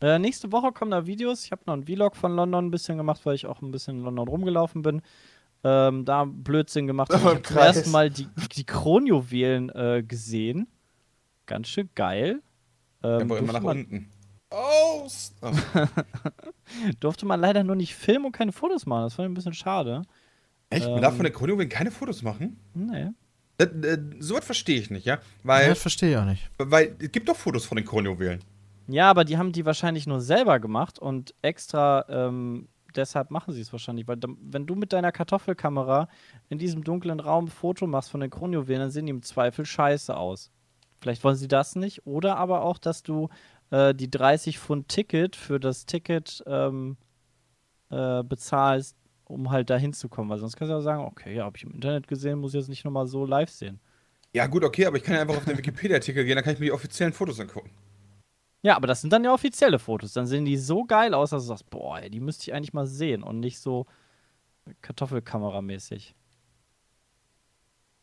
Äh, nächste Woche kommen da Videos. Ich habe noch einen Vlog von London ein bisschen gemacht, weil ich auch ein bisschen in London rumgelaufen bin. Ähm, da Blödsinn gemacht. [LAUGHS] Ich Oh, habe zum Kreis. ersten Mal die, die Kronjuwelen äh, gesehen. Ganz schön geil. Ähm, Aber immer durfte, nach man, unten. Oh! s- oh. durfte man leider nur nicht filmen und keine Fotos machen. Das war ein bisschen schade. Echt? Man Ähm. darf von der Kronjuwelen keine Fotos machen? Nee. Äh, äh, Sowas verstehe ich nicht, ja? Ja, Weil, das verstehe ich auch nicht. weil es gibt doch Fotos von den Kronjuwelen. Ja, aber die haben die wahrscheinlich nur selber gemacht und extra ähm, deshalb machen sie es wahrscheinlich. Weil wenn du mit deiner Kartoffelkamera in diesem dunklen Raum ein Foto machst von den Kronjuwelen, dann sehen die im Zweifel scheiße aus. Vielleicht wollen sie das nicht. Oder aber auch, dass du äh, die 30 Pfund Ticket für das Ticket ähm, äh, bezahlst, um halt da hinzukommen. Weil sonst kannst du ja sagen, okay, ja, habe ich im Internet gesehen, muss ich jetzt nicht nochmal so live sehen. Ja, gut, okay, aber ich kann ja einfach auf den Wikipedia-Artikel gehen, dann kann ich mir die offiziellen Fotos angucken. Ja, aber das sind dann ja offizielle Fotos. Dann sehen die so geil aus, dass du sagst, boah, ey, die müsste ich eigentlich mal sehen und nicht so Kartoffelkameramäßig.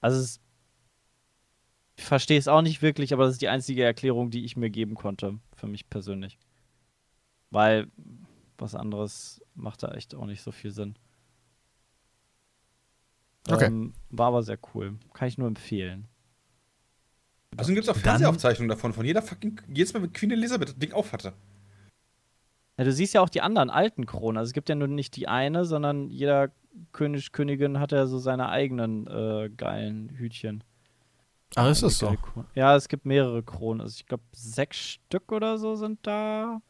Also es, ich verstehe es auch nicht wirklich, aber das ist die einzige Erklärung, die ich mir geben konnte, für mich persönlich. Weil was anderes macht da echt auch nicht so viel Sinn. Okay. Ähm, war aber sehr cool. Kann ich nur empfehlen. Also gibt es auch Fernsehaufzeichnungen davon, von jeder fucking, jedes Mal, wenn Queen Elizabeth das Ding auf hatte. Ja, du siehst ja auch die anderen alten Kronen. Also es gibt ja nur nicht die eine, sondern jeder König, Königin hat ja so seine eigenen äh, geilen Hütchen. Ach, ist das so? Kronen. Ja, es gibt mehrere Kronen. Also ich glaube, sechs Stück oder so sind da.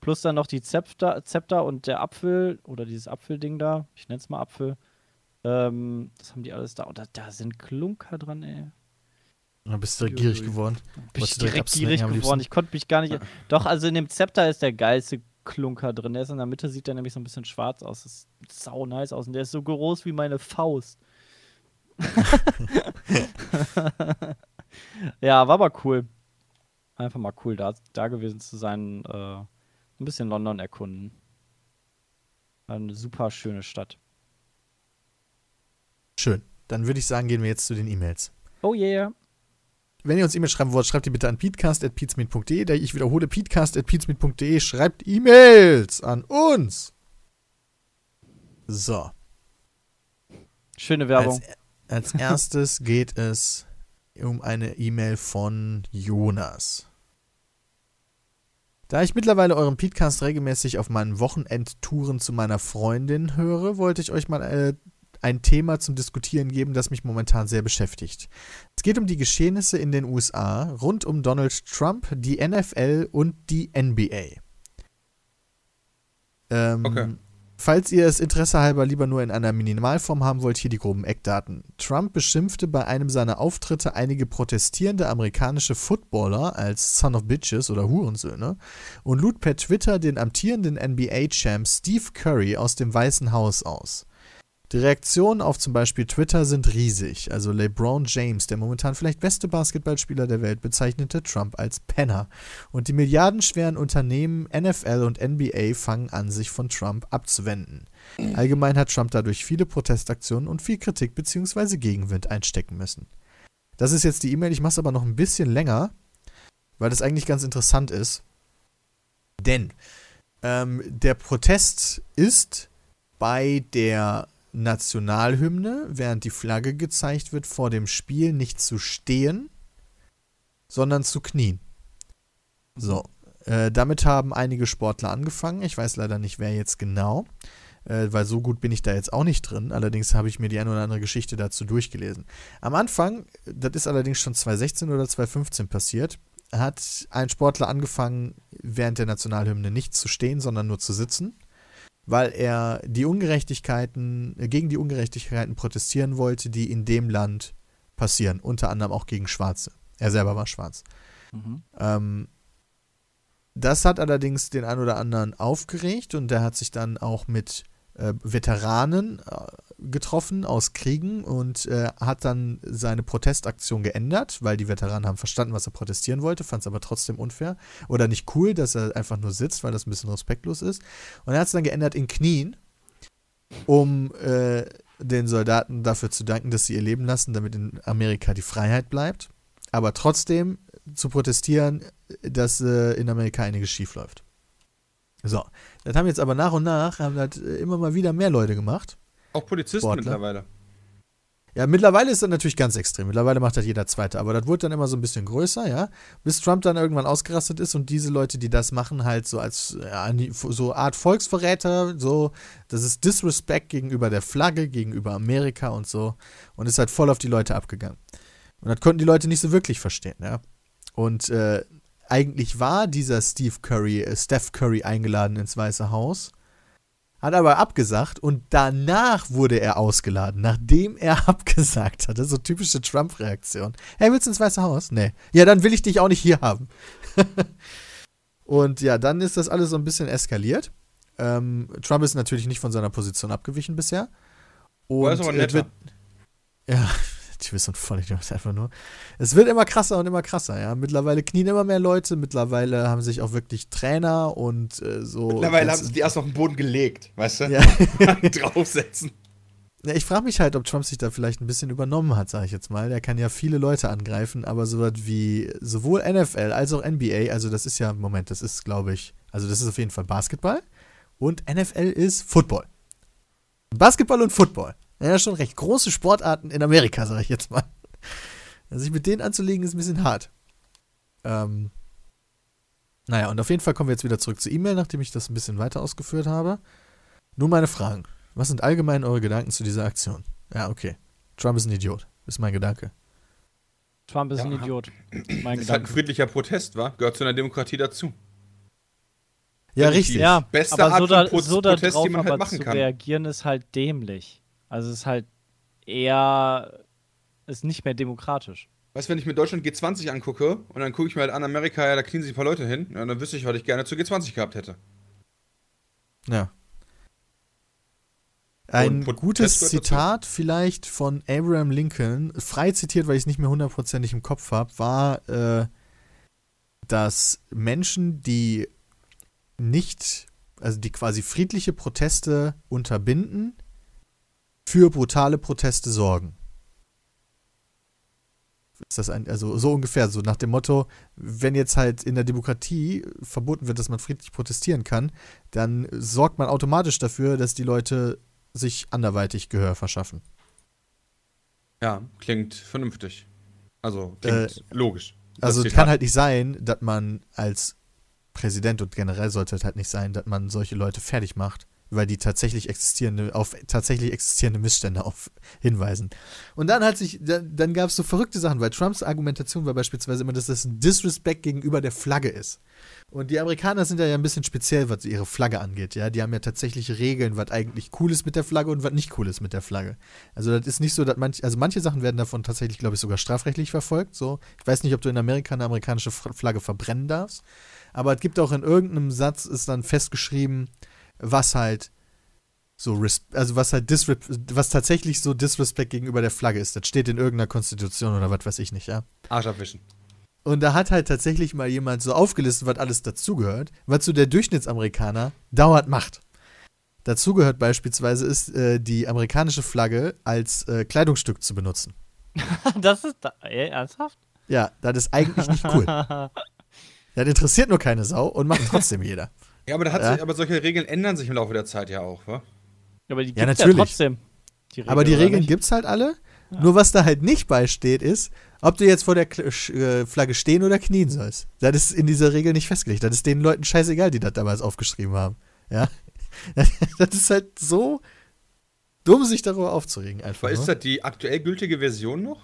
Plus dann noch die Zepter, Zepter und der Apfel oder dieses Apfelding da. Ich nenne es mal Apfel. Ähm, das haben die alles da. Und da, da sind Klunker dran, ey. Da bist du gierig geworden. Bin ich direkt gierig geworden. Ich konnte mich gar nicht. Doch, also in dem Zepter ist der geilste Klunker drin. Der ist in der Mitte, sieht der nämlich so ein bisschen schwarz aus. Das sieht sau nice aus. Und der ist so groß wie meine Faust. [LAUGHS] ja, war aber cool. Einfach mal cool, da, da gewesen zu sein. Äh, ein bisschen London erkunden. War Eine super schöne Stadt. Schön. Dann würde ich sagen, gehen wir jetzt zu den E-Mails. Oh yeah. Wenn ihr uns E-Mails schreiben wollt, schreibt die bitte an peatcast.peatsmeet.de. Ich wiederhole, peatcast.peatsmeet.de. Schreibt E-Mails an uns. So. Schöne Werbung. Als, als [LAUGHS] erstes geht es um eine E-Mail von Jonas. Da ich mittlerweile euren Podcast regelmäßig auf meinen Wochenendtouren zu meiner Freundin höre, wollte ich euch mal äh, ein Thema zum Diskutieren geben, das mich momentan sehr beschäftigt. Es geht um die Geschehnisse in den USA rund um Donald Trump, die NFL und die NBA. Ähm, Okay. Falls ihr es Interesse halber lieber nur in einer Minimalform haben wollt, hier die groben Eckdaten. Trump beschimpfte bei einem seiner Auftritte einige protestierende amerikanische Footballer als Son of Bitches oder Hurensöhne und lud per Twitter den amtierenden NBA-Champ Steve Curry aus dem Weißen Haus aus. Die Reaktionen auf zum Beispiel Twitter sind riesig. Also LeBron James, der momentan vielleicht beste Basketballspieler der Welt, bezeichnete Trump als Penner. Und die milliardenschweren Unternehmen NFL und NBA fangen an, sich von Trump abzuwenden. Allgemein hat Trump dadurch viele Protestaktionen und viel Kritik bzw. Gegenwind einstecken müssen. Das ist jetzt die E-Mail, ich mache es aber noch ein bisschen länger, weil das eigentlich ganz interessant ist. Denn ähm, der Protest ist bei der Nationalhymne, während die Flagge gezeigt wird, vor dem Spiel nicht zu stehen, sondern zu knien. So, äh, damit haben einige Sportler angefangen. Ich weiß leider nicht, wer jetzt genau, äh, weil so gut bin ich da jetzt auch nicht drin. Allerdings habe ich mir die eine oder andere Geschichte dazu durchgelesen. Am Anfang, das ist allerdings schon 2016 oder 2015 passiert, hat ein Sportler angefangen, während der Nationalhymne nicht zu stehen, sondern nur zu sitzen weil er die Ungerechtigkeiten, äh, gegen die Ungerechtigkeiten protestieren wollte, die in dem Land passieren, unter anderem auch gegen Schwarze. Er selber war schwarz. Mhm. Ähm, das hat allerdings den einen oder anderen aufgeregt und der hat sich dann auch mit äh, Veteranen äh, getroffen aus Kriegen und äh, hat dann seine Protestaktion geändert, weil die Veteranen haben verstanden, was er protestieren wollte, fand es aber trotzdem unfair oder nicht cool, dass er einfach nur sitzt, weil das ein bisschen respektlos ist. Und er hat es dann geändert in Knien, um äh, den Soldaten dafür zu danken, dass sie ihr Leben lassen, damit in Amerika die Freiheit bleibt. Aber trotzdem zu protestieren, dass äh, in Amerika einiges schief läuft. So, das haben jetzt aber nach und nach haben das äh, immer mal wieder mehr Leute gemacht. Auch Polizisten Sportler. mittlerweile. Ja, mittlerweile ist das natürlich ganz extrem. Mittlerweile macht das jeder Zweite. Aber das wurde dann immer so ein bisschen größer, ja. Bis Trump dann irgendwann ausgerastet ist und diese Leute, die das machen, halt so als ja, so Art Volksverräter, so, das ist Disrespect gegenüber der Flagge, gegenüber Amerika und so. Und ist halt voll auf die Leute abgegangen. Und das konnten die Leute nicht so wirklich verstehen, ja. Und äh, eigentlich war dieser Steve Curry, äh, Steph Curry eingeladen ins Weiße Haus hat aber abgesagt und danach wurde er ausgeladen, nachdem er [LAUGHS] abgesagt hatte. So typische Trump-Reaktion. Hey, willst du ins Weiße Haus? Nee. Ja, dann will ich dich auch nicht hier haben. [LAUGHS] und ja, dann ist das alles so ein bisschen eskaliert. Ähm, Trump ist natürlich nicht von seiner Position abgewichen bisher. Und Er ist aber netter. wird, ja, die wissen voll nicht, einfach nur. Es wird immer krasser und immer krasser, ja. Mittlerweile knien immer mehr Leute, mittlerweile haben sich auch wirklich Trainer und äh, so. Mittlerweile haben sie die erst auf den Boden gelegt, weißt du? Ja. [LAUGHS] Draufsetzen. Ja, ich frage mich halt, ob Trump sich da vielleicht ein bisschen übernommen hat, sage ich jetzt mal. Der kann ja viele Leute angreifen, aber sowas wie sowohl NFL als auch NBA, also das ist ja, Moment, das ist, glaube ich, also das ist auf jeden Fall Basketball und NFL ist Football. Basketball und Football. Ja, schon recht große Sportarten in Amerika, sage ich jetzt mal. Also sich mit denen anzulegen, ist ein bisschen hart. Ähm, naja, und auf jeden Fall kommen wir jetzt wieder zurück zur E-Mail, nachdem ich das ein bisschen weiter ausgeführt habe. Nun meine Fragen. Was sind allgemein eure Gedanken zu dieser Aktion? Ja, okay. Trump ist ein Idiot. Ist mein Gedanke. Trump ist ein Ja. Idiot. [CLEARS THROAT] Mein Das ist halt ein friedlicher Protest, wa? Gehört zu einer Demokratie dazu. Ja, richtig. Ja, Beste aber Art so, von da, Pro- so da Protest, drauf die man halt aber machen zu kann. reagieren ist halt dämlich. Also es ist halt eher ist nicht mehr demokratisch. Weißt du, wenn ich mir Deutschland G20 angucke und dann gucke ich mir halt an Amerika, ja, da knien sich ein paar Leute hin, ja, dann wüsste ich, was ich gerne zu G20 gehabt hätte. Ja. Ein gutes? Zitat vielleicht von Abraham Lincoln, frei zitiert, weil ich es nicht mehr hundertprozentig im Kopf habe, war, äh, dass Menschen, die nicht, also die quasi friedliche Proteste unterbinden, für brutale Proteste sorgen. Ist das ein, also so ungefähr, so nach dem Motto, wenn jetzt halt in der Demokratie verboten wird, dass man friedlich protestieren kann, dann sorgt man automatisch dafür, dass die Leute sich anderweitig Gehör verschaffen. Ja, klingt vernünftig. Also, klingt logisch. Das Also Zitat. kann halt nicht sein, dass man als Präsident und generell sollte es halt nicht sein, dass man solche Leute fertig macht, weil die tatsächlich existierende, auf tatsächlich existierende Missstände auf, hinweisen. Und dann hat sich, dann, dann gab es so verrückte Sachen, weil Trumps Argumentation war beispielsweise immer, dass das ein Disrespect gegenüber der Flagge ist. Und die Amerikaner sind ja ein bisschen speziell, was ihre Flagge angeht, ja. Die haben ja tatsächlich Regeln, was eigentlich cool ist mit der Flagge und was nicht cool ist mit der Flagge. Also das ist nicht so, dass manch, also manche Sachen werden davon tatsächlich, glaube ich, sogar strafrechtlich verfolgt. So, ich weiß nicht, ob du in Amerika eine amerikanische Flagge verbrennen darfst, aber es gibt auch in irgendeinem Satz ist dann festgeschrieben, was halt so, res- also was halt disre was tatsächlich so Disrespect gegenüber der Flagge ist. Das steht in irgendeiner Konstitution oder was weiß ich nicht, ja. Arsch abwischen. Und da hat halt tatsächlich mal jemand so aufgelistet, was alles dazugehört, was so der Durchschnittsamerikaner dauernd macht. Dazugehört beispielsweise ist, äh, die amerikanische Flagge als äh, Kleidungsstück zu benutzen. [LAUGHS] das ist da, ey, ernsthaft? Ja, das ist eigentlich nicht cool. [LAUGHS] Das interessiert nur keine Sau und macht trotzdem jeder. [LAUGHS] Ja, aber, da hat Ja. sich, aber solche Regeln ändern sich im Laufe der Zeit ja auch, wa? Aber die Ja, gibt's natürlich. ja trotzdem. Die Aber die Regeln gibt's halt alle. Nur was da halt nicht beisteht, ist, ob du jetzt vor der Kl- äh, Flagge stehen oder knien sollst. Das ist in dieser Regel nicht festgelegt. Das ist den Leuten scheißegal, die das damals aufgeschrieben haben. Ja. [LAUGHS] Das ist halt so dumm, sich darüber aufzuregen einfach. Aber ist ne? das die aktuell gültige Version noch?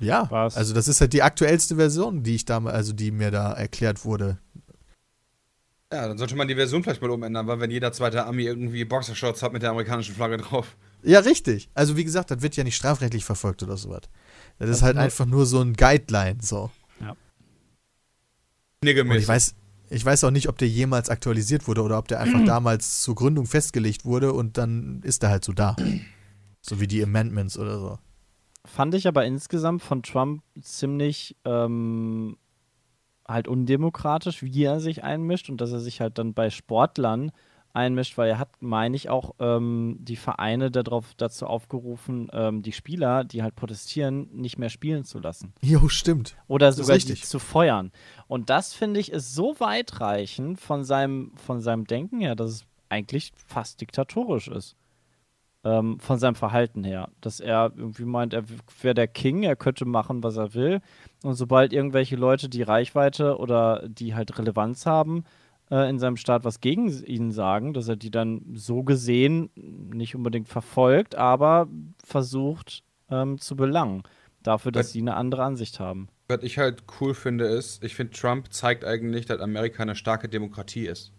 Ja. Was? Also das ist halt die aktuellste Version, die ich damals, also die mir da erklärt wurde. Ja, dann sollte man die Version vielleicht mal umändern, weil wenn jeder zweite Ami irgendwie Boxershorts hat mit der amerikanischen Flagge drauf. Ja, richtig. Also wie gesagt, das wird ja nicht strafrechtlich verfolgt oder sowas. Das ist Also halt einfach nur so ein Guideline, so. Und Niggemäßig. ich weiß, ich weiß auch nicht, ob der jemals aktualisiert wurde oder ob der einfach [CLEARS THROAT] damals zur Gründung festgelegt wurde und dann ist er halt so da. So wie die Amendments oder so. Fand ich aber insgesamt von Trump ziemlich ähm, halt undemokratisch, wie er sich einmischt und dass er sich halt dann bei Sportlern einmischt, weil er hat, meine ich, auch ähm, die Vereine darauf, dazu aufgerufen, ähm, die Spieler, die halt protestieren, nicht mehr spielen zu lassen. Jo, stimmt. Oder Das sogar die richtig. zu feuern. Und das finde ich ist so weitreichend von seinem, von seinem Denken her, dass es eigentlich fast diktatorisch ist. Ähm, von seinem Verhalten her. Dass er irgendwie meint, er wäre der King, er könnte machen, was er will. Und sobald irgendwelche Leute, die Reichweite oder die halt Relevanz haben, äh, in seinem Staat was gegen ihn sagen, dass er die dann so gesehen nicht unbedingt verfolgt, aber versucht ähm, zu belangen. Dafür, dass Was- sie eine andere Ansicht haben. Was ich halt cool finde, ist, ich finde, Trump zeigt eigentlich, dass Amerika eine starke Demokratie ist.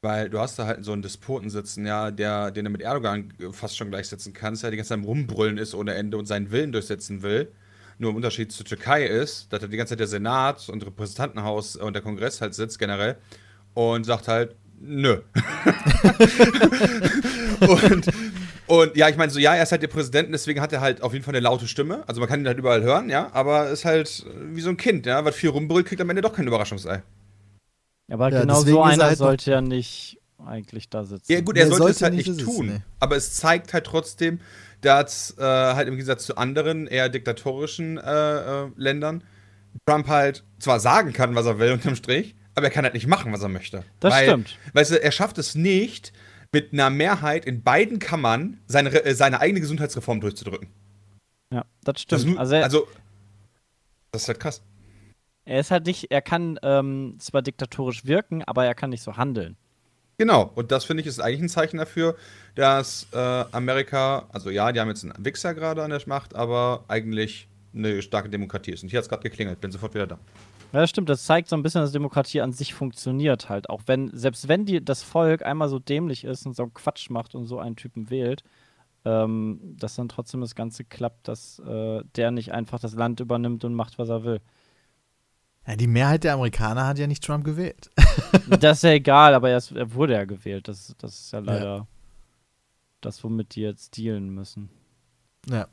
Weil du hast da halt so einen Despoten sitzen, ja, der, den du mit Erdogan fast schon gleichsetzen kannst, der die ganze Zeit Rumbrüllen ist ohne Ende und seinen Willen durchsetzen will. Nur im Unterschied zur Türkei ist, dass da die ganze Zeit der Senat und Repräsentantenhaus und der Kongress halt sitzt generell und sagt halt, nö. [LAUGHS] und, und ja, ich meine, so, ja, er ist halt der Präsident, deswegen hat er halt auf jeden Fall eine laute Stimme. Also man kann ihn halt überall hören, ja, aber ist halt wie so ein Kind, ja, was viel rumbrüllt, kriegt am Ende doch kein Überraschungsei. Aber Ja, genau so er einer halt sollte ja nicht eigentlich da sitzen. Ja, gut, er Nee, sollte, es sollte halt nicht nicht tun. nee. Aber es zeigt halt trotzdem, dass äh, halt im Gegensatz zu anderen eher diktatorischen äh, äh, Ländern Trump halt zwar sagen kann, was er will unterm Strich, aber er kann halt nicht machen, was er möchte. Das Weil, stimmt. Weißt du, er schafft es nicht, mit einer Mehrheit in beiden Kammern seine, äh, seine eigene Gesundheitsreform durchzudrücken. Ja, das Das stimmt. nur- also, also, das ist halt krass. Er ist halt nicht, er kann ähm, zwar diktatorisch wirken, aber er kann nicht so handeln. Genau, und das finde ich ist eigentlich ein Zeichen dafür, dass äh, Amerika, also ja, die haben jetzt einen Wichser gerade an der Macht, aber eigentlich eine starke Demokratie ist. Und hier hat es gerade geklingelt, bin sofort wieder da. Ja, das stimmt. Das zeigt so ein bisschen, dass Demokratie an sich funktioniert halt. Auch wenn, selbst wenn die, das Volk einmal so dämlich ist und so einen Quatsch macht und so einen Typen wählt, ähm, dass dann trotzdem das Ganze klappt, dass äh, der nicht einfach das Land übernimmt und macht, was er will. Ja, die Mehrheit der Amerikaner hat ja nicht Trump gewählt. [LAUGHS] das ist ja egal, aber er, ist, er wurde ja gewählt. Das, das ist ja leider das, womit die jetzt dealen müssen. Ja.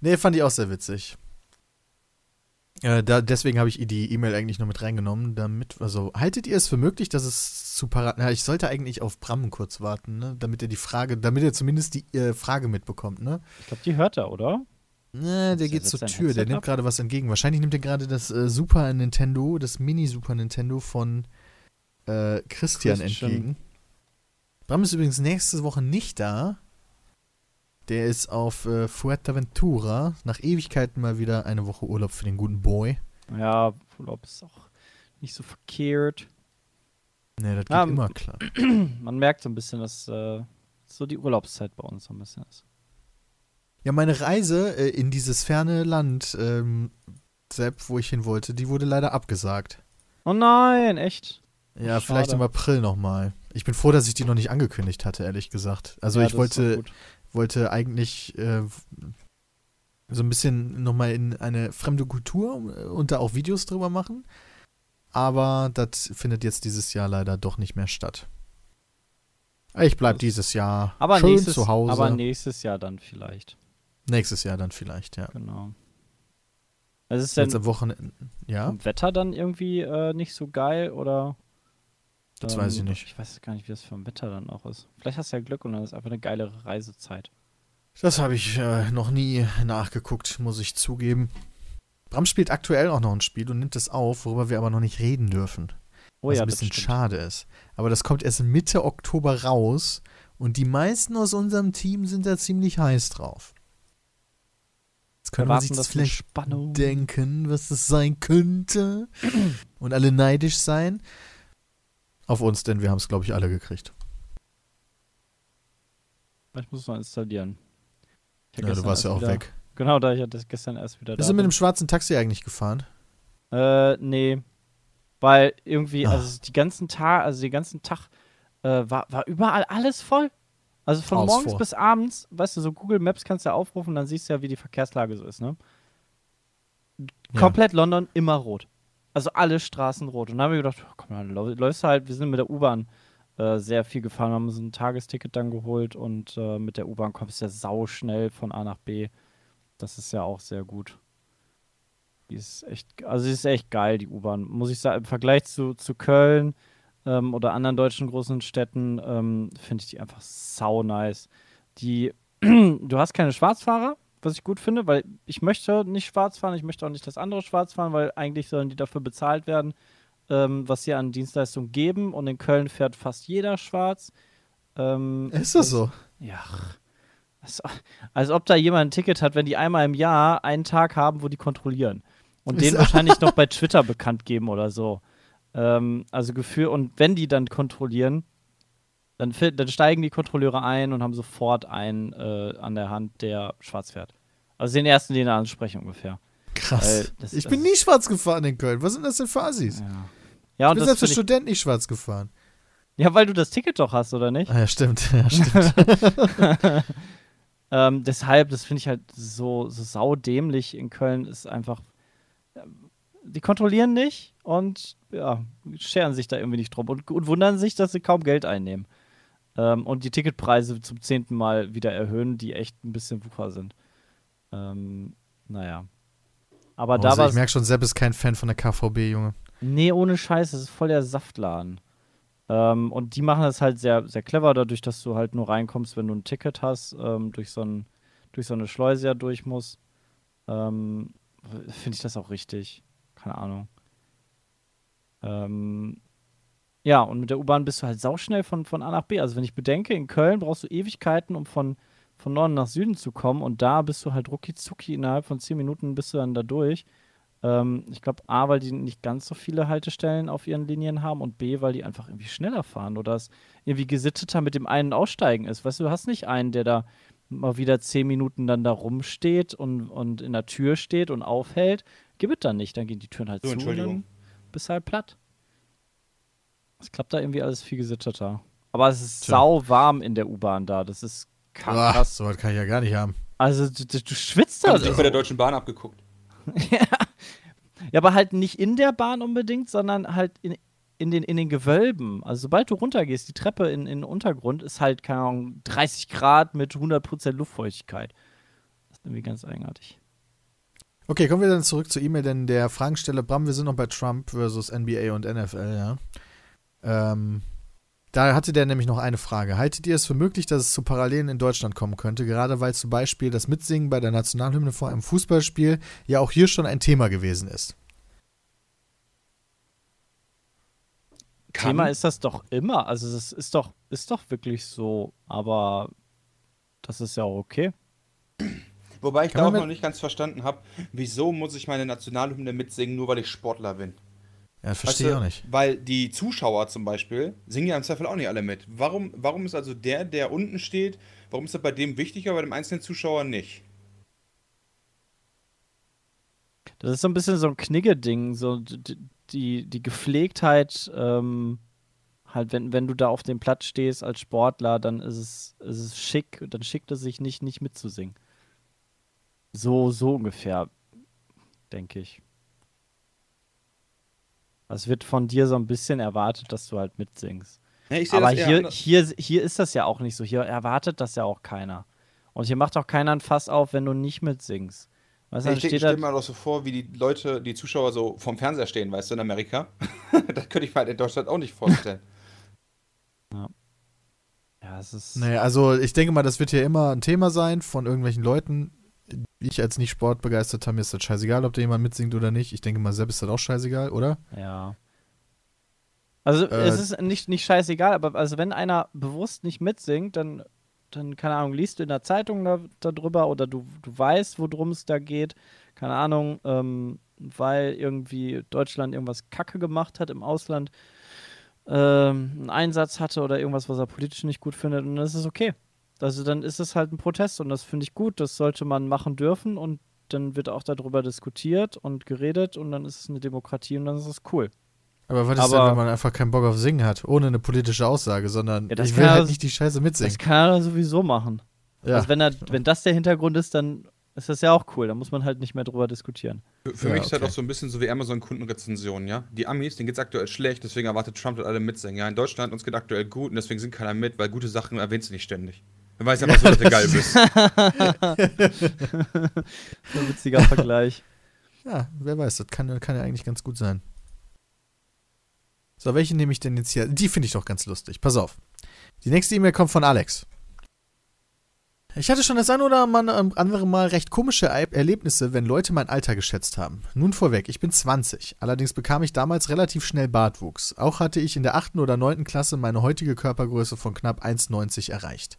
Nee, fand ich auch sehr witzig. Äh, da, deswegen habe ich die E-Mail eigentlich noch mit reingenommen, damit, also haltet ihr es für möglich, dass es zu parat. Na, ich sollte eigentlich auf Bram kurz warten, ne? Damit er die Frage, damit er zumindest die äh, Frage mitbekommt, ne? Ich glaube, die hört er, oder? Ne, der geht zur Tür, der nimmt gerade was entgegen. Wahrscheinlich nimmt er gerade das äh, Super Nintendo, das Mini Super Nintendo von äh, Christian, Christian. entgegen. Bram ist übrigens nächste Woche nicht da. Der ist auf äh, Fuerteventura. Nach Ewigkeiten mal wieder eine Woche Urlaub für den guten Boy. Ja, Urlaub ist auch nicht so verkehrt. Ne, das geht Ah, immer klar. [CLEARS THROAT] Man merkt so ein bisschen, dass äh, so die Urlaubszeit bei uns so ein bisschen ist. Ja, meine Reise äh, in dieses ferne Land, ähm, Sepp, wo ich hin wollte, die wurde leider abgesagt. Oh nein, echt? Ja, Schade. vielleicht im April nochmal. Ich bin froh, dass ich die noch nicht angekündigt hatte, ehrlich gesagt. Also Ja, ich wollte, wollte eigentlich äh, so ein bisschen nochmal in eine fremde Kultur äh, und da auch Videos drüber machen. Aber das findet jetzt dieses Jahr leider doch nicht mehr statt. Ich bleib dieses Jahr Aber schön nächstes, zu Hause. aber nächstes Jahr dann vielleicht. Nächstes Jahr dann vielleicht, ja. Genau. Also ist denn Jetzt am Wochenende. Ja, Wetter dann irgendwie äh, nicht so geil oder? das weiß ich nicht. Ich weiß gar nicht, wie das vom Wetter dann auch ist. Vielleicht hast du ja Glück und dann ist einfach eine geilere Reisezeit. Das habe ich äh, noch nie nachgeguckt, muss ich zugeben. Bram spielt aktuell auch noch ein Spiel und nimmt es auf, worüber wir aber noch nicht reden dürfen. Oh was ja, ein bisschen schade ist. Aber das kommt erst Mitte Oktober raus und die meisten aus unserem Team sind da ziemlich heiß drauf. Jetzt wir warten sich das vielleicht Spannung. denken, was das sein könnte. [CLEARS THROAT] und alle neidisch sein. Auf uns, denn wir haben es, glaube ich, alle gekriegt. Ich muss es mal installieren. Ja, du warst ja auch wieder, weg. Genau, da ich ja das gestern erst wieder Bist da du mit bin. dem schwarzen Taxi eigentlich gefahren? Äh, nee. Weil irgendwie, Ah. also die ganzen Tag, also den ganzen Tag äh, war, war überall alles voll. Also von Aus morgens vor. bis abends, weißt du, so Google Maps kannst du ja aufrufen, dann siehst du ja, wie die Verkehrslage so ist, ne? Ja. Komplett London immer rot. Also alle Straßen rot. Und dann haben wir gedacht, komm mal, läufst du halt, wir sind mit der U-Bahn äh, sehr viel gefahren, haben uns ein Tagesticket dann geholt und äh, mit der U-Bahn kommst du ja sau schnell von A nach B. Das ist ja auch sehr gut. Die ist echt, also sie ist echt geil, die U-Bahn. Muss ich sagen, im Vergleich zu, zu Köln ähm, oder anderen deutschen großen Städten ähm, finde ich die einfach sau nice. Die, [CLEARS THROAT] du hast keine Schwarzfahrer, was ich gut finde, weil ich möchte nicht schwarz fahren, ich möchte auch nicht, dass andere schwarz fahren, weil eigentlich sollen die dafür bezahlt werden, ähm, was sie an Dienstleistungen geben. Und in Köln fährt fast jeder schwarz. Ähm, Ist das so? ja. Als, als ob da jemand ein Ticket hat, wenn die einmal im Jahr einen Tag haben, wo die kontrollieren. Und den [LAUGHS] wahrscheinlich noch bei Twitter bekannt geben oder so. Ähm, also Gefühl, und wenn die dann kontrollieren, dann, dann steigen die Kontrolleure ein und haben sofort einen äh, an der Hand, der schwarz fährt. Also den ersten, den er ansprechen ungefähr. Krass. Das- ich das bin nie schwarz gefahren in Köln. Was sind das denn für Assis? Ja, ja ich und bin das selbst als Student nicht schwarz gefahren. ja, weil du das Ticket doch hast, oder nicht? Ah, ja, stimmt. [LAUGHS] Ja, stimmt. [LAUGHS] Ähm, deshalb, das finde ich halt so, so saudämlich in Köln, ist einfach. ähm, Die kontrollieren nicht und ja, scheren sich da irgendwie nicht drum und, und wundern sich, dass sie kaum Geld einnehmen. Ähm, und die Ticketpreise zum zehnten Mal wieder erhöhen, die echt ein bisschen wucher sind. Ähm, naja. Aber da also, war ich merke schon, Sepp ist kein Fan von der KVB, Junge. Nee, ohne Scheiß, das ist voll der Saftladen. Ähm, und die machen das halt sehr, sehr clever, dadurch, dass du halt nur reinkommst, wenn du ein Ticket hast, ähm, durch, so ein, durch so eine Schleuse ja durch musst. Ähm, Finde ich das auch richtig. Keine Ahnung. Ähm, ja, und mit der U-Bahn bist du halt sauschnell von, von A nach B. Also wenn ich bedenke, in Köln brauchst du Ewigkeiten, um von, von Norden nach Süden zu kommen. Und da bist du halt rucki zucki, innerhalb von 10 Minuten bist du dann da durch. Ähm, ich glaube, A, weil die nicht ganz so viele Haltestellen auf ihren Linien haben und B, weil die einfach irgendwie schneller fahren oder es irgendwie gesitteter mit dem einen Aussteigen ist. Weißt du, du hast nicht einen, der da mal wieder 10 Minuten dann da rumsteht und, und in der Tür steht und aufhält. Gibt es dann nicht. Dann gehen die Türen halt So, zu Entschuldigung. Bist halt platt. Es klappt da irgendwie alles viel gesitteter. Aber es ist Tja. sau warm in der U-Bahn da. Das ist krass. so was kann ich ja gar nicht haben. Also du, du du schwitzt da. Haben sich bei der Deutschen Bahn abgeguckt. [LAUGHS] Ja, aber halt nicht in der Bahn unbedingt, sondern halt in, in, den, in den Gewölben. Also sobald du runtergehst, die Treppe in, in den Untergrund ist halt, keine Ahnung, 30 Grad mit 100% Luftfeuchtigkeit. Das ist irgendwie ganz eigenartig. Okay, kommen wir dann zurück zur E-Mail, denn der Fragensteller Bram, wir sind noch bei Trump versus NBA und NFL, ja. Ähm, da hatte der nämlich noch eine Frage. Haltet ihr es für möglich, dass es zu Parallelen in Deutschland kommen könnte, gerade weil zum Beispiel das Mitsingen bei der Nationalhymne vor einem Fußballspiel ja auch hier schon ein Thema gewesen ist? Thema ist das doch immer. Also das ist doch, ist doch wirklich so, aber das ist ja auch okay. Wobei ich Kann da auch noch nicht ganz verstanden habe, wieso muss ich meine Nationalhymne mitsingen, nur weil ich Sportler bin. Ja, Weißt verstehe ich du, auch nicht. Weil die Zuschauer zum Beispiel singen ja im Zweifel auch nicht alle mit. Warum, warum ist also der, der unten steht, warum ist das bei dem wichtiger, bei dem einzelnen Zuschauer nicht? Das ist so ein bisschen so ein Knigge-Ding, so die, die Gepflegtheit, ähm, halt, wenn, wenn du da auf dem Platz stehst als Sportler, dann ist es, ist es schick, dann schickt es sich nicht, nicht mitzusingen. So, so ungefähr, denke ich. Es wird von dir so ein bisschen erwartet, dass du halt mitsingst. Ja, Aber hier, anders. hier, hier ist das ja auch nicht so. Hier erwartet das ja auch keiner. Und hier macht auch keiner ein Fass auf, wenn du nicht mitsingst. Weißt ich denke, steht da, stell mir doch so vor, wie die Leute, die Zuschauer so vorm Fernseher stehen, weißt du, in Amerika. [LAUGHS] das könnte ich mir halt in Deutschland auch nicht vorstellen. ja, es ist. Nee, also ich denke mal, das wird hier immer ein Thema sein von irgendwelchen Leuten. Ich als nicht sportbegeisterter, mir ist das scheißegal, ob da jemand mitsingt oder nicht. Ich denke mal, selbst ist das auch scheißegal, oder? Ja. Also Äh, es ist nicht, nicht scheißegal, aber also wenn einer bewusst nicht mitsingt, dann, dann, keine Ahnung, liest du in der Zeitung da, darüber oder du, du weißt, worum es da geht, keine Ahnung, ähm, weil irgendwie Deutschland irgendwas Kacke gemacht hat im Ausland, ähm, einen Einsatz hatte oder irgendwas, was er politisch nicht gut findet, und das ist okay. Also dann ist es halt ein Protest und das finde ich gut, das sollte man machen dürfen und dann wird auch darüber diskutiert und geredet und dann ist es eine Demokratie und dann ist es cool. Aber was ist denn, Aber- wenn man einfach keinen Bock auf Singen hat, ohne eine politische Aussage, sondern Ja, das ich will kann halt er- nicht die Scheiße mitsingen. Das kann er sowieso machen. Ja. Also wenn, er, wenn das der Hintergrund ist, dann ist das ja auch cool. Da muss man halt nicht mehr drüber diskutieren. Für, für Ja, mich ist das okay. auch so ein bisschen so wie Amazon-Kundenrezensionen, ja. Die Amis, denen geht es aktuell schlecht, deswegen erwartet Trump, dass alle mitsingen. Ja, in Deutschland uns geht aktuell gut und deswegen singt keiner mit, weil gute Sachen erwähnst du nicht ständig. Du weißt einfach so, dass du geil bist. [LAUGHS] Ein witziger Vergleich. Ja, wer weiß, das kann, kann ja eigentlich ganz gut sein. So, welche nehme ich denn jetzt hier? Die finde ich doch ganz lustig. Pass auf. Die nächste E-Mail kommt von Alex. Ich hatte schon das ein oder ähm, andere Mal recht komische Er- Erlebnisse, wenn Leute mein Alter geschätzt haben. Nun vorweg, ich bin 20. Allerdings bekam ich damals relativ schnell Bartwuchs. Auch hatte ich in der 8. oder 9. Klasse meine heutige Körpergröße von knapp 1,90 erreicht.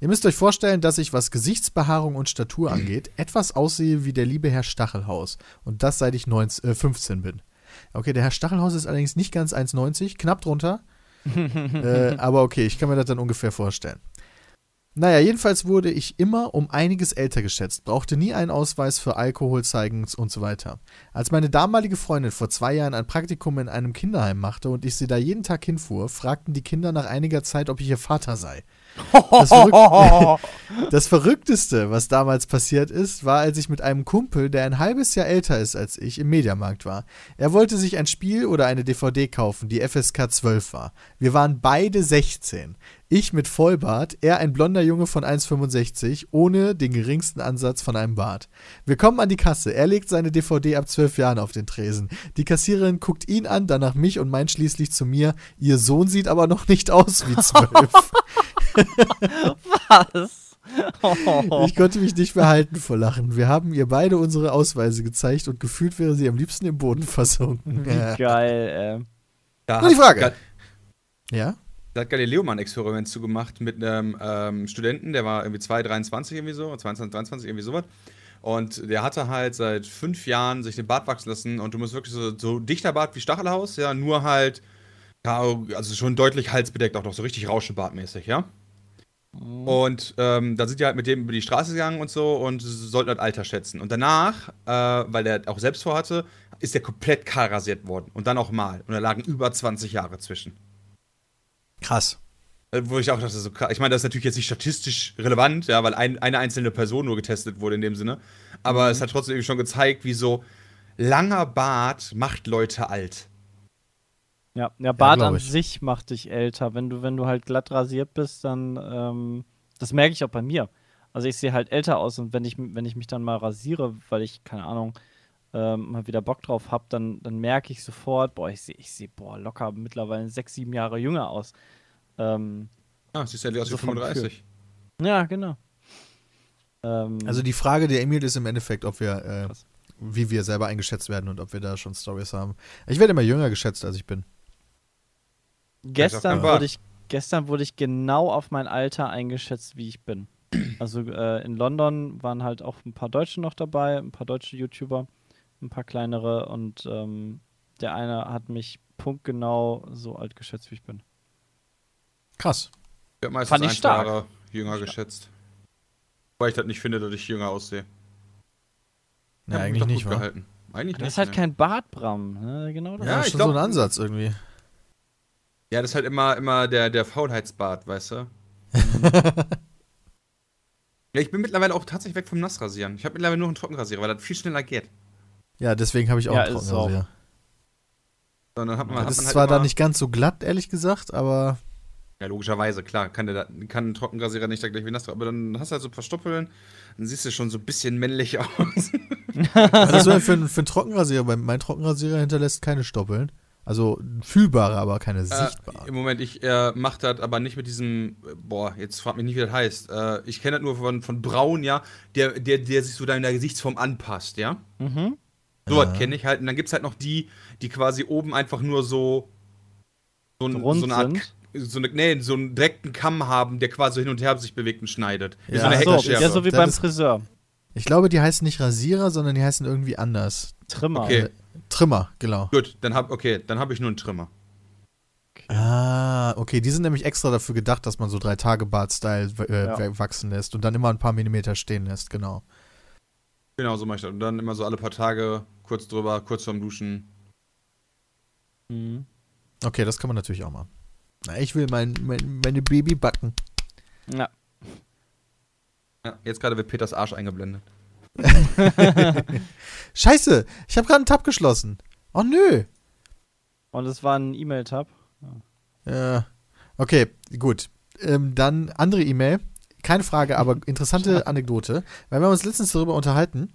Ihr müsst euch vorstellen, dass ich, was Gesichtsbehaarung und Statur angeht, etwas aussehe wie der liebe Herr Stachelhaus. Und das seit ich 19, äh, 15 bin. Okay, der Herr Stachelhaus ist allerdings nicht ganz 1,90, knapp drunter. [LAUGHS] äh, aber okay, ich kann mir das dann ungefähr vorstellen. Naja, jedenfalls wurde ich immer um einiges älter geschätzt, brauchte nie einen Ausweis für Alkohol zeigen und so weiter. Als meine damalige Freundin vor zwei Jahren ein Praktikum in einem Kinderheim machte und ich sie da jeden Tag hinfuhr, fragten die Kinder nach einiger Zeit, ob ich ihr Vater sei. Das, Verrück [LAUGHS] das Verrückteste, was damals passiert ist, war, als ich mit einem Kumpel, der ein halbes Jahr älter ist als ich, im Mediamarkt war. Er wollte sich ein Spiel oder eine DVD kaufen, die FSK 12 war. Wir waren beide 16. Ich mit Vollbart, er ein blonder Junge von 1,65, ohne den geringsten Ansatz von einem Bart. Wir kommen an die Kasse. Er legt seine DVD ab 12 Jahren auf den Tresen. Die Kassiererin guckt ihn an, danach mich und meint schließlich zu mir, ihr Sohn sieht aber noch nicht aus wie 12. [LAUGHS] Was? Oh. [LAUGHS] Ich konnte mich nicht mehr halten vor Lachen. Wir haben ihr beide unsere Ausweise gezeigt und gefühlt wäre sie am liebsten im Boden versunken. Wie geil, Da Nur die Frage. Ja? Da hat Galileo mal ein Experiment zugemacht mit einem ähm, Studenten, der war irgendwie 2, 23 irgendwie so, 22, 23, irgendwie sowas. Und der hatte halt seit fünf Jahren sich den Bart wachsen lassen und du musst wirklich so, so dichter Bart wie Stachelhaus, ja, nur halt, ja, also schon deutlich halsbedeckt, auch noch so richtig Rauschenbartmäßig, ja. Und ähm, da sind die halt mit dem über die Straße gegangen und so und sollten das Alter schätzen. Und danach, äh, weil der auch selbst vorhatte, ist der komplett kahl rasiert worden. Und dann auch mal. Und da lagen über 20 Jahre zwischen. Krass. Äh, Wo ich auch dachte, so krass. Ich meine, das ist natürlich jetzt nicht statistisch relevant, ja, weil ein, eine einzelne Person nur getestet wurde in dem Sinne. Aber Mhm. es hat trotzdem irgendwie schon gezeigt, wie so langer Bart macht Leute alt. Ja, ja Bart glaub an ich. sich macht dich älter. Wenn du, wenn du halt glatt rasiert bist, dann, ähm, das merke ich auch bei mir. Also ich sehe halt älter aus und wenn ich, wenn ich mich dann mal rasiere, weil ich, keine Ahnung, ähm, mal wieder Bock drauf habe, dann, dann merke ich sofort, boah, ich sehe, ich sehe, boah, locker mittlerweile sechs, sieben Jahre jünger aus. Ähm, Ah, siehst ja aus wie So vom 35. ja, genau. Ähm, Also die Frage der Emil ist im Endeffekt, ob wir, äh, wie wir selber eingeschätzt werden und ob wir da schon Stories haben. Ich werde immer jünger geschätzt, als ich bin. Gestern wurde, ich, gestern wurde ich genau auf mein Alter eingeschätzt, wie ich bin. Also äh, in London waren halt auch ein paar Deutsche noch dabei, ein paar deutsche YouTuber, ein paar kleinere und ähm, der eine hat mich punktgenau so alt geschätzt, wie ich bin. Krass. Ich habe meistens Fand ich ein, stark. zwei Jahre jünger geschätzt. Weil ich das nicht finde, dass ich jünger aussehe. Ja, mich eigentlich nicht, gehalten. Eigentlich Du nicht. hast halt ne. kein Bart, Bram. Ne? Genau das. Ja, Ja, ich schon glaub- so ein Ansatz irgendwie. Ja, das ist halt immer, immer der, der Faulheitsbart, weißt du? [LAUGHS] ja, ich bin mittlerweile auch tatsächlich weg vom Nassrasieren. Ich habe mittlerweile nur einen Trockenrasierer, weil das viel schneller geht. Ja, deswegen habe ich auch Ja, einen ist Trockenrasier. Sondern hat man, hat Das man ist halt zwar dann nicht ganz so glatt, ehrlich gesagt, aber Ja, logischerweise, klar, kann, der, da- kann ein Trockenrasierer nicht da gleich wie nass aber dann hast du halt so ein paar Stoppeln, dann siehst du schon so ein bisschen männlich [LAUGHS] aus. was ist das für ein, für ein Trockenrasierer? Mein Trockenrasierer hinterlässt keine Stoppeln. Also fühlbare, aber keine Äh, sichtbaren. Im Moment, ich äh, mach das aber nicht mit diesem, äh, boah, jetzt frag mich nicht, wie das heißt. Äh, ich kenne das nur von, von Braun, ja, der, der, der sich so deiner Gesichtsform anpasst, ja. Mhm. So Ja. was kenne ich halt. Und dann gibt es halt noch die, die quasi oben einfach nur so, so, ein, Rund so eine Art, sind. so, eine, nee, so einen direkten Kamm haben, der quasi hin und her sich bewegt und schneidet. Wie Ja, so eine Heckenschere. ja, so wie Das beim ist- Friseur. Ich glaube, die heißen nicht Rasierer, sondern die heißen irgendwie anders. Trimmer. Okay. Trimmer, genau. Gut, dann hab, okay, dann habe ich nur einen Trimmer. Ah, okay. Die sind nämlich extra dafür gedacht, dass man so drei Tage Bart-Style äh, Ja. wachsen lässt und dann immer ein paar Millimeter stehen lässt, genau. Genau, so mache ich das. Und dann immer so alle paar Tage kurz drüber, kurz vorm Duschen. Mhm. Okay, das kann man natürlich auch machen. Na, ich will mein, mein, meine Baby backen. Ja. Ja, jetzt gerade wird Peters Arsch eingeblendet. [LAUGHS] Scheiße, ich habe gerade einen Tab geschlossen. Oh nö. Und es war ein E-Mail-Tab. Ja. Okay, gut. Ähm, dann andere E-Mail. Keine Frage, aber interessante [LAUGHS] Anekdote. Weil wir haben uns letztens darüber unterhalten,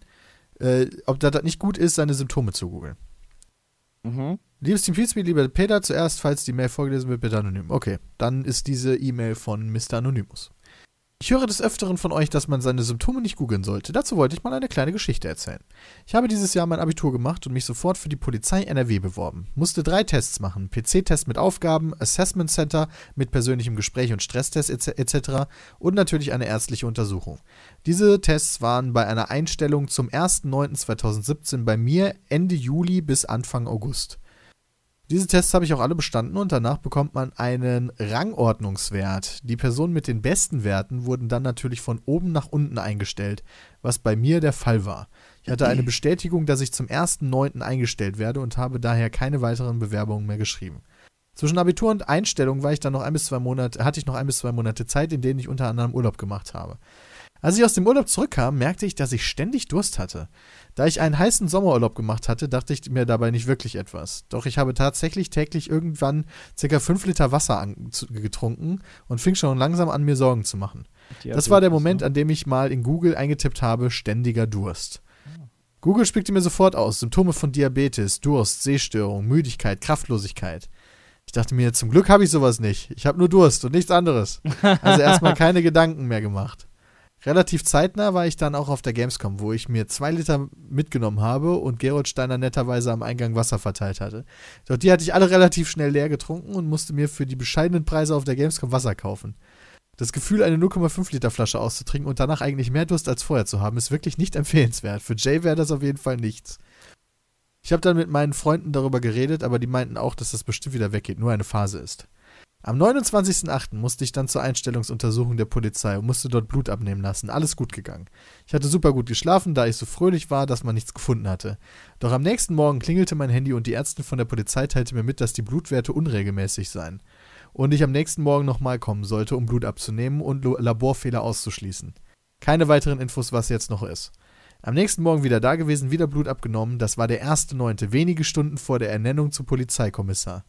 äh, ob das nicht gut ist, seine Symptome zu googeln. Mhm. Liebes Team Feedspeed, lieber Peter, zuerst, falls die Mail vorgelesen wird, bitte anonym. Okay, dann ist diese E-Mail von Mr. Anonymous. Ich höre des Öfteren von euch, dass man seine Symptome nicht googeln sollte. Dazu wollte ich mal eine kleine Geschichte erzählen. Ich habe dieses Jahr mein Abitur gemacht und mich sofort für die Polizei NRW beworben. Musste drei Tests machen: PC-Test mit Aufgaben, Assessment Center mit persönlichem Gespräch und Stresstest etc. und natürlich eine ärztliche Untersuchung. Diese Tests waren bei einer Einstellung zum 1.9.2017 bei mir Ende Juli bis Anfang August. Diese Tests habe ich auch alle bestanden und danach bekommt man einen Rangordnungswert. Die Personen mit den besten Werten wurden dann natürlich von oben nach unten eingestellt, was bei mir der Fall war. Ich hatte eine Bestätigung, dass ich zum 1.9. eingestellt werde und habe daher keine weiteren Bewerbungen mehr geschrieben. Zwischen Abitur und Einstellung war ich dann noch ein bis zwei Monate, hatte ich noch ein bis zwei Monate Zeit, in denen ich unter anderem Urlaub gemacht habe. Als ich aus dem Urlaub zurückkam, merkte ich, dass ich ständig Durst hatte. Da ich einen heißen Sommerurlaub gemacht hatte, dachte ich mir dabei nicht wirklich etwas. Doch ich habe tatsächlich täglich irgendwann ca. 5 Liter Wasser an, zu, getrunken und fing schon langsam an, mir Sorgen zu machen. Das war der Moment, an dem ich mal in Google eingetippt habe, ständiger Durst. Google spickte mir sofort aus, Symptome von Diabetes, Durst, Sehstörung, Müdigkeit, Kraftlosigkeit. Ich dachte mir, zum Glück habe ich sowas nicht. Ich habe nur Durst und nichts anderes. Also erstmal [LAUGHS] keine Gedanken mehr gemacht. Relativ zeitnah war ich dann auch auf der Gamescom, wo ich mir zwei Liter mitgenommen habe und Gerold Steiner netterweise am Eingang Wasser verteilt hatte. Doch die hatte ich alle relativ schnell leer getrunken und musste mir für die bescheidenen Preise auf der Gamescom Wasser kaufen. Das Gefühl, eine 0,5 Liter Flasche auszutrinken und danach eigentlich mehr Durst als vorher zu haben, ist wirklich nicht [LAUGHS] empfehlenswert. Für Jay wäre das auf jeden Fall nichts. Ich habe dann mit meinen Freunden darüber geredet, aber die meinten auch, dass das bestimmt wieder weggeht, nur eine Phase ist. Am 29.08. musste ich dann zur Einstellungsuntersuchung der Polizei und musste dort Blut abnehmen lassen. Alles gut gegangen. Ich hatte super gut geschlafen, da ich so fröhlich war, dass man nichts gefunden hatte. Doch am nächsten Morgen klingelte mein Handy und die Ärztin von der Polizei teilte mir mit, dass die Blutwerte unregelmäßig seien. und ich am nächsten Morgen nochmal kommen sollte, um Blut abzunehmen und Laborfehler auszuschließen. Keine weiteren Infos, was jetzt noch ist. Am nächsten Morgen wieder da gewesen, wieder Blut abgenommen. Das war der 1.9., wenige Stunden vor der Ernennung zum Polizeikommissar.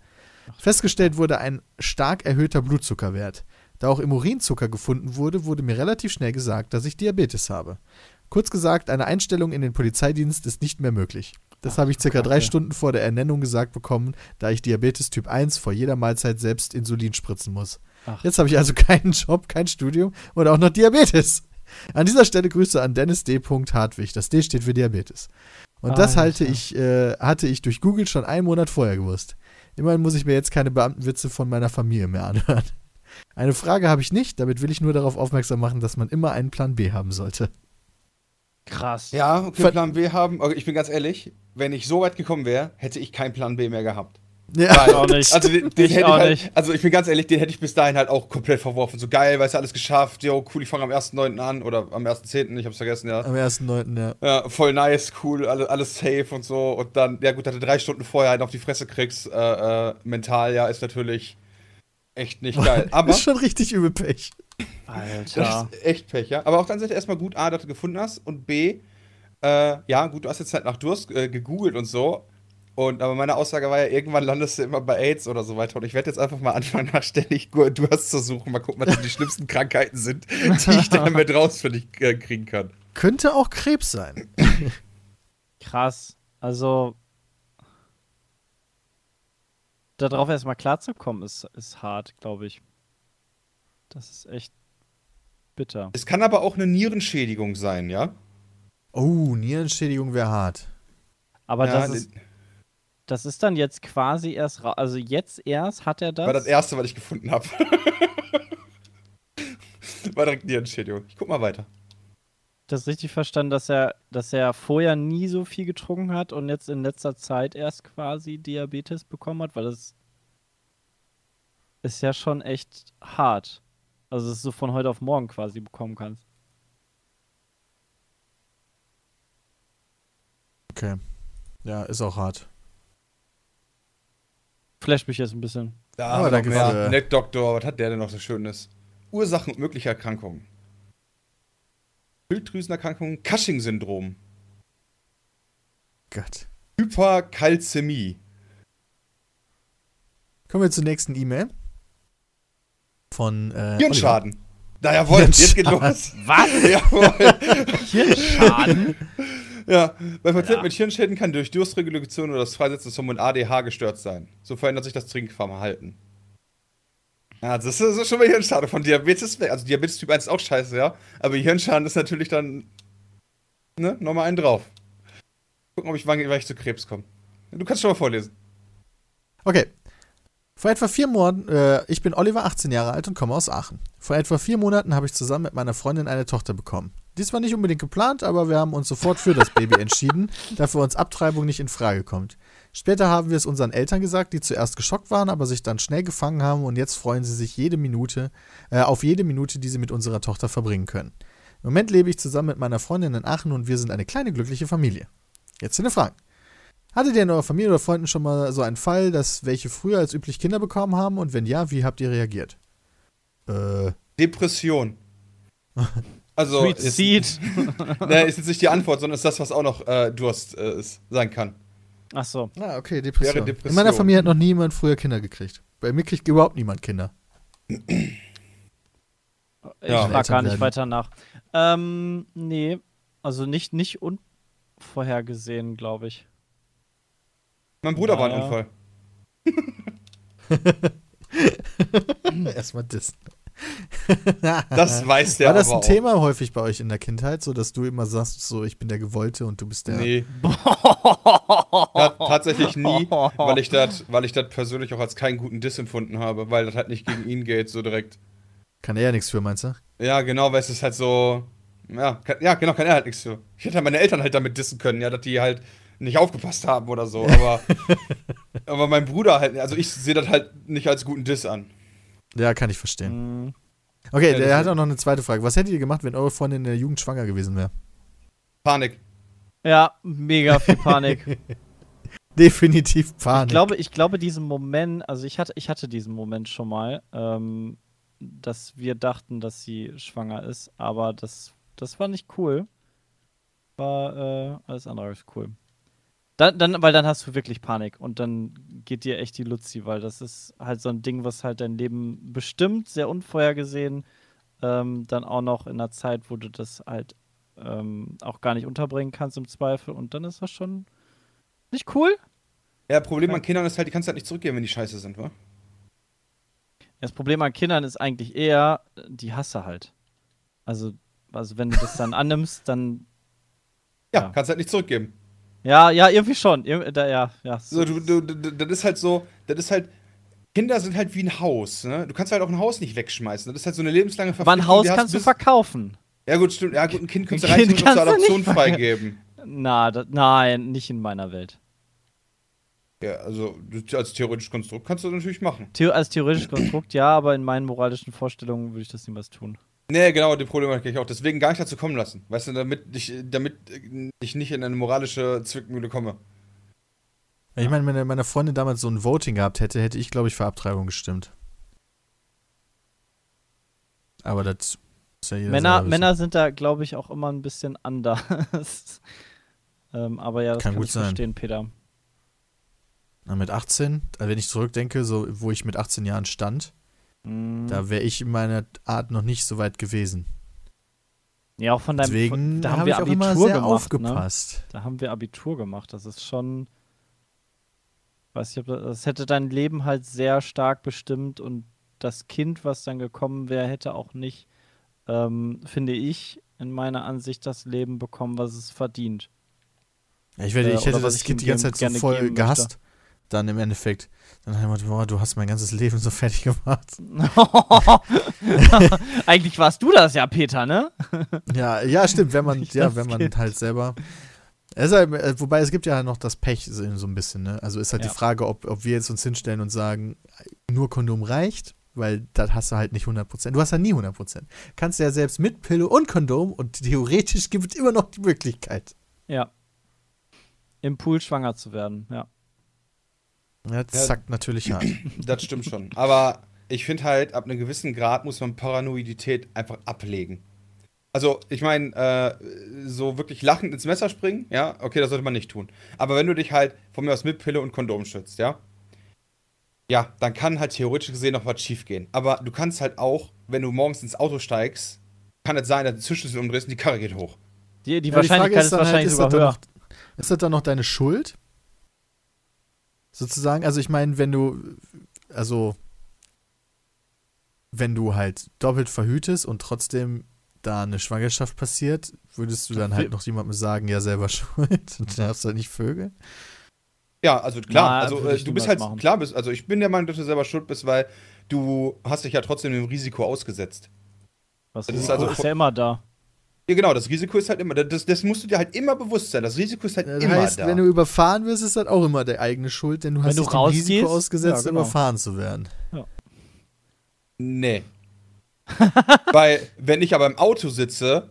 Festgestellt wurde ein stark erhöhter Blutzuckerwert. Da auch im Urin Zucker gefunden wurde, wurde mir relativ schnell gesagt, dass ich Diabetes habe. Kurz gesagt, eine Einstellung in den Polizeidienst ist nicht mehr möglich. Das habe ich circa drei Stunden vor der Ernennung gesagt bekommen, da ich Diabetes Typ 1 vor jeder Mahlzeit selbst Insulin spritzen muss. Ach. Jetzt habe ich also [LAUGHS] keinen Job, kein Studium und auch noch Diabetes. An dieser Stelle Grüße an Dennis D. Hartwig. Das D steht für Diabetes. Und das Alter. halte ich, äh, hatte ich durch Google schon einen Monat vorher gewusst. Immerhin muss ich mir jetzt keine Beamtenwitze von meiner Familie mehr anhören. Eine Frage habe ich nicht, damit will ich nur darauf aufmerksam machen, dass man immer einen Plan B haben sollte. Krass. Ja, okay, Plan B haben. Okay, ich bin ganz ehrlich, wenn ich so weit gekommen wäre, hätte ich keinen Plan B mehr gehabt. Ja, Ich auch nicht. Also den, den Ich hätte ich auch halt, nicht. also ich bin ganz ehrlich, den hätte ich bis dahin halt auch komplett verworfen. So geil, weißt du, alles geschafft, jo, cool, ich fange am 1.9. an oder am 1.10., ich hab's vergessen, ja. am 1.9., ja. Ja, voll nice, cool, alles, alles safe und so. Und dann, ja gut, dass du drei Stunden vorher halt auf die Fresse kriegst, äh, äh, mental, ja, ist natürlich echt nicht geil. [LAUGHS] Aber ist schon richtig übel Pech. Alter. das ist echt Pech, ja. Aber auf der anderen Seite erstmal gut, A, dass du gefunden hast und B, äh, ja, gut, du hast jetzt halt nach Durst äh, gegoogelt und so. Und aber meine Aussage war ja, irgendwann landest du immer bei AIDS oder so weiter. Und ich werde jetzt einfach mal anfangen, nach ständig Gu- Durst zu suchen. Mal gucken, was die schlimmsten [LAUGHS] Krankheiten sind, die ich dann mit raus für dich äh, kriegen kann. Könnte auch Krebs sein. [LAUGHS] Krass. Also. Darauf erstmal klarzukommen, ist, ist hart, glaube ich. Das ist echt bitter. Es kann aber auch eine Nierenschädigung sein, ja? Oh, Nierenschädigung wäre hart. Aber ja, das, ist, das ist dann jetzt quasi erst ra Also jetzt erst hat er das. war das erste, was ich gefunden habe. [LAUGHS] war direkt Nierenschädigung. Ich guck mal weiter. das richtig verstanden, dass er, dass er vorher nie so viel getrunken hat und jetzt in letzter Zeit erst quasi Diabetes bekommen hat, weil das ist ja schon echt hart. Also, dass du von heute auf morgen quasi bekommen kannst. Okay. Ja, ist auch hart. Flasht mich jetzt ein bisschen. Da Aber haben wir danke noch mehr. für- Nett Doktor, was hat der denn noch so Schönes? Ursachen und mögliche Erkrankungen. Schilddrüsenerkrankungen, Cushing-Syndrom, Gott. Hyperkalzämie. Kommen wir zur nächsten E-Mail. Von äh, Hirnschaden. Na jawohl, jetzt geht los. Was? [LAUGHS] jawohl. Hirnschaden? Ja, bei Patienten Ja. mit Hirnschäden kann durch Durstregulation oder das Freisetzen des Hormon ADH gestört sein. So verändert sich das Trinkverhalten. Ja, das ist, das ist schon mal Hirnschaden von Diabetes. weg. Also Diabetes Typ 1 ist auch scheiße, ja. Aber Hirnschaden ist natürlich dann, ne, nochmal einen drauf. Gucken, ob ich wann wann ich zu Krebs komme. Du kannst schon mal vorlesen. Okay. Vor etwa vier Monaten, äh, ich bin Oliver, 18 Jahre alt und komme aus Aachen. Vor etwa vier Monaten habe ich zusammen mit meiner Freundin eine Tochter bekommen. Dies war nicht unbedingt geplant, aber wir haben uns sofort für das Baby entschieden, [LAUGHS] da für uns Abtreibung nicht in Frage kommt. Später haben wir es unseren Eltern gesagt, die zuerst geschockt waren, aber sich dann schnell gefangen haben und jetzt freuen sie sich jede Minute, äh, auf jede Minute, die sie mit unserer Tochter verbringen können. Im Moment lebe ich zusammen mit meiner Freundin in Aachen und wir sind eine kleine glückliche Familie. Jetzt sind Fragen. Hattet ihr in eurer Familie oder Freunden schon mal so einen Fall, dass welche früher als üblich Kinder bekommen haben und wenn ja, wie habt ihr reagiert? Äh, Depression. [LAUGHS] Also, ist, Suizid. [LAUGHS] ne, ist jetzt nicht die Antwort, sondern ist das, was auch noch äh, Durst äh, ist, sein kann. Ach so. ah, okay, Depression. Wäre Depression. In meiner Familie hat noch niemand früher Kinder gekriegt. Bei mir kriegt überhaupt niemand Kinder. Ich Ja. frag gar nicht weiter nach. Ähm, nee. Also nicht, nicht unvorhergesehen, glaube ich. Mein Bruder war ein. Unfall. [LAUGHS] Erstmal das. Das weiß der War das aber ein Thema häufig bei euch in der Kindheit, so dass du immer sagst, so ich bin der Gewollte und du bist der. Auch. Nee. [LAUGHS] Ja, tatsächlich nie, weil ich das weil ich das persönlich auch als keinen guten Diss empfunden habe, weil das halt nicht gegen ihn geht, so direkt. Kann er ja nichts für, meinst du? Ja, genau, weil es ist halt so. Ja, kann, ja, genau, kann er halt nichts für. Ich hätte halt meine Eltern halt damit dissen können, ja, dass die halt nicht aufgepasst haben oder so, aber. [LAUGHS] aber mein Bruder halt, also ich sehe das halt nicht als guten Diss an. Ja, kann ich verstehen. Mhm. Okay, Ja, der hat auch noch eine zweite Frage. Was hättet ihr gemacht, wenn eure Freundin in der Jugend schwanger gewesen wäre? Panik. Ja, mega viel Panik. [LAUGHS] definitiv Panik. Ich glaube, ich glaube, diesen Moment, also ich hatte, ich hatte diesen Moment schon mal, ähm, dass wir dachten, dass sie schwanger ist, aber das, das war nicht cool. War äh, alles andere als cool. Dann, dann, weil dann hast du wirklich Panik und dann geht dir echt die Luzi, weil das ist halt so ein Ding, was halt dein Leben bestimmt, sehr unvorhergesehen. Ähm, dann auch noch in einer Zeit, wo du das halt ähm, auch gar nicht unterbringen kannst im Zweifel. Und dann ist das schon nicht cool. Ja, Problem an Kindern ist halt, die kannst du halt nicht zurückgeben, wenn die scheiße sind, wa? Das Problem an Kindern ist eigentlich eher, die hasse halt. Also, also wenn du das dann [LAUGHS] annimmst, dann. Ja, Ja. kannst halt nicht zurückgeben. Ja, ja, irgendwie schon. Ir da, ja, ja. So, du, du, das ist halt so, das ist halt, Kinder sind halt wie ein Haus, ne? Du kannst halt auch ein Haus nicht wegschmeißen. Das ist halt so eine lebenslange Aber ein Haus kannst du verkaufen. Ja, gut, stimmt. Ja, gut, ein Kind kannst du Ein rein zur Adoption freigeben. Na, da, nein, nicht in meiner Welt. Ja, also als theoretisches Konstrukt kannst du das natürlich machen. The als theoretisches Konstrukt ja, aber in meinen moralischen Vorstellungen würde ich das niemals tun. Nee, genau, die Probleme kenne ich auch. Deswegen gar nicht dazu kommen lassen. Weißt du, damit ich, damit ich nicht in eine moralische Zwickmühle komme. Ich meine, wenn meine Freundin damals so ein Voting gehabt hätte, hätte ich, glaube ich, für Abtreibung gestimmt. Aber das ist ja jeder Männer. Männer sind da, glaube ich, auch immer ein bisschen anders. [LAUGHS] ähm, aber ja, das Kann kann, gut ich sein. verstehen, Peter. Na, mit 18, also wenn ich zurückdenke, so wo ich mit 18 Jahren stand, Mhm. da wäre ich in meiner Art noch nicht so weit gewesen. ja, auch von deinem. Deswegen von, da haben habe wir Abitur immer sehr gemacht. Ne? aufgepasst. Da haben wir Abitur gemacht. Das ist schon. Weiß ich, ob das, das hätte dein Leben halt sehr stark bestimmt und das Kind, was dann gekommen wäre, hätte auch nicht, ähm, finde ich, in meiner Ansicht das Leben bekommen, was es verdient. Ja, ich, werde, Äh, ich hätte das Kind die ganze Zeit so voll gehasst. Dann im Endeffekt. Dann habe ich gedacht, boah, du hast mein ganzes Leben so fertig gemacht. [LAUGHS] Eigentlich warst du das ja, Peter, ne? Ja, ja, stimmt, wenn man, ja, wenn man Kind. halt selber. Es halt, äh, wobei es gibt ja noch das Pech so so ein bisschen, ne? Also ist halt Ja. die Frage, ob, ob wir jetzt uns hinstellen und sagen, nur Kondom reicht, weil das hast du halt nicht 100%. Du hast ja nie 100%. Kannst ja selbst mit Pille und Kondom und theoretisch gibt es immer noch die Möglichkeit. Ja. Im Pool schwanger zu werden, ja. Ja, das Ja. zackt natürlich hart. [CLEARS THROAT] Das stimmt schon. Aber ich finde halt, ab einem gewissen Grad muss man Paranoidität einfach ablegen. Also, ich meine, äh, so wirklich lachend ins Messer springen, ja, okay, das sollte man nicht tun. Aber wenn du dich halt von mir aus mit Pille und Kondom schützt, ja, ja, dann kann halt theoretisch gesehen noch was schief gehen. Aber du kannst halt auch, wenn du morgens ins Auto steigst, kann es sein, dass du die Zündschlüssel umdrehst und die Karre geht hoch. Die, die Ja, Wahrscheinlichkeit ist, dann halt, wahrscheinlich ist sogar das dann höher. noch, ist das dann noch deine Schuld? Sozusagen? Also ich meine, wenn du, also wenn du halt doppelt verhütest und trotzdem da eine Schwangerschaft passiert, würdest du dann halt noch jemandem sagen, ja selber [LAUGHS] schuld und du darfst halt nicht vögeln? Ja, also klar, Na, also äh, ich du bist halt machen. klar bist, also ich bin der Meinung, dass du selber schuld bist, weil du hast dich ja trotzdem dem Risiko ausgesetzt. Was Das ist ist, also- ist ja immer da. Ja, genau, das Risiko ist halt immer, das, das musst du dir halt immer bewusst sein. Das Risiko ist halt Das immer heißt, da. wenn du überfahren wirst, ist das auch immer deine eigene Schuld, denn du hast du dich dem rausgehst, Risiko ausgesetzt, ja, genau. überfahren zu werden. nee. [LAUGHS] weil, wenn ich aber im Auto sitze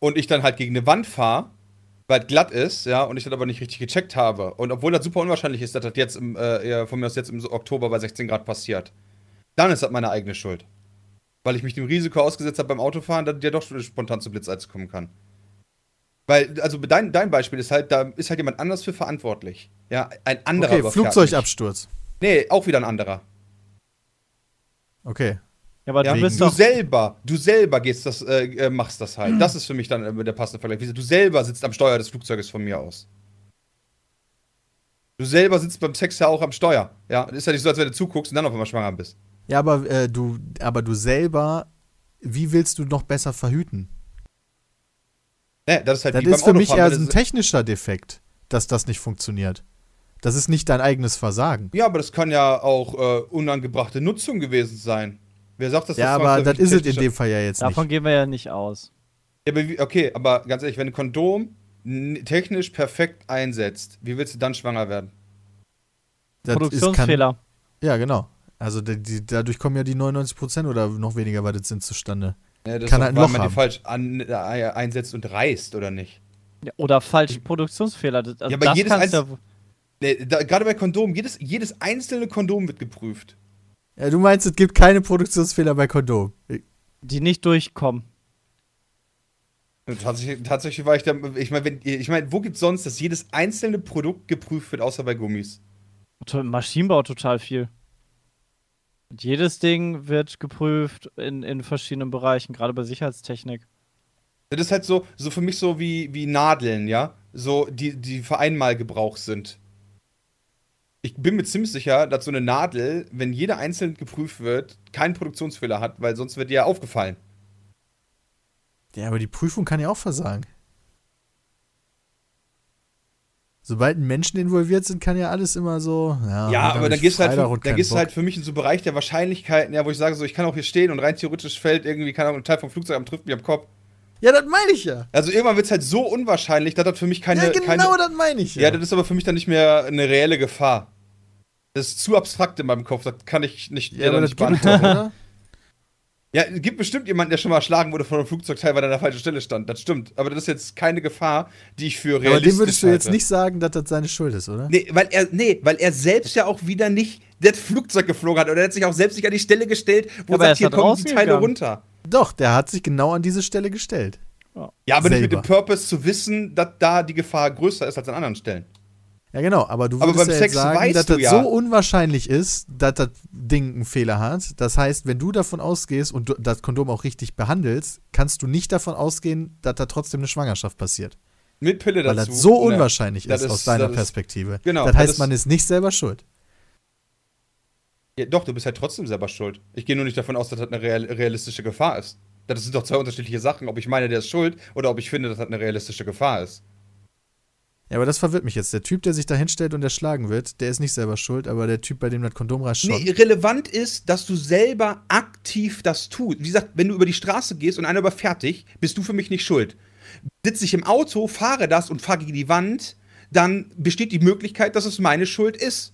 und ich dann halt gegen eine Wand fahre, weil es glatt ist, ja, und ich das aber nicht richtig gecheckt habe, und obwohl das super unwahrscheinlich ist, dass das jetzt im, äh, ja, von mir aus jetzt im Oktober bei 16 Grad passiert, dann ist das meine eigene Schuld. Weil ich mich dem Risiko ausgesetzt habe beim Autofahren, dass der doch spontan zu Blitzeis kommen kann. Weil, also dein, dein Beispiel ist halt, da ist halt jemand anders für verantwortlich. Ja, ein anderer Okay. Flugzeugabsturz. Nee, auch wieder ein anderer. Okay. Ja, aber Ja, du bist du selber, du selber gehst das, äh, äh, machst das halt. Das ist für mich dann äh, der passende Vergleich. Du selber sitzt am Steuer des Flugzeuges von mir aus. Du selber sitzt beim Sex ja auch am Steuer. Ja, ist ja nicht so, als wenn du zuguckst und dann auf einmal schwanger bist. Ja, aber äh, du, aber du selber, wie willst du noch besser verhüten? Nee, das ist halt Das ist für mich eher ein technischer Defekt, dass das nicht funktioniert. Das ist nicht dein eigenes Versagen. Ja, aber das kann ja auch äh, unangebrachte Nutzung gewesen sein. Wer sagt, dass Ja, das aber das ist es in dem Fall ja jetzt Davon nicht. gehen wir ja nicht aus. Ja, aber wie, okay, aber ganz ehrlich, wenn ein Kondom technisch perfekt einsetzt, wie willst du dann schwanger werden? Das ist- Produktionsfehler. Kann, ja, genau. Also die, die, dadurch kommen ja die 99% oder noch weniger, was das sind, zustande. Ja, das Kann halt ein weil Loch man die haben. falsch an, äh, einsetzt und reißt, oder nicht? Ja, oder falsche Produktionsfehler. Das, also Ja, aber das jedes kannst einz- ja, Nee, da, gerade bei Kondomen, jedes, jedes einzelne Kondom wird geprüft. Ja, du meinst, es gibt keine Produktionsfehler bei Kondom. Die nicht durchkommen. Tatsächlich, tatsächlich war ich da, ich meine, wenn- ich meine, wo gibt's sonst, dass jedes einzelne Produkt geprüft wird, außer bei Gummis? Im Maschinenbau total viel. Und jedes Ding wird geprüft in, in verschiedenen Bereichen, gerade bei Sicherheitstechnik. Das ist halt so, so für mich so wie, wie Nadeln, ja? So, die, die für einmal Gebrauch sind. Ich bin mir ziemlich sicher, dass so eine Nadel, wenn jede einzeln geprüft wird, keinen Produktionsfehler hat, weil sonst wird die ja aufgefallen. Ja, aber die Prüfung kann ja auch versagen. Sobald Menschen involviert sind, kann ja alles immer so. Ja, Ja, aber dann gehst du halt, für, dann gehst du halt für mich in so einen Bereich der Wahrscheinlichkeiten, ja, wo ich sage, so, ich kann auch hier stehen und rein theoretisch fällt irgendwie, keine Ahnung, ein Teil vom Flugzeug am trifft mich am Kopf. Ja, das meine ich ja. Also irgendwann wird es halt so unwahrscheinlich, dass das für mich keine. ja, genau keine, das meine ich Ja, das ist aber für mich dann nicht mehr eine reelle Gefahr. Das ist zu abstrakt in meinem Kopf, das kann ich nicht, Ja, dir aber dann das nicht gibt doch, oder? [LAUGHS] Ja, es gibt bestimmt jemanden, der schon mal erschlagen wurde von einem Flugzeugteil, weil er an der falschen Stelle stand. Das stimmt. Aber das ist jetzt keine Gefahr, die ich für realistisch Aber dem würdest du jetzt halte. nicht sagen, dass das seine Schuld ist, oder? Nee, weil er, nee, weil er selbst ja auch wieder nicht das Flugzeug geflogen hat. Oder er hat sich auch selbst nicht an die Stelle gestellt, wo Aber er er sagt, hier da kommen die Teile gegangen. runter. Doch, der hat sich genau an diese Stelle gestellt. Ja, aber nicht mit Selber. dem Purpose zu wissen, dass da die Gefahr größer ist als an anderen Stellen. Ja, genau, aber du Aber würdest beim ja Sex sagen, dass das ja- so unwahrscheinlich ist, dass das Ding einen Fehler hat. Das heißt, wenn du davon ausgehst und du das Kondom auch richtig behandelst, kannst du nicht davon ausgehen, dass da trotzdem eine Schwangerschaft passiert. Mit Pille Weil dazu. das so unwahrscheinlich Das ist, ist- aus deiner das ist- Perspektive. genau, Das das heißt, ist- man ist nicht selber schuld. Ja, doch, du bist halt trotzdem selber schuld. Ich gehe nur nicht davon aus, dass das eine real, realistische Gefahr ist. Das sind doch zwei unterschiedliche Sachen, ob ich meine, der ist schuld oder ob ich finde, dass das eine realistische Gefahr ist. Ja, aber das verwirrt mich jetzt. Der Typ, der sich da hinstellt und erschlagen wird, der ist nicht selber schuld, aber der Typ, bei dem das Kondom schon. Nee, relevant ist, dass du selber aktiv das tust. Wie gesagt, wenn du über die Straße gehst und einer überfährt dich, bist du für mich nicht schuld. Sitze ich im Auto, fahre das und fahre gegen die Wand, dann besteht die Möglichkeit, dass es meine Schuld ist.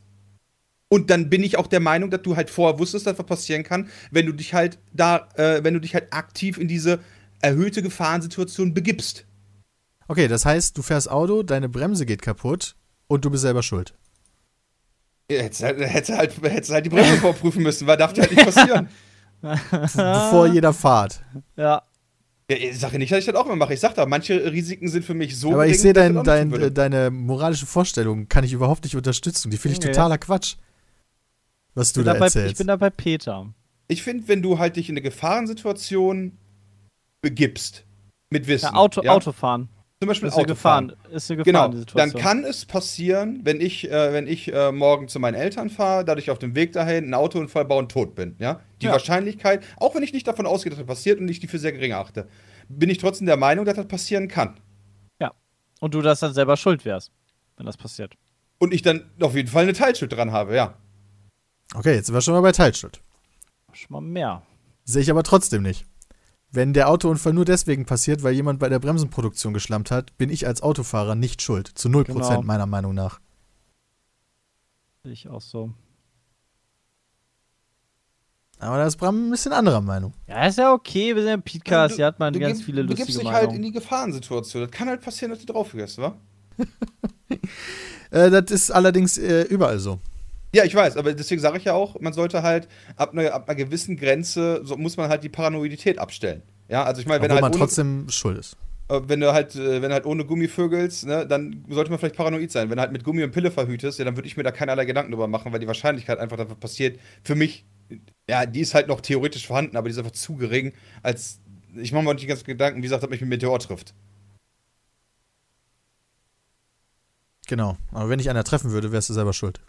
Und dann bin ich auch der Meinung, dass du halt vorher wusstest, dass was passieren kann, wenn du dich halt da, äh, wenn du dich halt aktiv in diese erhöhte Gefahrensituation begibst. Okay, das heißt, du fährst Auto, deine Bremse geht kaputt und du bist selber schuld. Hättest halt, hättest halt, hättest halt die Bremse [LAUGHS] vorprüfen müssen, weil darf dir halt nicht passieren. [LAUGHS] Bevor jeder fahrt. Ja. Ja, ich sage nicht, dass ich das auch immer mache. Ich sag da, manche Risiken sind für mich so aber ich gering, sehe dass dein, dein, deine moralische Vorstellung, kann ich überhaupt nicht unterstützen. Die finde ich Nee. totaler Quatsch. Was Ich du bin, da da bei, erzählst. ich bin da bei Peter. Ich finde, wenn du halt dich in eine Gefahrensituation begibst, mit Wissen. Ja, Auto, ja? Autofahren. Zum Beispiel Ist eine Autofahren. Gefahr, ist eine Gefahr Genau, dann kann es passieren, wenn ich, äh, wenn ich äh, morgen zu meinen Eltern fahre, dadurch auf dem Weg dahin einen Autounfall baue und tot bin. Ja? Die Ja. Wahrscheinlichkeit, auch wenn ich nicht davon ausgehe, dass das passiert und ich die für sehr gering achte, bin ich trotzdem der Meinung, dass das passieren kann. Und du das dann selber schuld wärst, wenn das passiert. Und ich dann auf jeden Fall eine Teilschuld dran habe, ja. okay, jetzt sind wir schon mal bei Teilschuld. Schon mal mehr. Sehe ich aber trotzdem nicht. Wenn der Autounfall nur deswegen passiert, weil jemand bei der Bremsenproduktion geschlampt hat, bin ich als Autofahrer nicht schuld. Zu 0% Genau. meiner Meinung nach. Ich auch so. Aber da ist Bram ein bisschen anderer Meinung. Ja, ist ja okay. Wir sind ja im Podcast. Du- Hier hat man du ganz gib- viele Du lustige gibst dich halt in die Gefahrensituation. Das kann halt passieren, dass du drauf gehst, wa? [LAUGHS] Äh, das ist allerdings äh, überall so. Ja, ich weiß, aber deswegen sage ich ja auch, man sollte halt ab einer, ab einer gewissen Grenze, so muss man halt die Paranoidität abstellen. Ja, also ich meine, wenn, Obwohl man halt ohne, trotzdem schuld ist. äh, wenn du halt, äh, wenn du halt ohne Gummi vögelst, ne, dann sollte man vielleicht paranoid sein. Wenn du halt mit Gummi und Pille verhütest, ja, dann würde ich mir da keinerlei Gedanken drüber machen, weil die Wahrscheinlichkeit einfach, was passiert, für mich, ja, die ist halt noch theoretisch vorhanden, aber die ist einfach zu gering, als ich mache mir nicht ganz Gedanken, wie gesagt, dass mich ein Meteor trifft. Genau. Aber wenn ich einer treffen würde, wärst du selber schuld.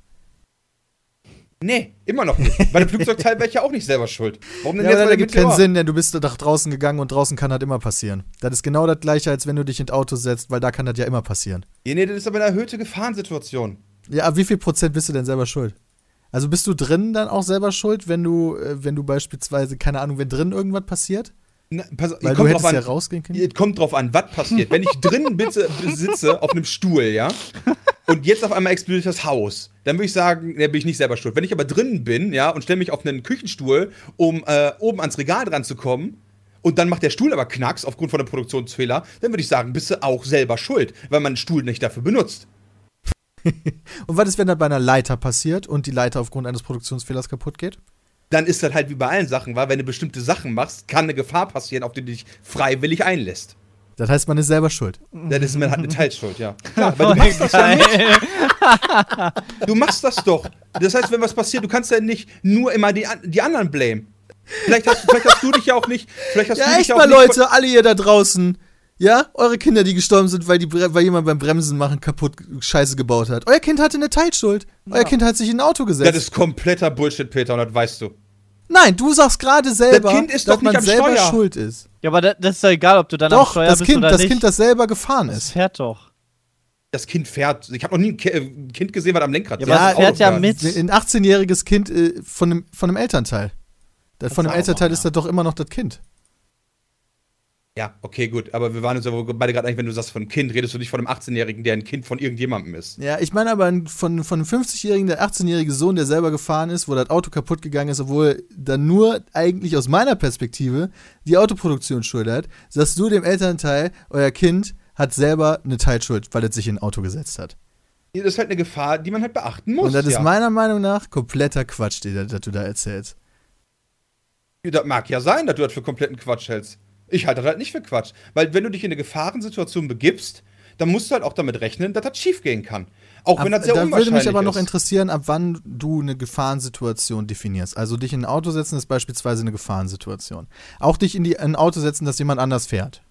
Nee, immer noch nicht. Bei dem Flugzeugteil wäre ich ja auch nicht selber schuld. Warum denn Ja, bei das ergibt keinen Sinn, denn du bist nach draußen gegangen und draußen kann das immer passieren. Das ist genau das gleiche, als wenn du dich ins Auto setzt, weil da kann das ja immer passieren. Ja, nee, das ist aber eine erhöhte Gefahrensituation. Ja, aber wie viel Prozent bist du denn selber schuld? Also bist du drin dann auch selber schuld, wenn du, äh, wenn du beispielsweise, keine Ahnung, wenn drin irgendwas passiert? Na, pass, Weil kommt drauf ja an, rausgehen können. Es kommt drauf an, was passiert. Wenn ich drinnen bitte sitze auf einem Stuhl, ja, und jetzt auf einmal explodiert das Haus, dann würde ich sagen, da bin ich nicht selber schuld. Wenn ich aber drinnen bin, ja, und stelle mich auf einen Küchenstuhl, um äh, oben ans Regal dran zu kommen, und dann macht der Stuhl aber Knacks aufgrund von einem Produktionsfehler, dann würde ich sagen, bist du auch selber schuld, weil man einen Stuhl nicht dafür benutzt. [LAUGHS] Und was ist, wenn das bei einer Leiter passiert und die Leiter aufgrund eines Produktionsfehlers kaputt geht? Dann ist das halt wie bei allen Sachen, weil wenn du bestimmte Sachen machst, kann eine Gefahr passieren, auf die du dich freiwillig einlässt. Das heißt, man ist selber schuld. Dann ist man halt eine Teilschuld, ja. [LAUGHS] Klar, weil du machst das ja nicht. Du machst das doch. Das heißt, wenn was passiert, du kannst ja nicht nur immer die, die anderen blame. Vielleicht hast, vielleicht hast du dich ja auch nicht. Vielleicht hast du Ja, dich echt ja auch mal, nicht Leute, alle ihr da draußen. Ja, eure Kinder, die gestorben sind, weil, die, weil jemand beim Bremsen machen kaputt Scheiße gebaut hat. Euer Kind hatte eine Teilschuld. Euer Kind hat sich in ein Auto gesetzt. Das ist kompletter Bullshit, Peter, und das weißt du. Nein, du sagst gerade selber, Kind ist dass doch nicht man am selber Steuer. schuld ist. Ja, aber da, das ist ja egal, ob du dann am Doch, Steuer das bist Kind, oder das nicht. Kind, das selber gefahren das ist. fährt doch. Das Kind fährt. Ich habe noch nie ein äh, ein Kind gesehen, was am Lenkrad Ja, sitzt. es Auto fährt ja mit. Ein 18-jähriges Kind äh, von, einem, von einem Elternteil. Das, von einem auch Elternteil noch, ist das doch immer noch das Kind. Ja, okay, gut. Aber wir waren uns ja beide gerade eigentlich, wenn du sagst von Kind, redest du nicht von einem 18-Jährigen, der ein Kind von irgendjemandem ist. Ja, ich meine aber von, von einem 50-jährigen, der 18-jährige Sohn, der selber gefahren ist, wo das Auto kaputt gegangen ist, obwohl dann nur eigentlich aus meiner Perspektive die Autoproduktion schuld hat, sagst du dem Elternteil, euer Kind hat selber eine Teilschuld, weil es sich in ein Auto gesetzt hat. Das ist halt eine Gefahr, die man halt beachten muss. Und das ja. ist meiner Meinung nach kompletter Quatsch, den, das du da erzählst. Das mag ja sein, dass du das für kompletten Quatsch hältst. Ich halte das halt nicht für Quatsch. Weil wenn du dich in eine Gefahrensituation begibst, dann musst du halt auch damit rechnen, dass das schiefgehen kann. Auch wenn Ab, das sehr da würde unwahrscheinlich mich aber noch ist. interessieren, ab wann du eine Gefahrensituation definierst. Also dich in ein Auto setzen ist beispielsweise eine Gefahrensituation. Auch dich in, die, in ein Auto setzen, das jemand anders fährt.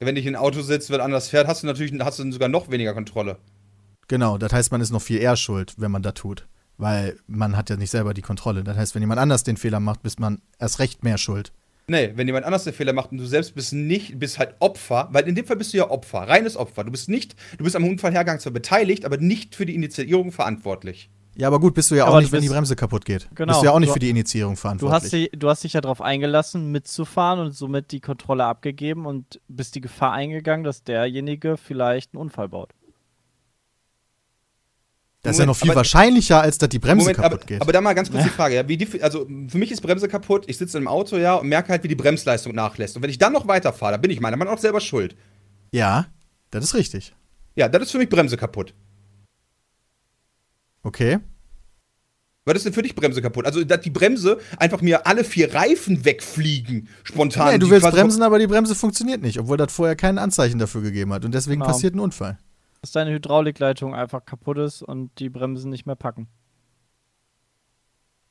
Wenn dich in ein Auto sitzt, wird anders fährt, hast du natürlich hast du sogar noch weniger Kontrolle. Genau, das heißt, man ist noch viel eher schuld, wenn man da tut. Weil man hat ja nicht selber die Kontrolle. Das heißt, wenn jemand anders den Fehler macht, bist man erst recht mehr schuld. Nee, wenn jemand anders den Fehler macht und du selbst bist nicht, bist halt Opfer, weil in dem Fall bist du ja Opfer, reines Opfer. Du bist nicht, du bist am Unfallhergang zwar beteiligt, aber nicht für die Initiierung verantwortlich. Ja, aber gut, bist du ja auch Aber nicht, du wenn die Bremse kaputt geht. Genau, Bist du ja auch nicht du- für die Initiierung Du verantwortlich. hast, dich, du hast dich ja darauf eingelassen, mitzufahren und somit die Kontrolle abgegeben und bist die Gefahr eingegangen, dass derjenige vielleicht einen Unfall baut. Das ist ja noch Moment, viel aber- wahrscheinlicher, als dass die Bremse Moment, kaputt aber, geht. aber da mal ganz kurz die Frage, ja, wie die, also für mich ist Bremse kaputt, ich sitze im Auto, ja, und merke halt, wie die Bremsleistung nachlässt. Und wenn ich dann noch weiterfahre, dann bin ich meiner Meinung nach selber schuld. ja, das ist richtig. Ja, das ist für mich Bremse kaputt. Okay. Was ist denn für dich Bremse kaputt? Also, dass die Bremse einfach mir alle vier Reifen wegfliegen, spontan. Nee, du willst bremsen, aber die Bremse funktioniert nicht, obwohl das vorher kein Anzeichen dafür gegeben hat. Und deswegen Genau. passiert ein Unfall. Dass deine Hydraulikleitung einfach kaputt ist und die Bremsen nicht mehr packen.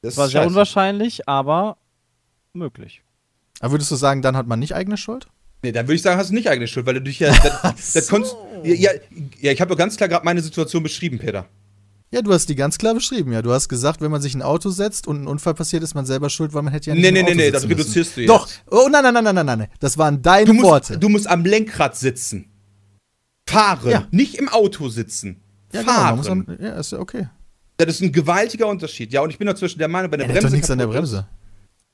Das Das war sehr scheiße. unwahrscheinlich, aber möglich. Aber würdest du sagen, dann hat man nicht eigene Schuld? Nee, dann würde ich sagen, hast du nicht eigene Schuld, weil du dich ja. [LAUGHS] Das, das konntest, ja, ja, ja, ich habe doch ganz klar gerade meine Situation beschrieben, Peter. Ja, du hast die ganz klar beschrieben, ja. Du hast gesagt, wenn man sich in ein Auto setzt und ein Unfall passiert, ist man selber schuld, weil man hätte ja nicht Nee, nee, Auto nee, nee, das müssen. reduzierst du jetzt. Doch. Oh, nein, nein, nein, nein, nein, nein. Das waren deine Du musst, Worte. du musst am Lenkrad sitzen. Fahren, Ja. nicht im Auto sitzen. ja, genau, man Fahren. muss am, ja, ist ja okay. das ist ein gewaltiger Unterschied. Ja, und ich bin dazwischen der Meinung, bei der Er hat doch Bremse. nichts an der Bremse.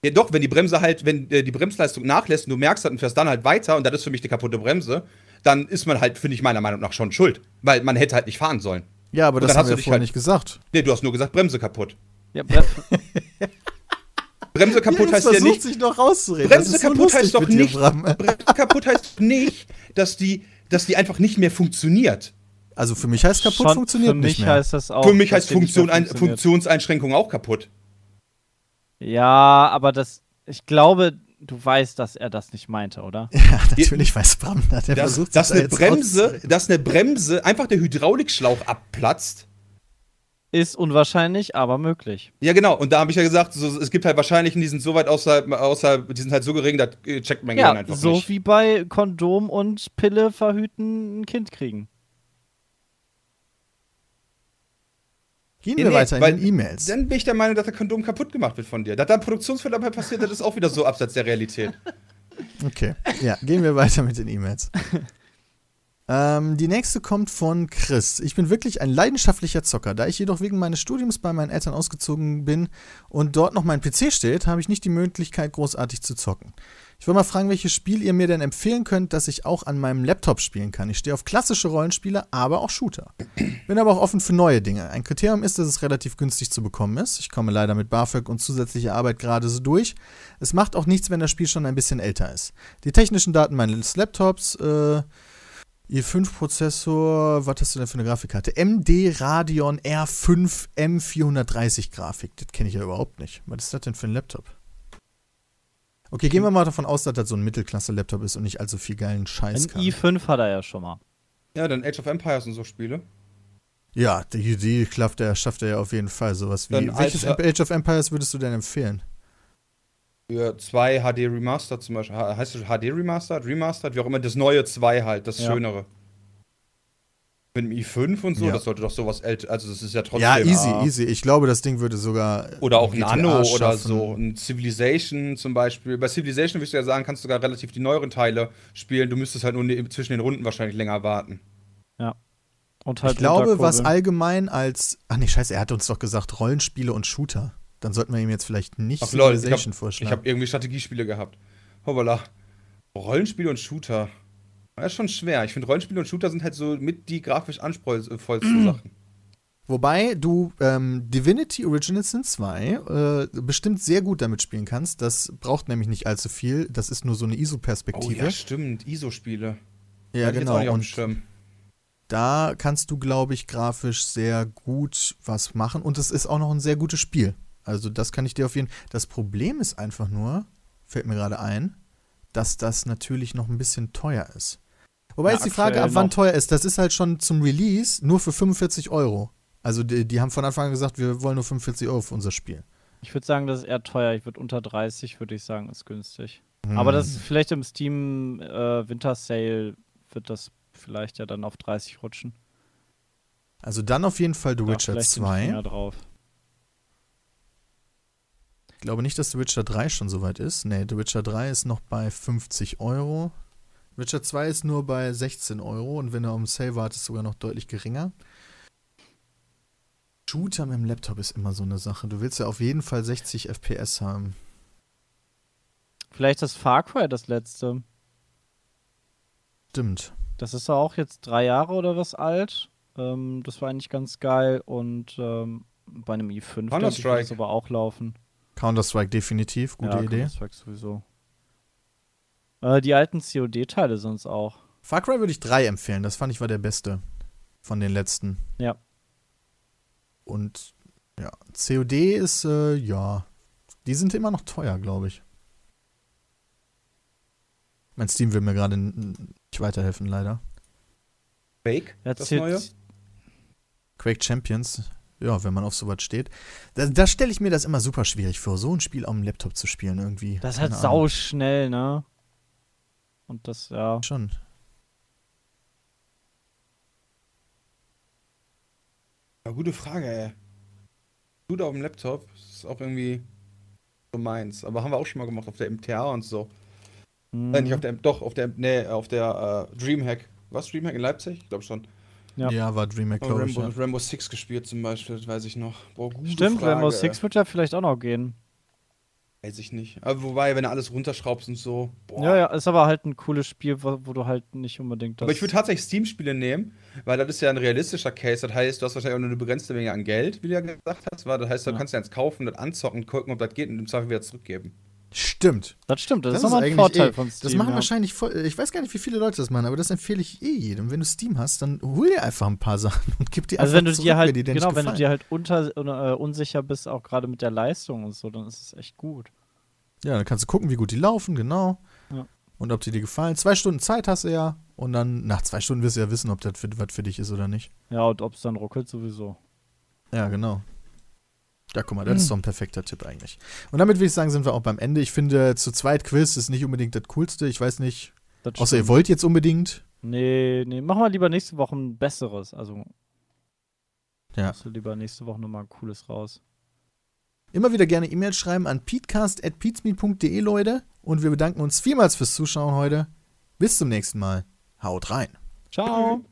Ja, doch, wenn die Bremse halt, wenn äh, die Bremsleistung nachlässt und du merkst das und fährst dann halt weiter und das ist für mich die kaputte Bremse, dann ist man halt, finde ich meiner Meinung nach, schon schuld. Weil man hätte halt nicht fahren sollen. Ja, aber Und das hast wir du ja dich vorher halt- nicht gesagt. Nee, du hast nur gesagt, Bremse kaputt. Ja, Bre [LAUGHS] Bremse kaputt Jetzt heißt ja versucht nicht. sich noch rauszureden. Bremse Das ist so kaputt lustig heißt doch nicht. Bremse kaputt heißt nicht, dass die, dass die einfach nicht mehr funktioniert. Also für mich heißt kaputt schon funktioniert für mich nicht mehr. heißt das auch. Für mich dass heißt Funktion. Funktionseinschränkung auch kaputt. Ja, aber das. Ich glaube, du weißt, dass er das nicht meinte, oder? [LAUGHS] ja, natürlich weiß Bram das. Der Dass, versucht dass, sich da eine jetzt Bremse, dass eine Bremse einfach der Hydraulikschlauch abplatzt. Ist unwahrscheinlich, aber möglich. Ja, genau. Und da habe ich ja gesagt, so, es gibt halt Wahrscheinlichen, die sind so weit außerhalb, außerhalb die sind halt so gering, das äh, checkt mein Gehirn Ja, einfach so nicht. wie bei Kondom und Pille verhüten ein Kind kriegen. Gehen wir nee, weiter weil in den E-Mails. Dann bin ich der Meinung, dass der Kondom kaputt gemacht wird von dir. Dass da ein Produktionsfehler dabei passiert, das ist auch wieder so abseits der Realität. [LAUGHS] Okay, ja, gehen wir weiter mit den E-Mails. [LAUGHS] ähm, die nächste kommt von Chris. Ich bin wirklich ein leidenschaftlicher Zocker. Da ich jedoch wegen meines Studiums bei meinen Eltern ausgezogen bin und dort noch mein PC steht, habe ich nicht die Möglichkeit, großartig zu zocken. Ich wollte mal fragen, welches Spiel ihr mir denn empfehlen könnt, das ich auch an meinem Laptop spielen kann. Ich stehe auf klassische Rollenspiele, aber auch Shooter. Bin aber auch offen für neue Dinge. Ein Kriterium ist, dass es relativ günstig zu bekommen ist. Ich komme leider mit BAföG und zusätzlicher Arbeit gerade so durch. Es macht auch nichts, wenn das Spiel schon ein bisschen älter ist. Die technischen Daten meines Laptops, äh, i5-Prozessor, was hast du denn für eine Grafikkarte? MD Radeon R5 M430 Grafik. Das kenne ich ja überhaupt nicht. Was ist das denn für ein Laptop? Okay, gehen wir mal davon aus, dass das so ein Mittelklasse-Laptop ist und nicht allzu viel geilen Scheiß Ein kann. i5 hat er ja schon mal. Ja, dann Age of Empires und so Spiele. Ja, die, die klappt er, schafft er ja auf jeden Fall. Sowas wie. Dann welches Age of Empires würdest du denn empfehlen? Für 2 HD Remastered zum Beispiel. Heißt es HD Remastered? Remastered? Wie auch immer, das neue 2 halt, das Ja. Schönere. Mit dem i5 und so, Ja. das sollte doch sowas älter. Also, das ist ja trotzdem. ja, easy, ah, easy. Ich glaube, das Ding würde sogar. Oder auch GTA Nano oder schaffen. so. Ein Civilization zum Beispiel. Bei Civilization würdest du ja sagen, kannst du sogar relativ die neueren Teile spielen. Du müsstest halt nur ne- zwischen den Runden wahrscheinlich länger warten. Und halt Ich glaube, was allgemein als. Ach nee, scheiße, er hat uns doch gesagt, Rollenspiele und Shooter. Dann sollten wir ihm jetzt vielleicht nicht Ach ich Civilization ich vorschlagen. habe irgendwie Strategiespiele gehabt. Hoppala. Rollenspiele und Shooter. Das ist schon schwer. Ich finde, Rollenspiele und Shooter sind halt so mit die grafisch anspruchsvollsten Sachen. Wobei du ähm, Divinity Original Sin 2 äh, bestimmt sehr gut damit spielen kannst. Das braucht nämlich nicht allzu viel. Das ist nur so eine Oh ISO-Perspektive. ja, stimmt. ISO-Spiele. ja, Hatte ich genau. Und da kannst du, glaube ich, grafisch sehr gut was machen. Und es ist auch noch ein sehr gutes Spiel. Also das kann ich dir auf jeden Das Problem ist einfach nur, fällt mir gerade ein, dass das natürlich noch ein bisschen teuer ist. Wobei Ja, jetzt die Frage, ab wann teuer ist. Das ist halt schon zum Release nur für 45 Euro. Also die, die haben von Anfang an gesagt, wir wollen nur 45 Euro für unser Spiel. Ich würde sagen, das ist eher teuer. Ich würde unter 30, würde ich sagen, ist günstig. Hm. Aber das ist vielleicht im Steam äh, Winter Sale wird das vielleicht ja dann auf 30 rutschen. Also dann auf jeden Fall The Ja, Witcher vielleicht den 2. Finger drauf. Ich glaube nicht, dass The Witcher 3 schon so weit ist. Nee, The Witcher 3 ist noch bei 50 Euro. Witcher 2 ist nur bei 16 Euro und wenn du am Sale wartest, sogar noch deutlich geringer. Shooter mit dem Laptop ist immer so eine Sache. Du willst ja auf jeden Fall 60 FPS haben. Vielleicht das Far Cry das letzte. Stimmt. Das ist ja auch jetzt drei Jahre oder was alt. Ähm, das war eigentlich ganz geil und ähm, bei einem i5 denke ich, wird Counter-Strike. das aber auch laufen. Counter-Strike definitiv, gute ja, Idee. Counter-Strike sowieso. Äh, die alten COD-Teile sonst auch. Far Cry würde ich 3 empfehlen. Das fand ich war der beste von den letzten. Ja. Und ja, COD ist, äh, ja, die sind immer noch teuer, glaube ich. Mein Steam will mir gerade nicht weiterhelfen, leider. Fake? Ja, das C- neue? Quake Champions, ja, wenn man auf sowas steht. Da, da stelle ich mir das immer super schwierig vor, so ein Spiel auf dem Laptop zu spielen irgendwie. Das ist halt sau schnell, ne? Und das, ja. Schon. Ja, gute Frage, ey. Shooter auf dem Laptop ist auch irgendwie so meins. Aber haben wir auch schon mal gemacht auf der MTA und so. Mhm. Äh, nicht auf der, doch, auf der, nee, auf der äh, Dreamhack. Was, Dreamhack in Leipzig? Ich glaube schon. Ja. Ja, war DreamHack, glaube ich. Rainbow, Ja. Rainbow Six gespielt zum Beispiel, das weiß ich noch. Boah, gute Stimmt, Frage. Rainbow Six wird ja vielleicht auch noch gehen. Weiß ich nicht. Aber wobei, wenn du alles runterschraubst und so. Boah. Ja, ja, ist aber halt ein cooles Spiel, wo, wo du halt nicht unbedingt das. Aber ich würde tatsächlich Steam-Spiele nehmen, weil das ist ja ein realistischer Case. Das heißt, du hast wahrscheinlich auch nur eine begrenzte Menge an Geld, wie du ja gesagt hast. Das heißt, du Ja. kannst ja eins kaufen, das anzocken, gucken, ob das geht und im Zweifel wieder zurückgeben. Stimmt. das stimmt, das, Das ist nochmal ein Vorteil eh- von Das Steam. machen ja. wahrscheinlich voll, ich weiß gar nicht, wie viele Leute das machen, aber das empfehle ich eh jedem. Wenn du Steam hast, dann hol dir einfach ein paar [LAUGHS] Sachen und gib die Also einfach wenn du zurück, dir halt, dir genau, wenn du dir halt unter, äh, unsicher bist, auch gerade mit der Leistung und so, dann ist es echt gut. Ja, dann kannst du gucken, wie gut die laufen, genau. Ja. Und ob die dir gefallen. Zwei Stunden Zeit hast du ja. Und dann nach zwei Stunden wirst du ja wissen, ob das für, was für dich ist oder nicht. Ja, und ob es dann ruckelt, sowieso. Ja, genau. Ja, guck mal, das ist doch ein perfekter Tipp eigentlich. Und damit würde ich sagen, sind wir auch beim Ende. Ich finde, zu zweit Quiz ist nicht unbedingt das Coolste. Ich weiß nicht. Außer ihr wollt jetzt unbedingt. Nee, nee, machen wir lieber nächste Woche ein besseres. Also, Ja. machst du lieber nächste Woche nochmal ein cooles raus. Immer wieder gerne E-Mails schreiben an peatcast.peatsmeet.de, Leute. Und wir bedanken uns vielmals fürs Zuschauen heute. Bis zum nächsten Mal. Haut rein. Ciao!